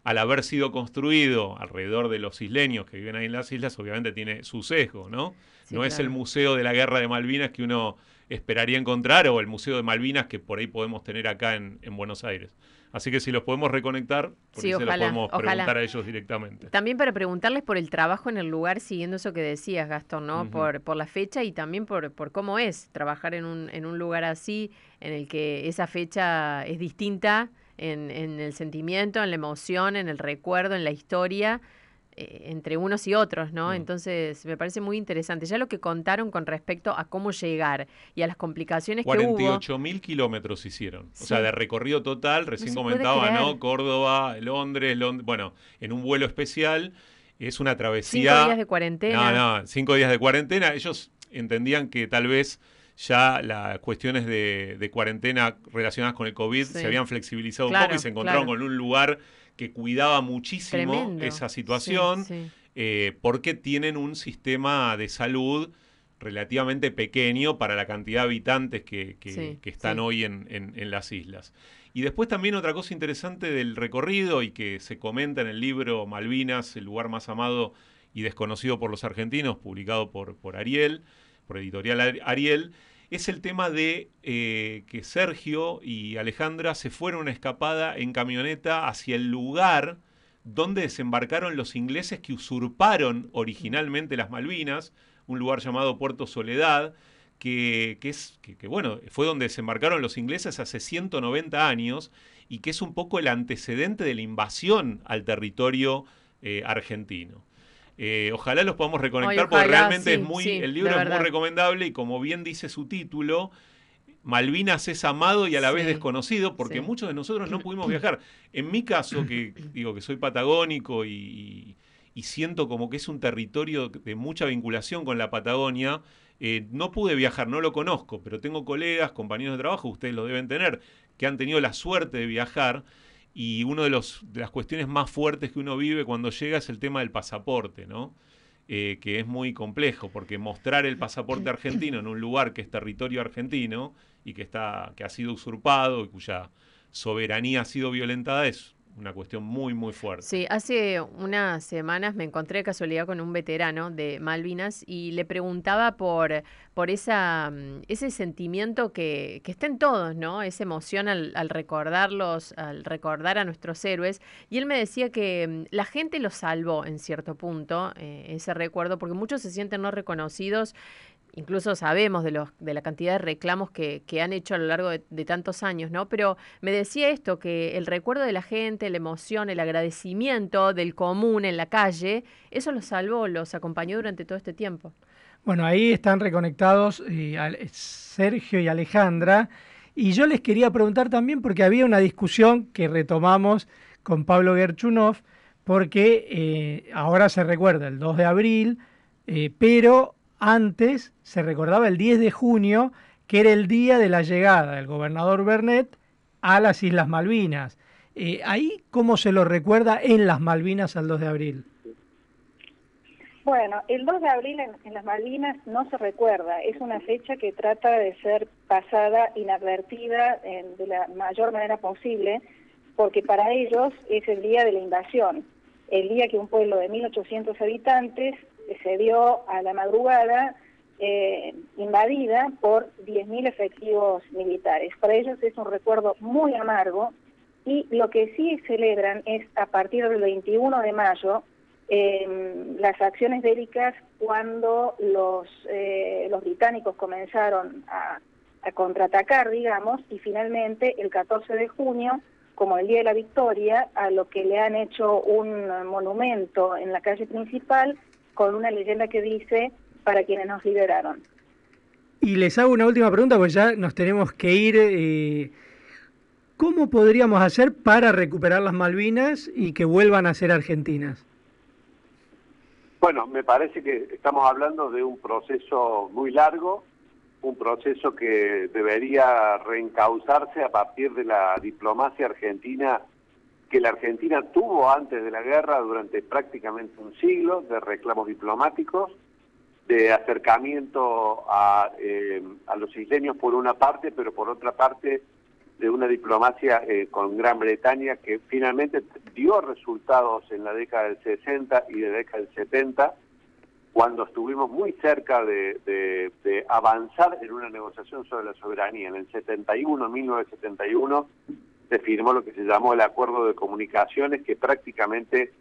al haber sido construido alrededor de los isleños que viven ahí en las islas, obviamente tiene su sesgo, ¿no? Sí, no es el. Museo de la Guerra de Malvinas que uno esperaría encontrar o el Museo de Malvinas que por ahí podemos tener acá en, en Buenos Aires. Así que si los podemos reconectar, por Sí, ahí se los podemos ojalá. preguntar a ellos directamente. También para preguntarles por el trabajo en el lugar, siguiendo eso que decías, Gastón, ¿no? Por, por la fecha y también por, por cómo es trabajar en un, en un lugar así, en el que esa fecha es distinta en, en el sentimiento, en la emoción, en el recuerdo, en la historia, eh, entre unos y otros, ¿no? Entonces, me parece muy interesante. Ya lo que contaron con respecto a cómo llegar y a las complicaciones que hubo. 48 mil kilómetros hicieron. O sea, de recorrido total, recién comentaba. ¿no? Córdoba, Londres, Lond- bueno, en un vuelo especial. Es una Cinco travesía. días de cuarentena. No, no, cinco días de cuarentena. Ellos entendían que tal vez ya las cuestiones de, de cuarentena relacionadas con el COVID Sí. se habían flexibilizado un poco y se encontraron claro. con un lugar que cuidaba muchísimo Tremendo. esa situación Sí, sí. eh, porque tienen un sistema de salud relativamente pequeño para la cantidad de habitantes que, que- Sí, que están hoy en, en- en las islas. Y después también otra cosa interesante del recorrido y que se comenta en el libro Malvinas, el lugar más amado y desconocido por los argentinos, publicado por, por Ariel, por editorial Ar- Ariel, es el tema de eh, que Sergio y Alejandra se fueron una escapada en camioneta hacia el lugar donde desembarcaron los ingleses que usurparon originalmente las Malvinas, un lugar llamado Puerto Soledad, que, que es, que, bueno, fue donde desembarcaron los ingleses hace 190 años y que es un poco el antecedente de la invasión al territorio eh, argentino. Eh, ojalá los podamos reconectar Ay, porque realmente sí, es muy, sí, el libro es muy recomendable y como bien dice su título, Malvinas es amado y a la vez Sí, desconocido porque sí. muchos de nosotros no pudimos viajar. En mi caso, que digo que soy patagónico y siento como que es un territorio de mucha vinculación con la Patagonia, eh, no pude viajar, no lo conozco, pero tengo colegas, compañeros de trabajo, ustedes lo deben tener, que han tenido la suerte de viajar y una de, los, de las cuestiones más fuertes que uno vive cuando llega es el tema del pasaporte, ¿no? Eh, que es muy complejo, porque mostrar el pasaporte argentino en un lugar que es territorio argentino y que, está, que ha sido usurpado y cuya soberanía ha sido violentada es una cuestión muy, muy fuerte. Sí, hace unas semanas me encontré de casualidad con un veterano de Malvinas y le preguntaba por, por esa, mm, ese sentimiento que, que está en todos, ¿no? Esa emoción al, al recordarlos, al recordar a nuestros héroes. Y él me decía que mm, la gente los salvó en cierto punto, eh, ese recuerdo, porque muchos se sienten no reconocidos incluso sabemos de, la cantidad de reclamos que, han hecho a lo largo de, tantos años, ¿no? Pero me decía esto, que el recuerdo de la gente, la emoción, el agradecimiento del común en la calle, eso los salvó, los acompañó durante todo este tiempo. Bueno, ahí están reconectados eh, al- Sergio y Alejandra. Y yo les quería preguntar también, porque había una discusión que retomamos con Pablo Gerchunov, porque eh, ahora se recuerda el 2 de abril, eh, pero antes se recordaba el 10 de junio, que era el día de la llegada del gobernador Bernet a las Islas Malvinas. Eh, ahí, ¿cómo se lo recuerda en las Malvinas al 2 de abril? Bueno, el 2 de abril en, en, las Malvinas no se recuerda, es una fecha que trata de ser pasada inadvertida en, de la mayor manera posible, porque para ellos es el día de la invasión, el día que un pueblo de 1.800 habitantes se dio a la madrugada eh, invadida por 10.000 efectivos militares. Para ellos es un recuerdo muy amargo y lo que sí celebran es a partir del 21 de mayo eh, las acciones bélicas cuando los, eh, los británicos comenzaron a, contraatacar, digamos, y finalmente el 14 de junio, como el Día de la Victoria, a lo que le han hecho un monumento en la calle principal con una leyenda que dice para quienes nos liberaron. Y les hago una última pregunta, pues ya nos tenemos que ir. Eh, ¿Cómo podríamos hacer para recuperar las Malvinas y que vuelvan a ser argentinas? Bueno, me parece que estamos hablando de un proceso muy largo, un proceso que debería reencauzarse a partir de la diplomacia argentina que la Argentina tuvo antes de la guerra durante prácticamente un siglo de reclamos diplomáticos, de acercamiento a, eh, a los isleños por una parte, pero por otra parte de una diplomacia eh, con Gran Bretaña que finalmente dio resultados en la década del 60 y de la década del 70, cuando estuvimos muy cerca de, de, de, avanzar en una negociación sobre la soberanía. En el 71, 1971, se firmó lo que se llamó el Acuerdo de Comunicaciones, que prácticamente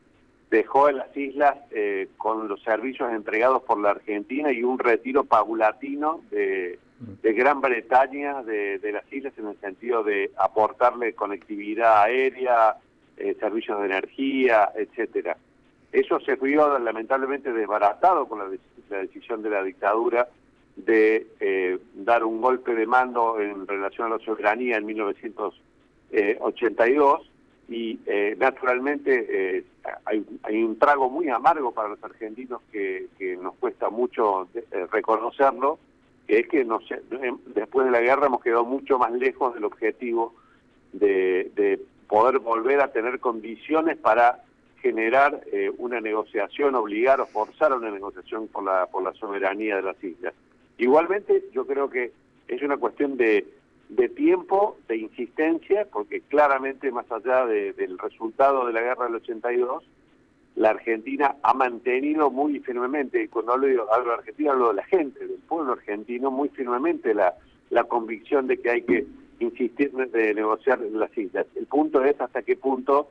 dejó en las islas eh, con los servicios entregados por la Argentina y un retiro paulatino de Gran Bretaña de, las islas en el sentido de aportarle conectividad aérea, eh, servicios de energía, etcétera. Eso se vio lamentablemente desbaratado con la, decisión de la dictadura de eh, dar un golpe de mando en relación a la soberanía en 1982 y eh, naturalmente hay, hay, un trago muy amargo para los argentinos que, que nos cuesta mucho reconocerlo que es que no sé, después de la guerra hemos quedado mucho más lejos del objetivo de, de poder volver a tener condiciones para generar eh, una negociación, obligar o forzar una negociación por la, por la soberanía de las islas. Igualmente, yo creo que es una cuestión de, de tiempo, de insistencia, porque claramente más allá de, del resultado de la guerra del 82, la Argentina ha mantenido muy firmemente, y cuando hablo de, Argentina hablo de la gente, del pueblo argentino, muy firmemente la, la convicción de que hay que insistir de negociar en las islas. El punto es hasta qué punto,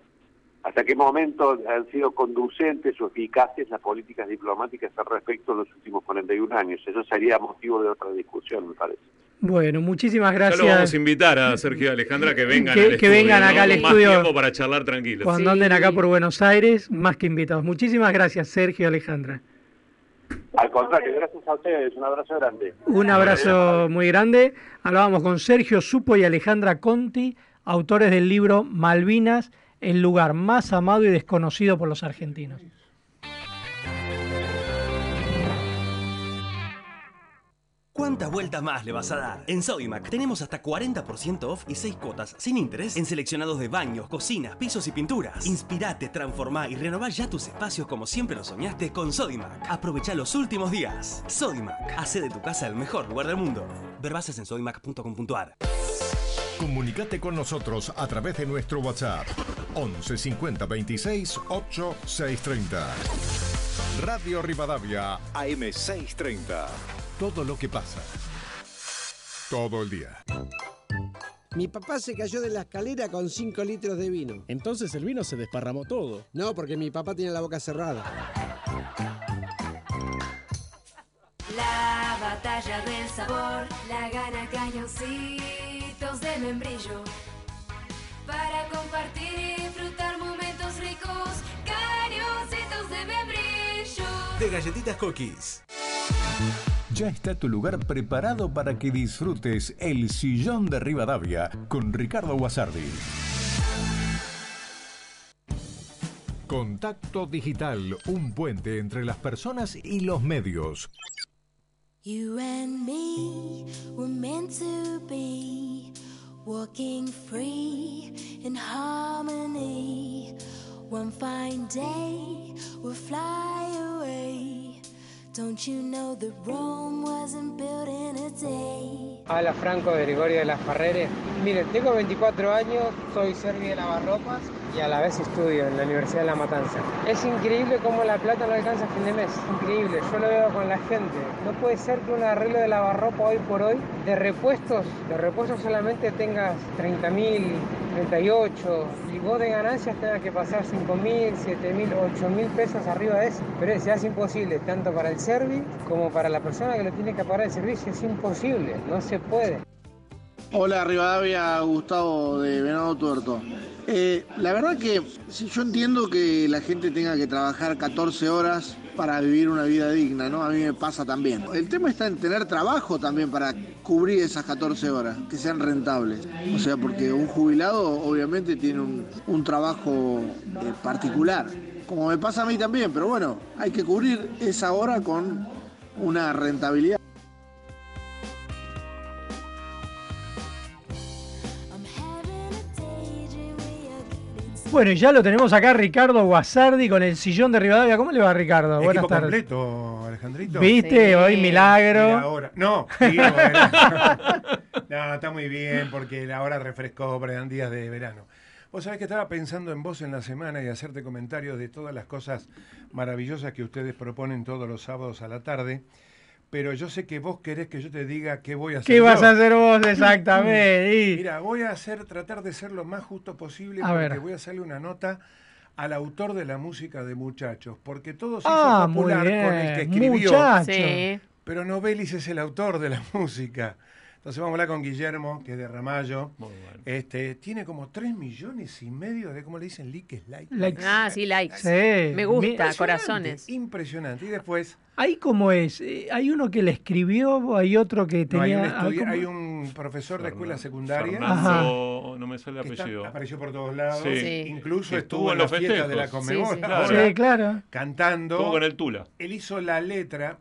hasta qué momento han sido conducentes o eficaces las políticas diplomáticas al respecto en los últimos 41 años. Eso sería motivo de otra discusión, me parece. Bueno, muchísimas gracias. Ya lo vamos a invitar a Sergio y Alejandra que vengan que, al que estudio, vengan acá ¿no? al estudio. Más tiempo para charlar tranquilos. Cuando anden acá por Buenos Aires, más que invitados. Muchísimas gracias, Sergio y Alejandra. Al contrario, gracias a ustedes. Un abrazo grande. Un abrazo muy grande. Hablábamos con Sergio Supo y Alejandra Conti, autores del libro Malvinas, el lugar más amado y desconocido por los argentinos. ¿Cuántas vueltas más le vas a dar? En Sodimac tenemos hasta 40% off y 6 cuotas sin interés en seleccionados de baños, cocinas, pisos y pinturas. Inspirate, transformá y renová ya tus espacios como siempre lo soñaste con Sodimac. Aprovecha los últimos días. Sodimac, hace de tu casa el mejor lugar del mundo. Ver bases en sodimac.com.ar. Comunicate con nosotros a través de nuestro WhatsApp 11 50 26 8 630. Radio Rivadavia AM 630. Todo lo que pasa. Todo el día. Mi papá se cayó de la escalera con 5 litros de vino. Entonces el vino se desparramó todo. No, porque mi papá tiene la boca cerrada. La batalla del sabor la gana cañoncitos de membrillo. Para compartir y disfrutar momentos ricos, cañoncitos de membrillo. De galletitas cookies. Ya está tu lugar preparado para que disfrutes el sillón de Rivadavia con Ricardo Guasardi. Contacto Digital, un puente entre las personas y los medios. You and me were meant to be walking free in harmony. One fine day we'll fly away. Don't you know that Rome wasn't built in a day? Habla Franco de Gregorio de las Ferreres. Miren, tengo 24 años, soy serbio de lavarropas y a la vez estudio en la Universidad de La Matanza. Es increíble cómo la plata no alcanza a fin de mes. Increíble, yo lo veo con la gente. No puede ser que un arreglo de lavarropa hoy por hoy, de repuestos, de repuestos solamente tengas 30 mil, 38 y vos de ganancias tengas que pasar 5 mil, 7 mil, 8 mil pesos arriba de eso. Pero es, es imposible, tanto para el servi como para la persona que lo tiene que pagar el servicio. Es imposible, no se puede. Hola Rivadavia, Gustavo de Venado Tuerto. Eh, la verdad que si yo entiendo que la gente tenga que trabajar 14 horas para vivir una vida digna, ¿no? A mí me pasa también. El tema está en tener trabajo también para cubrir esas 14 horas, que sean rentables. O sea, porque un jubilado obviamente tiene un, un trabajo eh, particular, como me pasa a mí también, pero bueno, hay que cubrir esa hora con una rentabilidad. Bueno, y ya lo tenemos acá Ricardo Guasardi con el sillón de Rivadavia. ¿Cómo le va Ricardo? Buenas Equipo tardes. completo, Alejandrito. ¿Viste? Hoy milagro. Mira ahora. No, digo, no, está muy bien porque ahora refrescó, pero eran días de verano. Vos sabés que estaba pensando en vos en la semana y hacerte comentarios de todas las cosas maravillosas que ustedes proponen todos los sábados a la tarde. Pero yo sé que vos querés que yo te diga qué voy a hacer. ¿Qué vas yo. a hacer vos exactamente? Y- Mira, voy a hacer, tratar de ser lo más justo posible A porque ver. voy a hacerle una nota al autor de la música de Muchachos, porque todo se Ah, hizo popular con el que escribió. Muchacho. Sí. Pero Novelis es el autor de la música. Entonces vamos a hablar con Guillermo, que es de Ramallo. Este, tiene como 3 millones y medio de, ¿cómo le dicen? Likes, likes. Likes. Ah, sí, likes. Sí. Me gusta, Impresionante, corazones. Impresionante. Y después, ¿Ahí cómo es? Eh, ¿Hay uno que le escribió? ¿Hay otro que no, hay, tenía...? un ¿cómo? hay un profesor de escuela secundaria. Fernando, no me sale el está- apellido. apareció por todos lados. Sí. Sí. Incluso estuvo, estuvo en en la los fiesta de la. Conmebol. Sí, sí, claro. claro. Cantando. Estuvo con el Tula. Él hizo la letra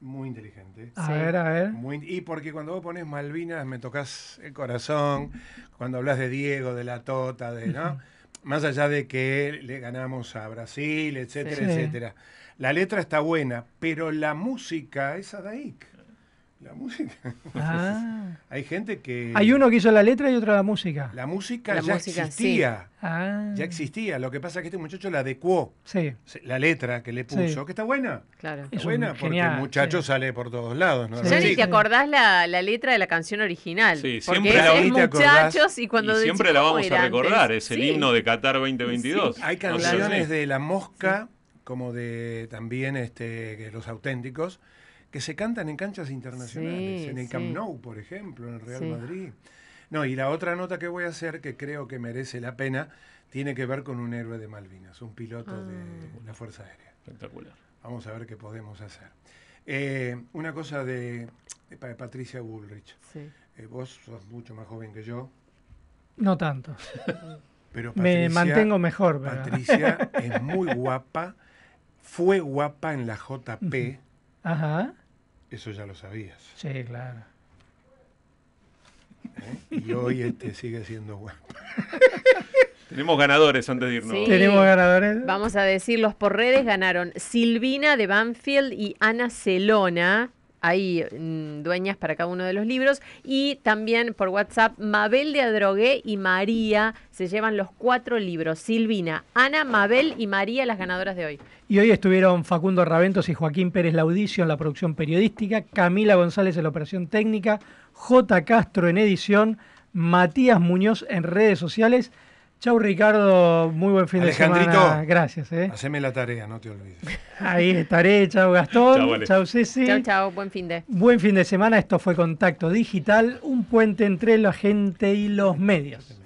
muy inteligente. A ver, a ver. Muy- y porque cuando vos pones Malvinas me tocas el corazón, cuando hablas de Diego, de la Tota, de, ¿no? Más allá de que le ganamos a Brasil, etcétera, Sí. etcétera. La letra está buena, pero la música es Adaik. La música. Ah. Hay gente que. Hay uno que hizo la letra y otro la música. La música La ya música, existía. Ah. Ya existía. Lo que pasa es que este muchacho la adecuó. Sí. La letra que le puso, Sí. que está buena. Claro. Está Es un buena porque genial, el muchacho sí. sale por todos lados. ¿no? Ya ni Sí. te acordás la, la letra de la canción original. Sí, porque siempre la- es muchachos y cuando y siempre la ¿cómo vamos a recordar, antes? es el Sí. himno de Qatar 2022. Hay No sé, canciones de La Mosca, como de también este, los auténticos, que se cantan en canchas internacionales, Sí, en el Camp sí. Nou, por ejemplo, en el Real Sí. Madrid. No, y la otra nota que voy a hacer, que creo que merece la pena, tiene que ver con un héroe de Malvinas, un piloto Ah. de la Fuerza Aérea. Espectacular. Vamos a ver qué podemos hacer. Eh, una cosa de, de Pa- Patricia Bullrich. Sí. Eh, vos sos mucho más joven que yo, No tanto. pero Me Patricia- mantengo mejor. pero- Patricia es muy guapa, fue guapa en la JP, Ajá. Eso ya lo sabías. Sí, claro. ¿eh? Y hoy este sigue siendo guapa. Tenemos ganadores antes de irnos. Sí. Tenemos ganadores. Vamos a decirlos por redes. Ganaron Silvina de Banfield y Ana Celona. Hay mm, dueñas para cada uno de los libros. Y también por WhatsApp, Mabel de Adrogué y María se llevan los cuatro libros. Silvina, Ana, Mabel y María, las ganadoras de hoy. Y hoy estuvieron Facundo Raventos y Joaquín Pérez Laudicio en la producción periodística, Camila González en la operación técnica, J. Castro en edición, Matías Muñoz en redes sociales. Chau Ricardo, muy buen fin de Alejandrito. semana. Gracias. ¿eh? Haceme la tarea, no te olvides. Ahí estaré. Chau Gastón. Chau, Ale. Chau Ceci. Chao, chao, buen fin de. Buen fin de semana. Esto fue Contacto Digital, un puente entre la gente y los medios.